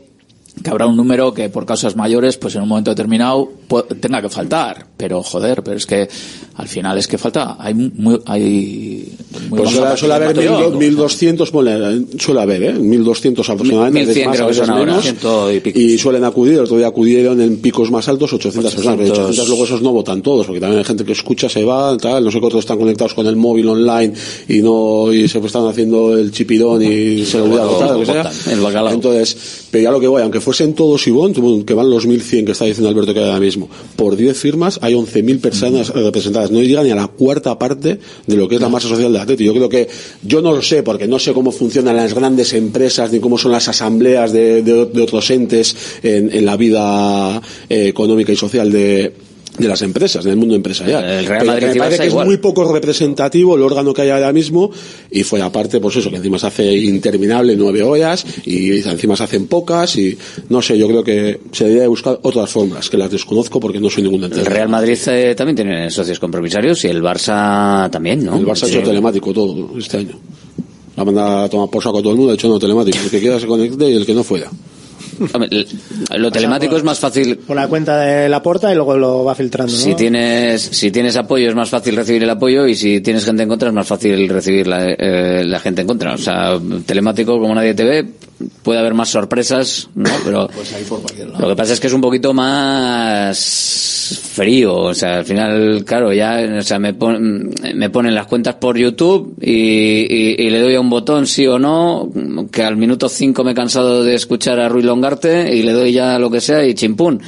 que habrá un número que por causas mayores, pues en un momento determinado tenga que faltar. Pero joder, pero es que al final es que falta, hay muy, hay muy
Pues suele, suele haber
participación.
1200, ponle, suele haber, ¿eh? 1200 aproximadamente.
1100
a veces más,
creo
a veces menos.
Ciento
y, suelen acudir, el otro día acudieron en picos más altos 800 personas, pero
800.
800 luego esos no votan todos, porque también hay gente que escucha, se va, tal, no sé cuántos están conectados con el móvil online y no, y se están haciendo el chipirón y se les olvida
luego
votar, lo que sea.
votan, el bacalao.
Entonces, pero ya lo que voy, aunque fuesen todos Ivón, que van los 1100 que está diciendo Alberto que hay ahora mismo, por 10 firmas hay 11.000 personas representadas, no llega ni a la cuarta parte de lo que es la masa social de Atleti. Yo creo que, yo no lo sé, porque no sé cómo funcionan las grandes empresas ni cómo son las asambleas de, de- de otros entes en, en la vida eh, económica y social de de las empresas, del mundo empresarial.
El Real
Pero
Madrid
me
y
parece que es
igual.
muy poco representativo el órgano que hay ahora mismo y fue aparte, pues eso, que encima se hace interminable nueve horas y encima se hacen pocas y no sé, yo creo que se debería buscar otras formas que las desconozco porque no soy ningún
El
entrenador.
Real Madrid eh, también tiene socios compromisarios y el Barça también, ¿no?
El Barça ha
Sí.
hecho telemático todo este año. La manda a tomar por saco a todo el mundo, ha hecho no telemático. El que quiera se conecte y el que no fuera.
Lo telemático es más fácil
Por la cuenta de la porta y luego lo va filtrando, ¿no?
Si tienes, si tienes apoyo es más fácil recibir el apoyo y si tienes gente en contra es más fácil recibir la, eh, la gente en contra. O sea, telemático como nadie te ve, puede haber más sorpresas, ¿no? [coughs] Pero lo que pasa es que es un poquito más frío. O sea, al final, claro, ya, o sea, me, pon- me ponen las cuentas por YouTube y, y- y le doy a un botón sí o no, que al minuto 5 me he cansado de escuchar a Ruiz Longarte y le doy ya lo que sea y chimpún.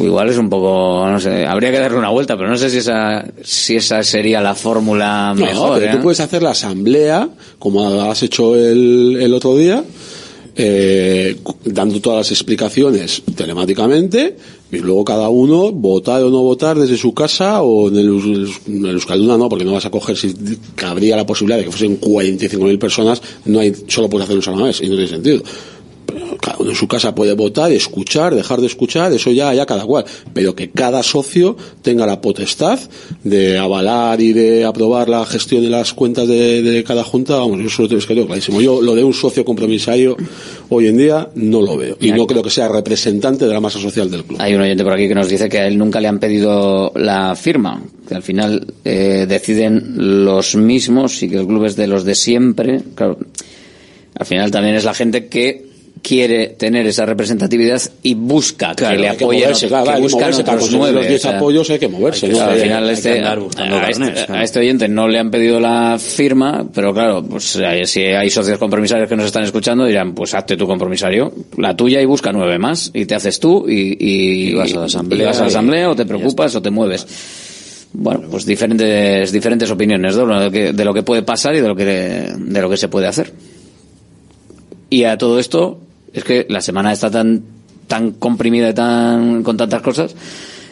Igual es un poco, no sé, habría que darle una vuelta, pero no sé si esa, si esa sería la fórmula
No,
mejor.
pero
¿eh?
tú puedes hacer la asamblea, como has hecho el, el otro día, eh, dando todas las explicaciones telemáticamente, y luego cada uno votar o no votar desde su casa o en el, en el Euskalduna no, porque no vas a coger, si cabría la posibilidad de que fuesen 45.000 personas, no hay, solo puedes hacer un sala vez y no tiene sentido. Cada uno en su casa puede votar, escuchar, dejar de escuchar, eso ya, ya cada cual. Pero que cada socio tenga la potestad de avalar y de aprobar la gestión de las cuentas de, de cada junta, vamos, eso lo es que tengo clarísimo. Yo lo de un socio compromisario hoy en día no lo veo. Y no creo que sea representante de la masa social del club.
Hay un oyente por aquí que nos dice que a él nunca le han pedido la firma, que al final eh, deciden los mismos y que el club es de los de siempre. Claro, al final también es la gente que quiere tener esa representatividad y busca
Claro,
que le
que
apoyen,
moverse,
otro-
claro,
que buscan
moverse,
otros
conseguir los
nueve.
10 apoyos hay que moverse,
al final
hay
este, este, a este oyente no le han pedido la firma, pero claro, pues si hay socios compromisarios que nos están escuchando dirán, pues hazte tu compromisario, la tuya y busca nueve más y te haces tú y, y,
Y vas a la asamblea
y vas a la asamblea o te preocupas o te mueves. Bueno, pues diferentes diferentes opiniones ¿no? de, lo que, de lo que puede pasar y de lo que de lo que se puede hacer. Y a todo esto es que la semana está tan tan comprimida y tan con tantas cosas.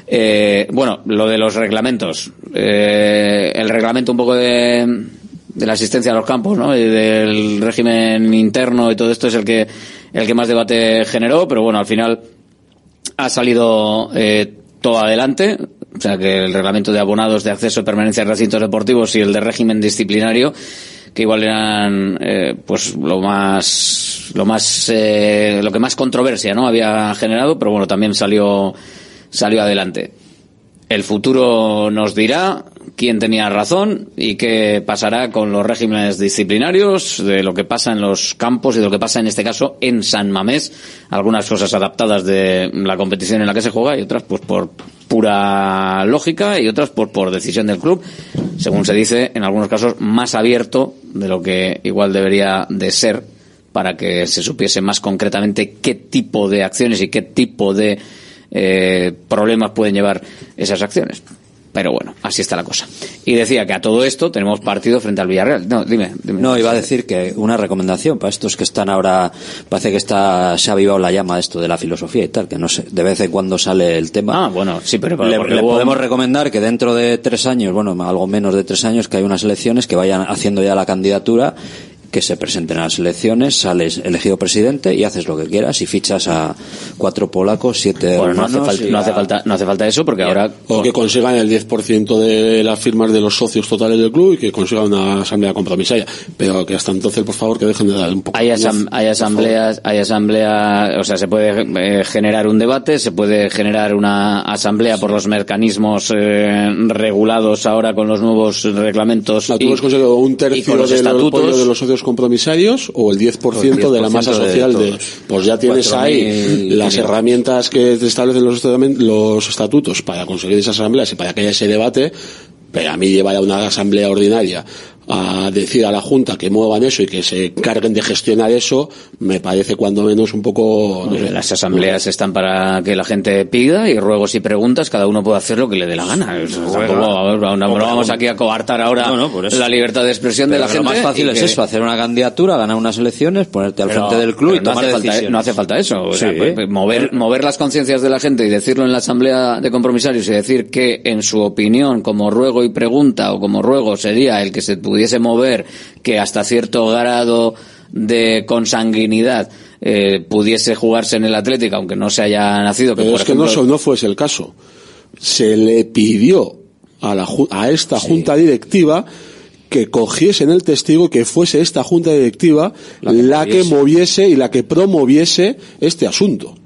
Eh, bueno, lo de los reglamentos, Eh, el reglamento un poco de, de la asistencia a los campos, ¿no? Y del régimen interno y todo esto es el que el que más debate generó, pero bueno, al final ha salido eh, todo adelante. O sea que el reglamento de abonados de acceso y permanencia en recintos deportivos y el de régimen disciplinario, que igual eran eh, pues lo más lo más eh, lo que más controversia no había generado, pero bueno también salió salió adelante. El futuro nos dirá quién tenía razón y qué pasará con los regímenes disciplinarios, de lo que pasa en los campos y de lo que pasa en este caso en San Mamés. Algunas cosas adaptadas de la competición en la que se juega y otras pues por pura lógica y otras por, por decisión del club. Según se dice, en algunos casos más abierto de lo que igual debería de ser para que se supiese más concretamente qué tipo de acciones y qué tipo de eh, problemas pueden llevar esas acciones. Pero bueno, así está la cosa. Y decía que a todo esto tenemos partido frente al Villarreal. No, dime. dime.
No, iba a decir que una recomendación para estos que están ahora, parece que está, se ha avivado la llama de esto de la filosofía y tal, que no sé, de vez en cuando sale el tema.
Ah, bueno, sí, pero
le, le
hubo-
podemos recomendar que dentro de tres años, bueno, algo menos de tres años, que hay unas elecciones que vayan haciendo ya la candidatura que se presenten a las elecciones, sales elegido presidente y haces lo que quieras y fichas a cuatro polacos, siete
Bueno, no hace, falta, no, hace falta, no hace falta eso porque ahora
O que consigan el 10% de las firmas de los socios totales del club y que consigan una asamblea compromisaria. Pero que hasta entonces, por favor, que dejen de dar un poco
hay,
de
asam- hay asambleas, hay asamblea, o sea, se puede eh, generar un debate, se puede generar una asamblea por los mecanismos eh, regulados ahora con los nuevos reglamentos
Tú
y,
has conseguido un
y
tercio
con los
de socios compromisarios o el 10%, de la
10%
masa
de
social de, pues ya tienes ahí
4.000
las herramientas que te establecen los, los estatutos para conseguir esas asambleas y para que haya ese debate pero a mí llevar a una asamblea ordinaria a decir a la Junta que muevan eso y que se encarguen de gestionar eso, me parece cuando menos un poco... no sé.
Las asambleas están para que la gente pida y ruegos y preguntas, cada uno puede hacer lo que le dé la gana. Eso tampoco, a ver, no, no vamos aquí a coartar ahora
No, no, por eso.
la libertad de expresión de la
lo
gente.
más fácil es
que-
eso, hacer una candidatura, ganar unas elecciones, ponerte al
Pero-
frente del club y tomar
hace falta,
decisiones.
no hace falta eso. O sea,
Sí.
pues, mover, mover las conciencias de la gente y decirlo en la asamblea de compromisarios y decir que en su opinión, como ruego y pregunta o como ruego sería el que se pudiese mover que hasta cierto grado de consanguinidad eh, pudiese jugarse en el Atlético, aunque no se haya nacido. Que,
Pero
por
es que no, no fuese el caso. Se le pidió a, la, a esta junta directiva que cogiesen el testigo y que fuese esta junta directiva la que, moviese y la que promoviese este asunto.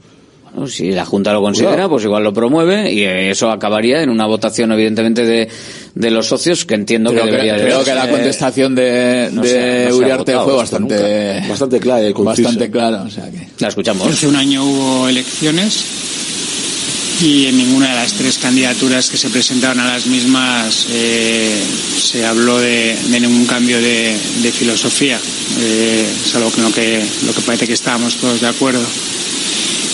Si la Junta lo considera,
Cuidado.
pues igual lo promueve y eh, eso acabaría en una votación, evidentemente, de, de los socios que entiendo
Creo
que
que,
debería
creo que la contestación de,
no
de
no ha
Uriarte fue bastante,
Bastante clara y
bastante clara. O sea que.
La escuchamos.
Hace un año hubo elecciones y en ninguna de las tres candidaturas que se presentaron a las mismas eh, se habló de, de ningún cambio de, de filosofía. Eh, es algo con lo que, lo que parece que estábamos todos de acuerdo.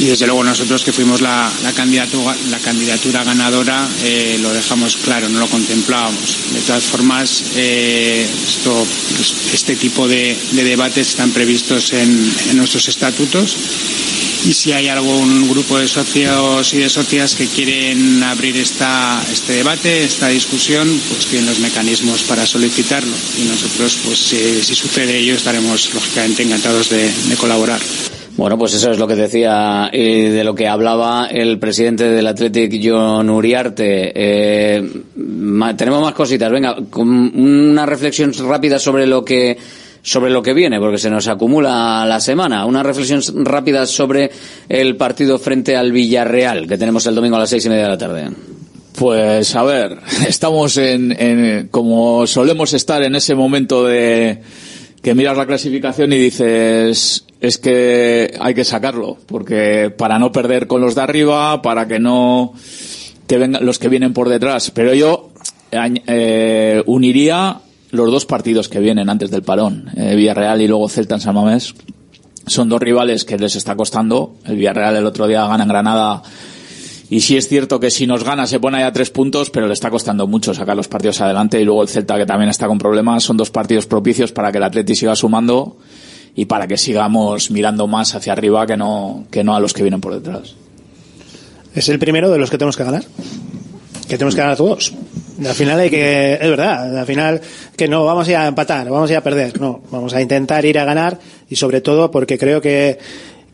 Y desde luego nosotros que fuimos la, la, candidatura, la candidatura ganadora eh, lo dejamos claro, no lo contemplábamos. De todas formas, eh, esto, este tipo de, de debates están previstos en, en nuestros estatutos y si hay algún grupo de socios y de socias que quieren abrir esta, este debate, esta discusión, pues tienen los mecanismos para solicitarlo y nosotros, pues si, sucede ello, estaremos lógicamente encantados de colaborar.
Bueno, pues eso es lo que decía y de lo que hablaba el presidente del Athletic, John Uriarte. Eh, tenemos más cositas. Venga, una reflexión rápida sobre lo que sobre lo que viene, porque se nos acumula la semana. Una reflexión rápida sobre el partido frente al Villarreal, que tenemos el domingo a las seis y media de la tarde.
Pues a ver, [laughs] estamos en, en- como solemos estar en ese momento de que miras la clasificación y dices es que hay que sacarlo porque para no perder con los de arriba, para que no te vengan los que vienen por detrás. Pero yo eh, uniría los dos partidos que vienen antes del parón, eh, Villarreal y luego Celta en San Mamés. Son dos rivales que les está costando. El Villarreal el otro día gana en Granada y sí es cierto que si nos gana se pone ahí a tres puntos, pero le está costando mucho sacar los partidos adelante. Y luego el Celta, que también está con problemas, son dos partidos propicios para que el Atleti siga sumando y para que sigamos mirando más hacia arriba que no, que no a los que vienen por detrás.
Es el primero de los que tenemos que ganar. Que tenemos que ganar todos. Al final hay que, es verdad, al final que no vamos a ir a empatar, vamos a ir a perder, no, vamos a intentar ir a ganar y sobre todo porque creo que,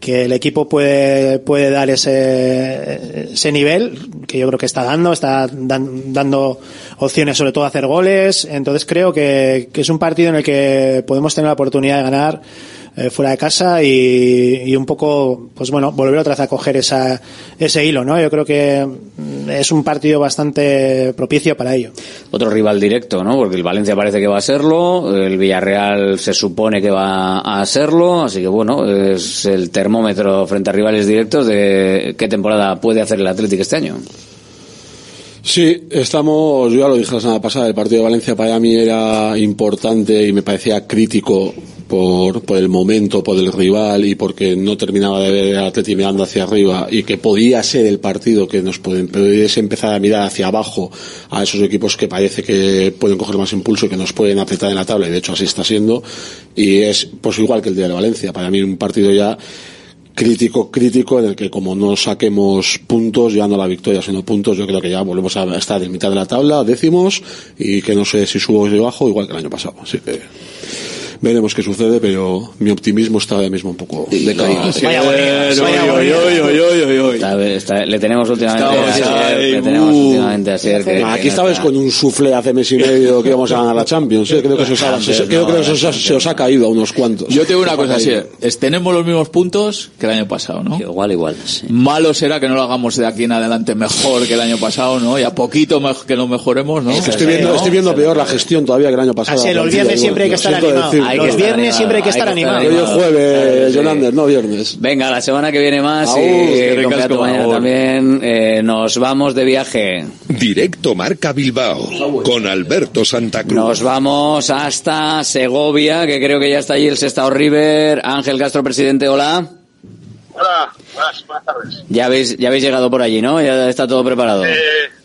que el equipo puede, puede dar ese, ese nivel que yo creo que está dando, está dan- dando opciones sobre todo hacer goles, entonces creo que, que es un partido en el que podemos tener la oportunidad de ganar eh, fuera de casa y, y un poco, pues bueno, volver otra vez a coger esa, ese hilo, ¿no? Yo creo que mm, es un partido bastante propicio para ello.
Otro rival directo, ¿no? Porque el Valencia parece que va a serlo, el Villarreal se supone que va a serlo, así que bueno, es el termómetro frente a rivales directos de qué temporada puede hacer el Atlético este año.
Sí, estamos, yo ya lo dije la semana pasada, el partido de Valencia para mí era importante y me parecía crítico por, por el momento, por el rival y porque no terminaba de ver al Atleti mirando hacia arriba y que podía ser el partido que nos pueden, pudiese empezar a mirar hacia abajo a esos equipos que parece que pueden coger más impulso y que nos pueden apretar en la tabla y de hecho así está siendo y es pues igual que el día de Valencia, para mí un partido ya crítico, crítico, en el que como no saquemos puntos, ya no la victoria, sino puntos, yo creo que ya volvemos a estar en mitad de la tabla, décimos, y que no sé si subo o si bajo, igual que el año pasado. Así que, veremos qué sucede, pero mi optimismo está ahora mismo un poco decaído.
Le tenemos últimamente
Estamos
a Asier,
ahí,
le tenemos
uh.
últimamente a Asier, que-
Aquí estabais con un sufle hace mes y medio que íbamos a ganar la Champions. Creo que, se os ha, caído a unos cuantos.
Yo tengo una cosa así, tenemos los mismos puntos que el año pasado, ¿no?
Igual, igual. sí.
Malo será que no lo hagamos de aquí en adelante mejor que el año pasado, ¿no? Y a poquito que lo mejoremos, ¿no?
Estoy viendo, estoy viendo peor la gestión todavía que el año pasado.
Así,
Plantilla,
viernes
digo,
siempre hay que estar animado.
Hay
Los viernes siempre hay que estar
hay que estar
animado.
Hoy es jueves,
Sí.
Jonander, no viernes.
Venga, la semana que viene más y Beato mañana también eh, nos vamos de viaje.
Directo Marca Bilbao con Alberto Santa Cruz.
Nos vamos hasta Segovia, que creo que ya está allí el Sestao River. Ángel Castro, presidente, hola.
Hola, buenas, buenas tardes.
Ya habéis, ya habéis llegado por allí, ¿no? Ya está todo preparado.
Eh,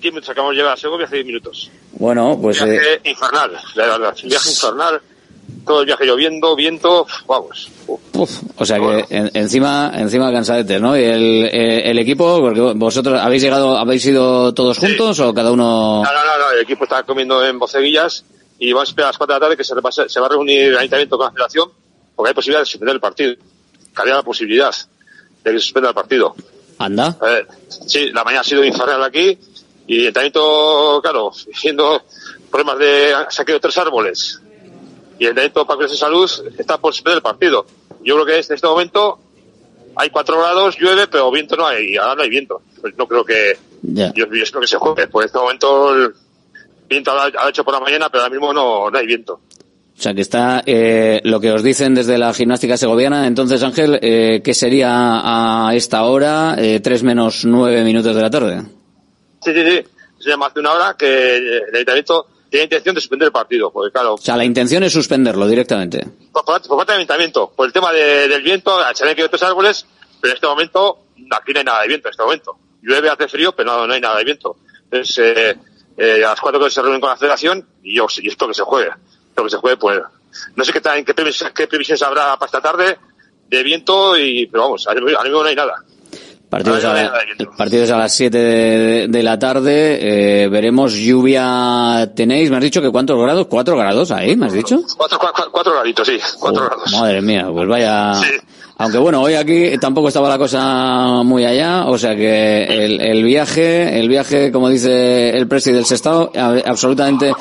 10 minutos, acabamos de llegar a Segovia hace 10 minutos.
Bueno, pues...
viaje
eh,
infernal, la verdad, viaje infernal. Todo el viaje lloviendo, viento, vamos.
Uf, o sea que en- encima, encima cansadetes, ¿no? Y el, el equipo, porque vosotros habéis llegado, habéis ido todos juntos o cada uno.
No, no, no, no, el equipo está comiendo en boceguillas y vamos a esperar a las 4 de la tarde que se, repase- se va a reunir el ayuntamiento con la federación porque hay posibilidad de suspender el partido. Que había la posibilidad de que se suspenda el partido.
Anda.
Eh, sí, la mañana ha sido infernal aquí y el ayuntamiento, claro, [laughs] siendo problemas de saqueo de tres árboles y el ayuntamiento para de salud está por suspender el partido. Yo creo que es- en este momento hay cuatro grados, llueve, pero viento no hay, y ahora no hay viento. Pues no creo que,
Ya.
yo, yo espero que se juegue, pues en este momento el viento ha, ha hecho por la mañana, pero ahora mismo no, no hay viento.
O sea que está eh, lo que os dicen desde la gimnástica segoviana. Entonces, Ángel, eh, ¿qué sería a esta hora? Eh, tres menos nueve minutos de la tarde.
Sí, sí, sí. Se llama hace una hora que el ayuntamiento tiene intención de suspender el partido, porque claro,
O sea, la intención es suspenderlo directamente.
por, por, por parte del ayuntamiento, por el tema de- del viento, se han quedado tres árboles, pero en este momento aquí no hay nada de viento en este momento. Llueve, hace frío, pero no, no hay nada de viento. Entonces, eh, eh, a las cuatro que se reúnen con la federación y yo y esto que se juegue. Esto que se juegue, pues, no sé qué, tal- qué, previsiones, qué previsiones habrá para esta tarde de viento, y pero vamos, ahora mismo no hay nada.
Partidos
Ahora
a,
no hay nada de
la-
viento.
partidos a las 7 de, de la tarde. eh, veremos lluvia. ¿Tenéis? ¿Me has dicho que cuántos grados? ¿Cuatro grados ahí? ¿Me has dicho?
Cuatro, cuatro, cuatro graditos, sí, cuatro grados.
Madre mía, pues vaya. Aunque bueno, hoy aquí tampoco estaba la cosa muy allá, o sea que el, el viaje, el viaje, como dice el presidente del Sestao, a- absolutamente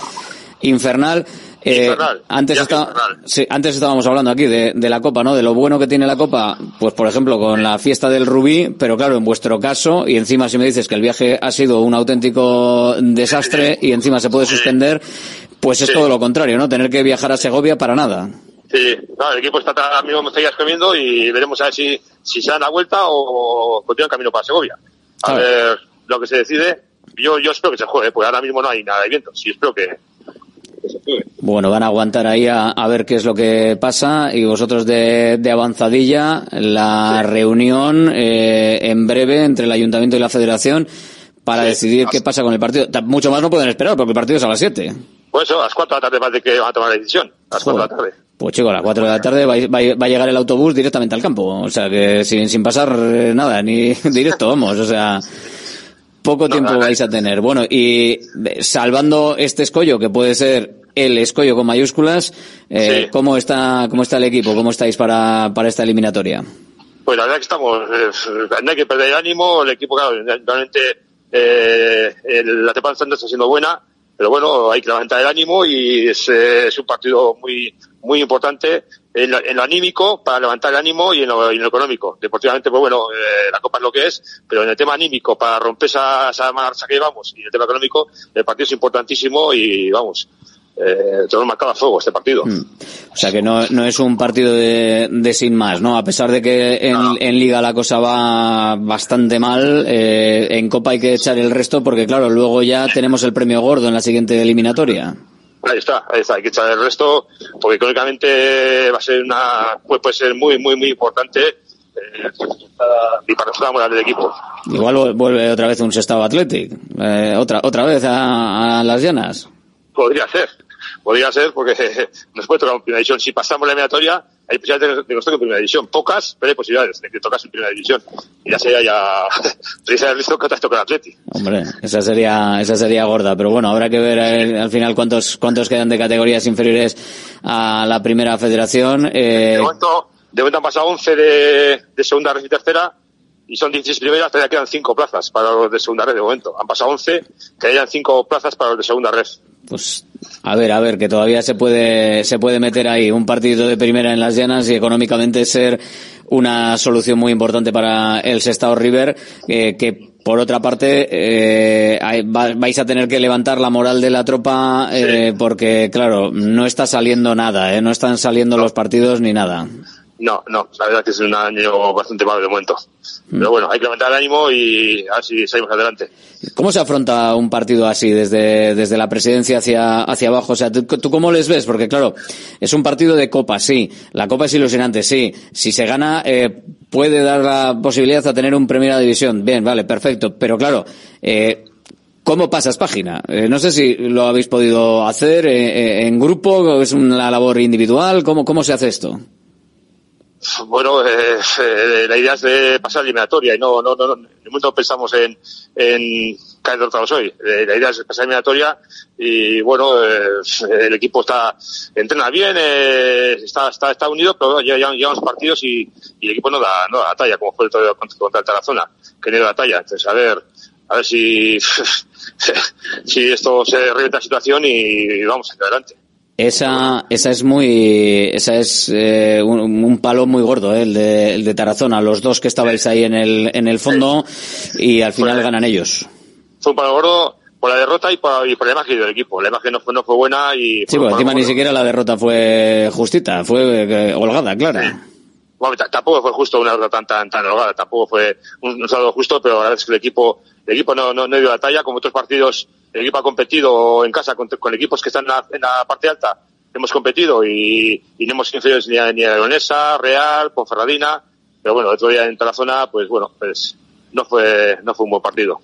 infernal. Eh, antes,
viaje
está-
infernal.
sí, antes estábamos hablando aquí de, de la Copa, ¿no? De lo bueno que tiene la Copa, pues por ejemplo con la fiesta del Rubí, pero claro, en vuestro caso, y encima si me dices que el viaje ha sido un auténtico desastre y encima se puede suspender, pues es
Sí.
todo lo contrario, ¿no? Tener que viajar a Segovia para nada.
Sí, no, el equipo está ahora mismo en Ceillas comiendo y veremos a ver si, si se dan la vuelta o continúan camino para Segovia. A
Claro.
ver lo que se decide. Yo, yo espero que se juegue, pues ahora mismo no hay nada de viento. Sí, espero que.
Bueno, van a aguantar ahí a, a ver qué es lo que pasa y vosotros de, de avanzadilla, la reunión eh, en breve entre el Ayuntamiento y la Federación para decidir qué pasa con el partido. Mucho más no pueden esperar porque el partido es a las 7.
Pues eso, a las 4 de la tarde parece que van a tomar la decisión. A las 4 de la tarde.
Pues chico, a las 4 de la tarde va, va a llegar el autobús directamente al campo. O sea que sin, sin pasar eh, nada, ni [laughs] directo, vamos. O sea, poco tiempo vais a tener. Bueno, y eh, salvando este escollo, que puede ser el escollo con mayúsculas, eh, ¿cómo, está, ¿cómo está el equipo? ¿Cómo estáis para, para esta eliminatoria?
Pues la verdad que estamos, eh, no hay que perder el ánimo, el equipo, claro, realmente eh, el- la temporada está siendo buena, pero bueno, hay que levantar el ánimo y es, eh, es un partido muy muy importante en lo, en lo anímico para levantar el ánimo y en lo, en lo económico. Deportivamente, pues bueno, eh, la Copa es lo que es, pero en el tema anímico, para romper esa, esa mala racha que llevamos y en el tema económico, el partido es importantísimo y vamos, eh, tenemos marcado a fuego este partido.
O sea que no, no es un partido de, de sin más, ¿no? A pesar de que en, en Liga la cosa va bastante mal, eh, en Copa hay que echar el resto porque, claro, luego ya tenemos el premio gordo en la siguiente eliminatoria.
Ahí está, ahí está, hay que echar el resto, porque económicamente va a ser una, pues puede ser muy, muy, muy importante, eh, y para la moral del equipo.
Igual vu- vuelve otra vez un Sestao Athletic, eh, otra, otra vez a, a las llanas.
Podría ser, podría ser, porque [laughs] nos puede tocar en primera división. Si pasamos la eliminatoria, hay posibilidades de que nos toque en primera división. Pocas, pero hay posibilidades de que tocas en primera división. Y ya sería ya, risa el riesgo que te toca el Atleti.
Hombre, esa sería, esa sería gorda, pero bueno, habrá que ver eh, al final cuántos, cuántos quedan de categorías inferiores a la primera federación. Eh,
De momento, de momento han pasado 11 de, de segunda red y tercera y son 16 primeras, todavía quedan 5 plazas para los de segunda red de momento. Han pasado 11, quedarían 5 plazas para los de segunda red.
Pues a ver, a ver, que todavía se puede, se puede meter ahí un partido de primera en las llanas y económicamente ser una solución muy importante para el Sestao River, eh, que por otra parte eh, vais a tener que levantar la moral de la tropa eh, porque, claro, no está saliendo nada, eh, no están saliendo los partidos ni nada.
No, no, la verdad que es un año bastante malo de momento.
Mm.
Pero bueno, hay que levantar el ánimo y a ver si salimos adelante.
¿Cómo se afronta un partido así desde, desde la presidencia hacia, hacia abajo? O sea, ¿tú, tú cómo les ves? Porque claro, es un partido de copa, sí. La copa es ilusionante, sí. Si se gana, eh, puede dar la posibilidad a tener un primera división. Bien, vale, perfecto. Pero claro, eh, ¿Cómo pasas página? Eh, no sé si lo habéis podido hacer eh, eh, en grupo, o es una labor individual. ¿Cómo, cómo se hace esto?
Bueno, eh, eh, la idea es de pasar eliminatoria y no, no, no, no, momento pensamos en, en caer derrotados hoy. Eh, la idea es pasar eliminatoria y bueno, eh, el equipo está, entrena bien, eh, está, está, está unido, pero ya ya llevamos partidos y, y el equipo no da, no da la talla, como fue el contra, contra el Tarazona, que no la talla. Entonces, a ver, a ver si, [laughs] si esto se revienta la situación y vamos adelante.
Esa, esa es muy, esa es eh, un, un palo muy gordo, eh, el, de, el de Tarazona. Los dos que estabais ahí en el, en el fondo y al final ganan ellos.
Fue un palo gordo por la derrota y por, y por la imagen del equipo. La imagen no fue, no fue buena y...
Sí,
fue
pues encima ni siquiera la derrota fue justita, fue eh, holgada, claro.
Bueno, tampoco fue justo una derrota tan, tan, tan holgada, tampoco fue un, un saldo justo, pero la verdad es que el equipo, el equipo no, no, no dio la talla, como otros partidos, el equipo ha competido en casa con, con equipos que están en la, en la parte alta, hemos competido y, y no hemos inferiores ni a, ni a Leonesa, Real, Ponferradina, pero bueno, el otro día en Tarazona, pues bueno, pues no fue, no fue un buen partido.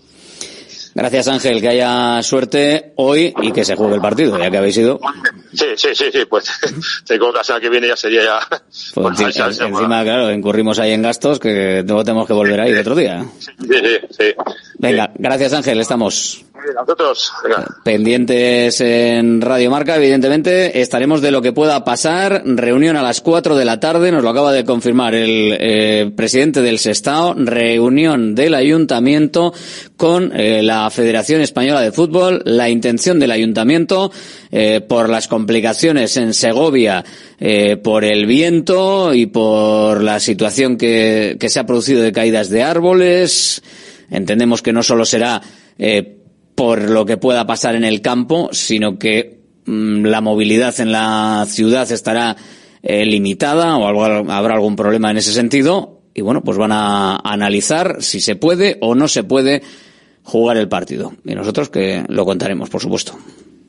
Gracias Ángel, que haya suerte hoy y que se juegue el partido, ya que habéis ido.
Sí, sí, sí, sí, pues, [laughs] te creo que la semana que viene ya sería ya, [laughs]
Pues [laughs] encima, claro, incurrimos ahí en gastos que luego tenemos que volver ahí otro día.
sí, sí, sí.
Venga, gracias Ángel, estamos.
Venga.
Pendientes en Radio Marca, evidentemente, estaremos de lo que pueda pasar. Reunión a las 4 de la tarde, nos lo acaba de confirmar el eh, presidente del Sestao. Reunión del ayuntamiento con eh, la Federación Española de Fútbol. La intención del ayuntamiento, eh, por las complicaciones en Segovia, eh, por el viento y por la situación que, se ha producido de caídas de árboles. Entendemos que no solo será eh, por lo que pueda pasar en el campo, sino que mm, la movilidad en la ciudad estará limitada o habrá algún problema en ese sentido. Y bueno, pues van a analizar si se puede o no se puede jugar el partido. Y nosotros que lo contaremos, por supuesto.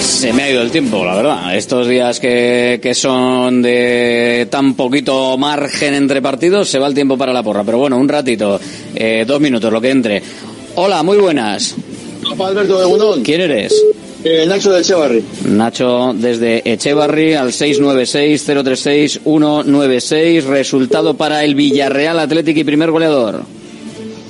Se me ha ido el tiempo, la verdad. Estos días que, que son de tan poquito margen entre partidos, se va el tiempo para la porra. Pero bueno, un ratito, eh, dos minutos, lo que entre. Hola, muy buenas.
Alberto de.
¿Quién eres?
Eh, Nacho de Echevarri.
Nacho desde Echevarri al 696-036-196. Resultado para el Villarreal Atlético y primer goleador.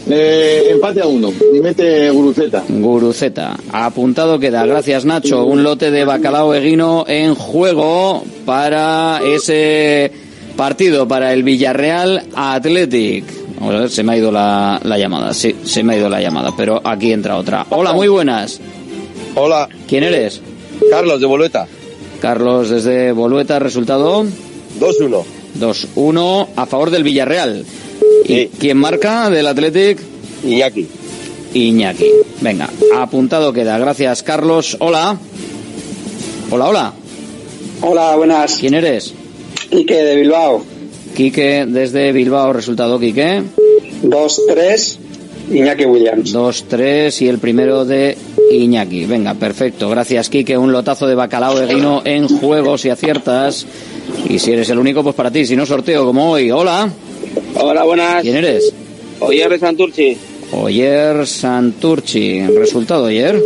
Eh, empate a uno. Y mete Guruceta.
Guruceta. Apuntado queda. Gracias, Nacho. Un lote de bacalao eguino en juego para ese partido, para el Villarreal Athletic. Vamos a ver, se me ha ido la, la llamada. Sí, se me ha ido la llamada, pero aquí entra otra. Hola, muy buenas.
Hola.
¿Quién eres?
Carlos de Bolueta.
Carlos desde Bolueta, resultado
2-1.
2-1 a favor del Villarreal. ¿Y quién marca del Athletic?
Iñaki.
Iñaki. Venga, apuntado queda. Gracias, Carlos. Hola. Hola, hola.
Hola, buenas.
¿Quién eres?
Ike de Bilbao.
Quique desde Bilbao, resultado Quique.
2-3, Iñaki Williams.
2-3 y el primero de Iñaki. Venga, perfecto. Gracias, Quique. Un lotazo de bacalao de guino en juego si aciertas. Y si eres el único, pues para ti. Si no, sorteo como hoy. Hola.
Hola, buenas.
¿Quién eres?
Oyer de Santurchi.
Oyer Santurchi. ¿El resultado, Oyer?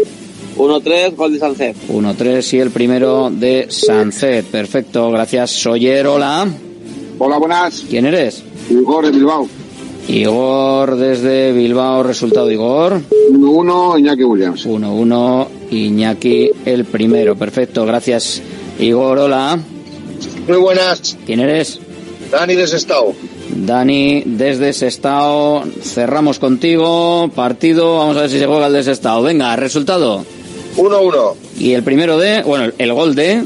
1-3, gol de Sancet.
1-3 y el primero de Sancet. Perfecto. Gracias, Oyer. Hola.
Hola, buenas.
¿Quién eres?
Igor de Bilbao.
Igor desde Bilbao, resultado Igor.
1-1, Iñaki Williams.
1-1, Iñaki el primero. Perfecto, gracias Igor. Hola.
Muy buenas.
¿Quién eres?
Dani de Sestao.
Dani desde Sestao. Cerramos contigo. Partido, vamos a ver si se juega el de Sestao. Venga, resultado.
1-1.
Y el primero de, bueno, el gol de...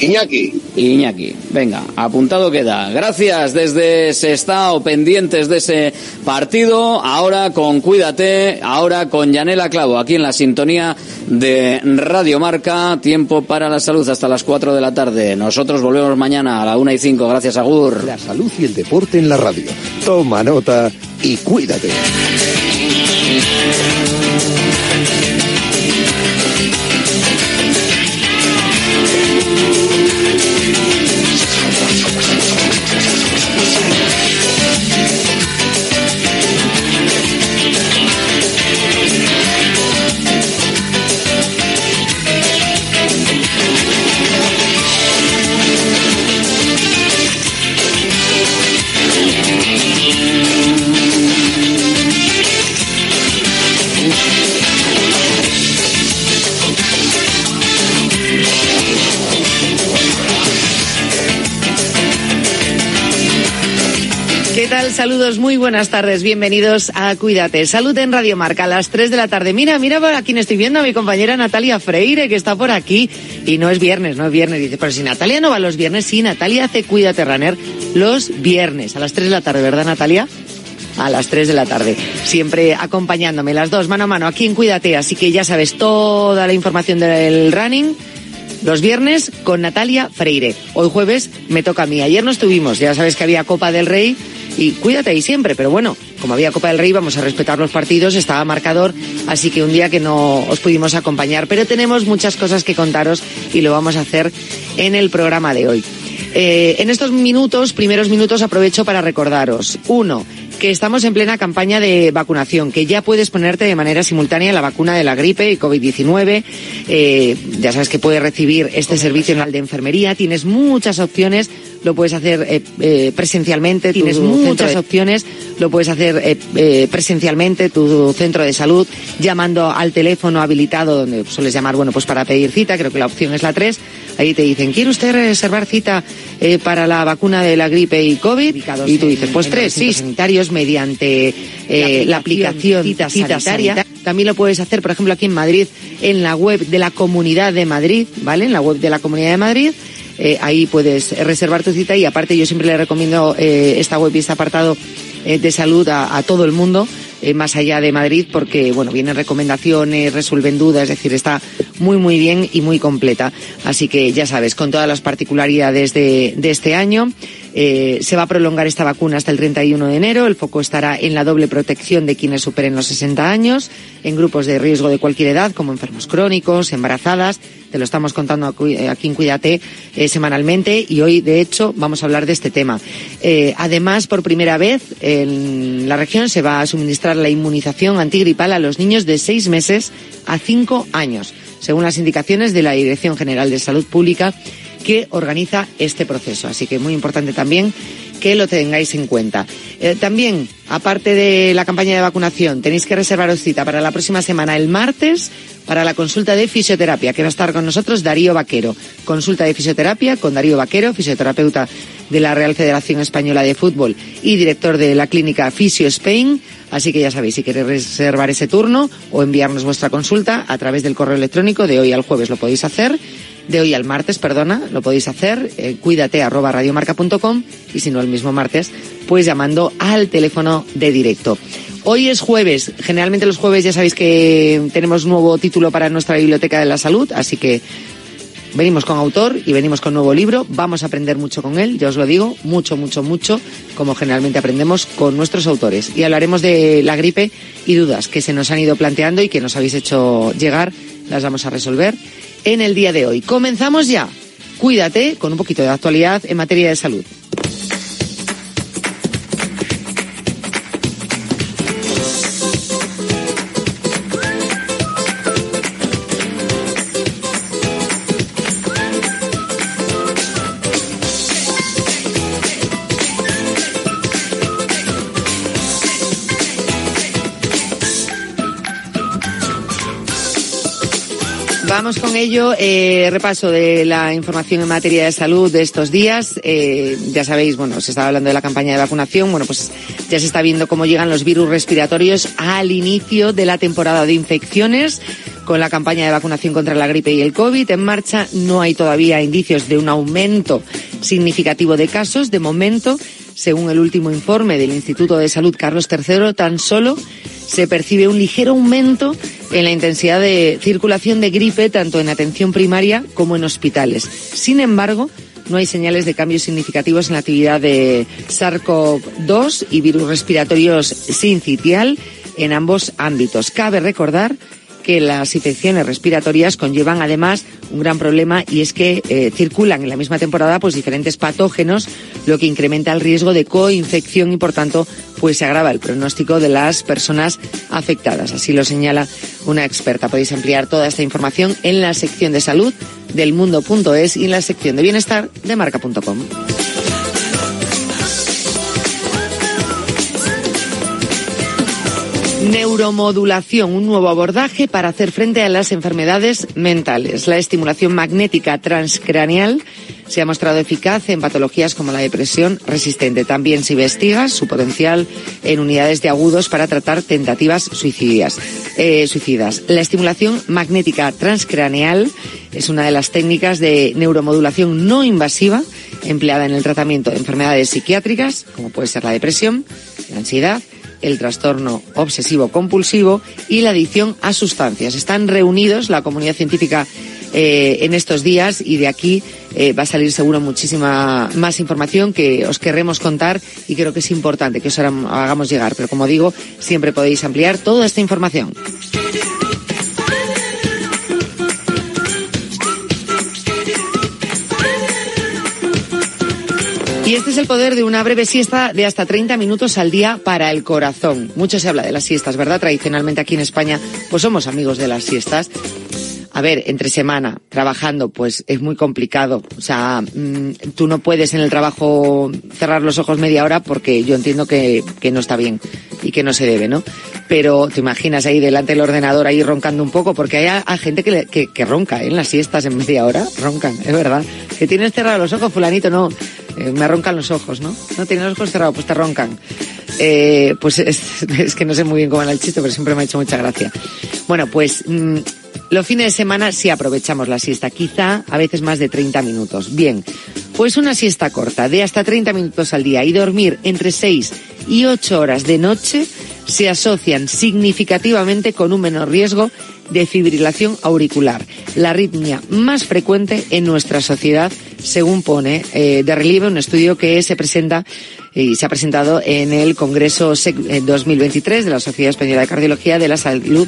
Iñaki.
Iñaki. Venga, apuntado queda. Gracias desde Sestao, pendientes de ese partido. Ahora con Cuídate, ahora con Yanela Clavo, aquí en la sintonía de Radio Marca. Tiempo para la salud hasta las 4 de la tarde. Nosotros volvemos mañana a la 1 y 5. Gracias, Agur.
La salud y el deporte en la radio. Toma nota y cuídate.
Buenas tardes. Bienvenidos a Cuídate. Salud en Radio Marca a las 3 de la tarde. Mira, mira a quién estoy viendo, a mi compañera Natalia Freire, que está por aquí. Y no es viernes, no es viernes. Dice, pero si Natalia no va los viernes, sí, Natalia hace Cuídate Runner los viernes a las 3 de la tarde, ¿verdad, Natalia? a las 3 de la tarde. Siempre acompañándome las dos mano a mano aquí en Cuídate. Así que ya sabes toda la información del running. Los viernes con Natalia Freire. Hoy jueves me toca a mí. Ayer no estuvimos. Ya sabes que había Copa del Rey y cuídate ahí siempre. Pero bueno, como había Copa del Rey, vamos a respetar los partidos. Estaba marcador. Así que un día que no os pudimos acompañar. Pero tenemos muchas cosas que contaros y lo vamos a hacer en el programa de hoy. Eh, en estos minutos, primeros minutos, aprovecho para recordaros. Uno, que estamos en plena campaña de vacunación, que ya puedes ponerte de manera simultánea la vacuna de la gripe y COVID-19. Eh, ya sabes que puedes recibir este servicio en el de enfermería. Tienes muchas opciones. Lo puedes hacer eh, eh, presencialmente. Tienes muchas opciones. Lo puedes hacer presencialmente, tu centro de salud, llamando al teléfono habilitado donde sueles llamar, bueno, pues para pedir cita. Creo que la opción es la 3. Ahí te dicen, ¿quiere usted reservar cita eh, para la vacuna de la gripe y COVID? Y tú dices, pues tres, sí, sanitarios mediante eh, la aplicación Cita, Sanitaria. También lo puedes hacer, por ejemplo, aquí en Madrid, en la web de la Comunidad de Madrid, ¿vale? En la web de la Comunidad de Madrid. Eh, ahí puedes reservar tu cita y aparte yo siempre le recomiendo eh, esta web y este apartado eh, de salud a, a todo el mundo eh, más allá de Madrid porque bueno vienen recomendaciones resuelven dudas es decir está muy muy bien y muy completa. Así que ya sabes con todas las particularidades de, de este año eh, se va a prolongar esta vacuna hasta el 31 de enero. El foco estará en la doble protección de quienes superen los 60 años, en grupos de riesgo de cualquier edad, como enfermos crónicos, embarazadas. Te lo estamos contando aquí en Cuídate eh, semanalmente y hoy, de hecho, vamos a hablar de este tema. Eh, además, por primera vez en la región se va a suministrar la inmunización antigripal a los niños de seis meses a cinco años, según las indicaciones de la Dirección General de Salud Pública que organiza este proceso. Así que muy importante también que lo tengáis en cuenta. Eh, también, aparte de la campaña de vacunación, tenéis que reservaros cita para la próxima semana, el martes, para la consulta de fisioterapia, que va a estar con nosotros Darío Vaquero. Consulta de fisioterapia con Darío Vaquero, fisioterapeuta de la Real Federación Española de Fútbol y director de la clínica Fisio Spain. Así que ya sabéis, si queréis reservar ese turno o enviarnos vuestra consulta a través del correo electrónico de hoy al jueves lo podéis hacer de hoy al martes, perdona, lo podéis hacer, eh, cuídate arroba radiomarca.com y si no el mismo martes, pues llamando al teléfono de directo. Hoy es jueves, generalmente los jueves ya sabéis que tenemos nuevo título para nuestra biblioteca de la salud, así que Venimos con autor y venimos con nuevo libro. Vamos a aprender mucho con él, ya os lo digo, mucho, mucho, mucho, como generalmente aprendemos con nuestros autores. Y hablaremos de la gripe y dudas que se nos han ido planteando y que nos habéis hecho llegar. Las vamos a resolver en el día de hoy. Comenzamos ya. Cuídate con un poquito de actualidad en materia de salud. Vamos con ello. Eh, repaso de la información en materia de salud de estos días. Eh, ya sabéis, bueno, se estaba hablando de la campaña de vacunación. Bueno, pues ya se está viendo cómo llegan los virus respiratorios al inicio de la temporada de infecciones. Con la campaña de vacunación contra la gripe y el COVID en marcha, no hay todavía indicios de un aumento significativo de casos. De momento, según el último informe del Instituto de Salud Carlos III, tan solo se percibe un ligero aumento en la intensidad de circulación de gripe tanto en atención primaria como en hospitales. Sin embargo, no hay señales de cambios significativos en la actividad de SARS-CoV-2 y virus respiratorios sincitial en ambos ámbitos. Cabe recordar que las infecciones respiratorias conllevan además un gran problema y es que eh, circulan en la misma temporada pues diferentes patógenos, lo que incrementa el riesgo de coinfección y por tanto pues se agrava el pronóstico de las personas afectadas. Así lo señala una experta. Podéis ampliar toda esta información en la sección de salud del mundo.es y en la sección de bienestar de marca.com. Neuromodulación, un nuevo abordaje para hacer frente a las enfermedades mentales. La estimulación magnética transcraneal se ha mostrado eficaz en patologías como la depresión resistente. También se investiga su potencial en unidades de agudos para tratar tentativas suicidas. Eh. La estimulación magnética transcraneal es una de las técnicas de neuromodulación no invasiva empleada en el tratamiento de enfermedades psiquiátricas, como puede ser la depresión, la ansiedad, el trastorno obsesivo compulsivo y la adicción a sustancias. Están reunidos la comunidad científica eh, en estos días y de aquí eh, va a salir seguro muchísima más información que os querremos contar y creo que es importante que os hagamos llegar. Pero como digo, siempre podéis ampliar toda esta información. Y este es el poder de una breve siesta de hasta 30 minutos al día para el corazón. Mucho se habla de las siestas, ¿verdad? Tradicionalmente aquí en España, pues somos amigos de las siestas. A ver, entre semana, trabajando, pues es muy complicado. O sea, mm, tú no puedes en el trabajo cerrar los ojos media hora porque yo entiendo que, que no está bien y que no se debe, ¿no? Pero te imaginas ahí delante del ordenador ahí roncando un poco, porque hay, hay gente que, le- que, ronca, ¿eh? En las siestas en media hora, roncan, es verdad. Que tienes cerrados los ojos, fulanito, no. Eh, me roncan los ojos, ¿no? No tienes los ojos cerrados, pues te roncan. Eh, pues es, [laughs] que no sé muy bien cómo era el chiste, pero siempre me ha hecho mucha gracia. Bueno, pues mm, los fines de semana sí aprovechamos la siesta, quizá a veces más de 30 minutos. Bien, pues una siesta corta de hasta 30 minutos al día y dormir entre 6 y 8 horas de noche se asocian significativamente con un menor riesgo de fibrilación auricular, la arritmia más frecuente en nuestra sociedad, según pone eh, de relieve un estudio que se presenta y se ha presentado en el Congreso SEC eh, 2023 de la Sociedad Española de Cardiología de la Salud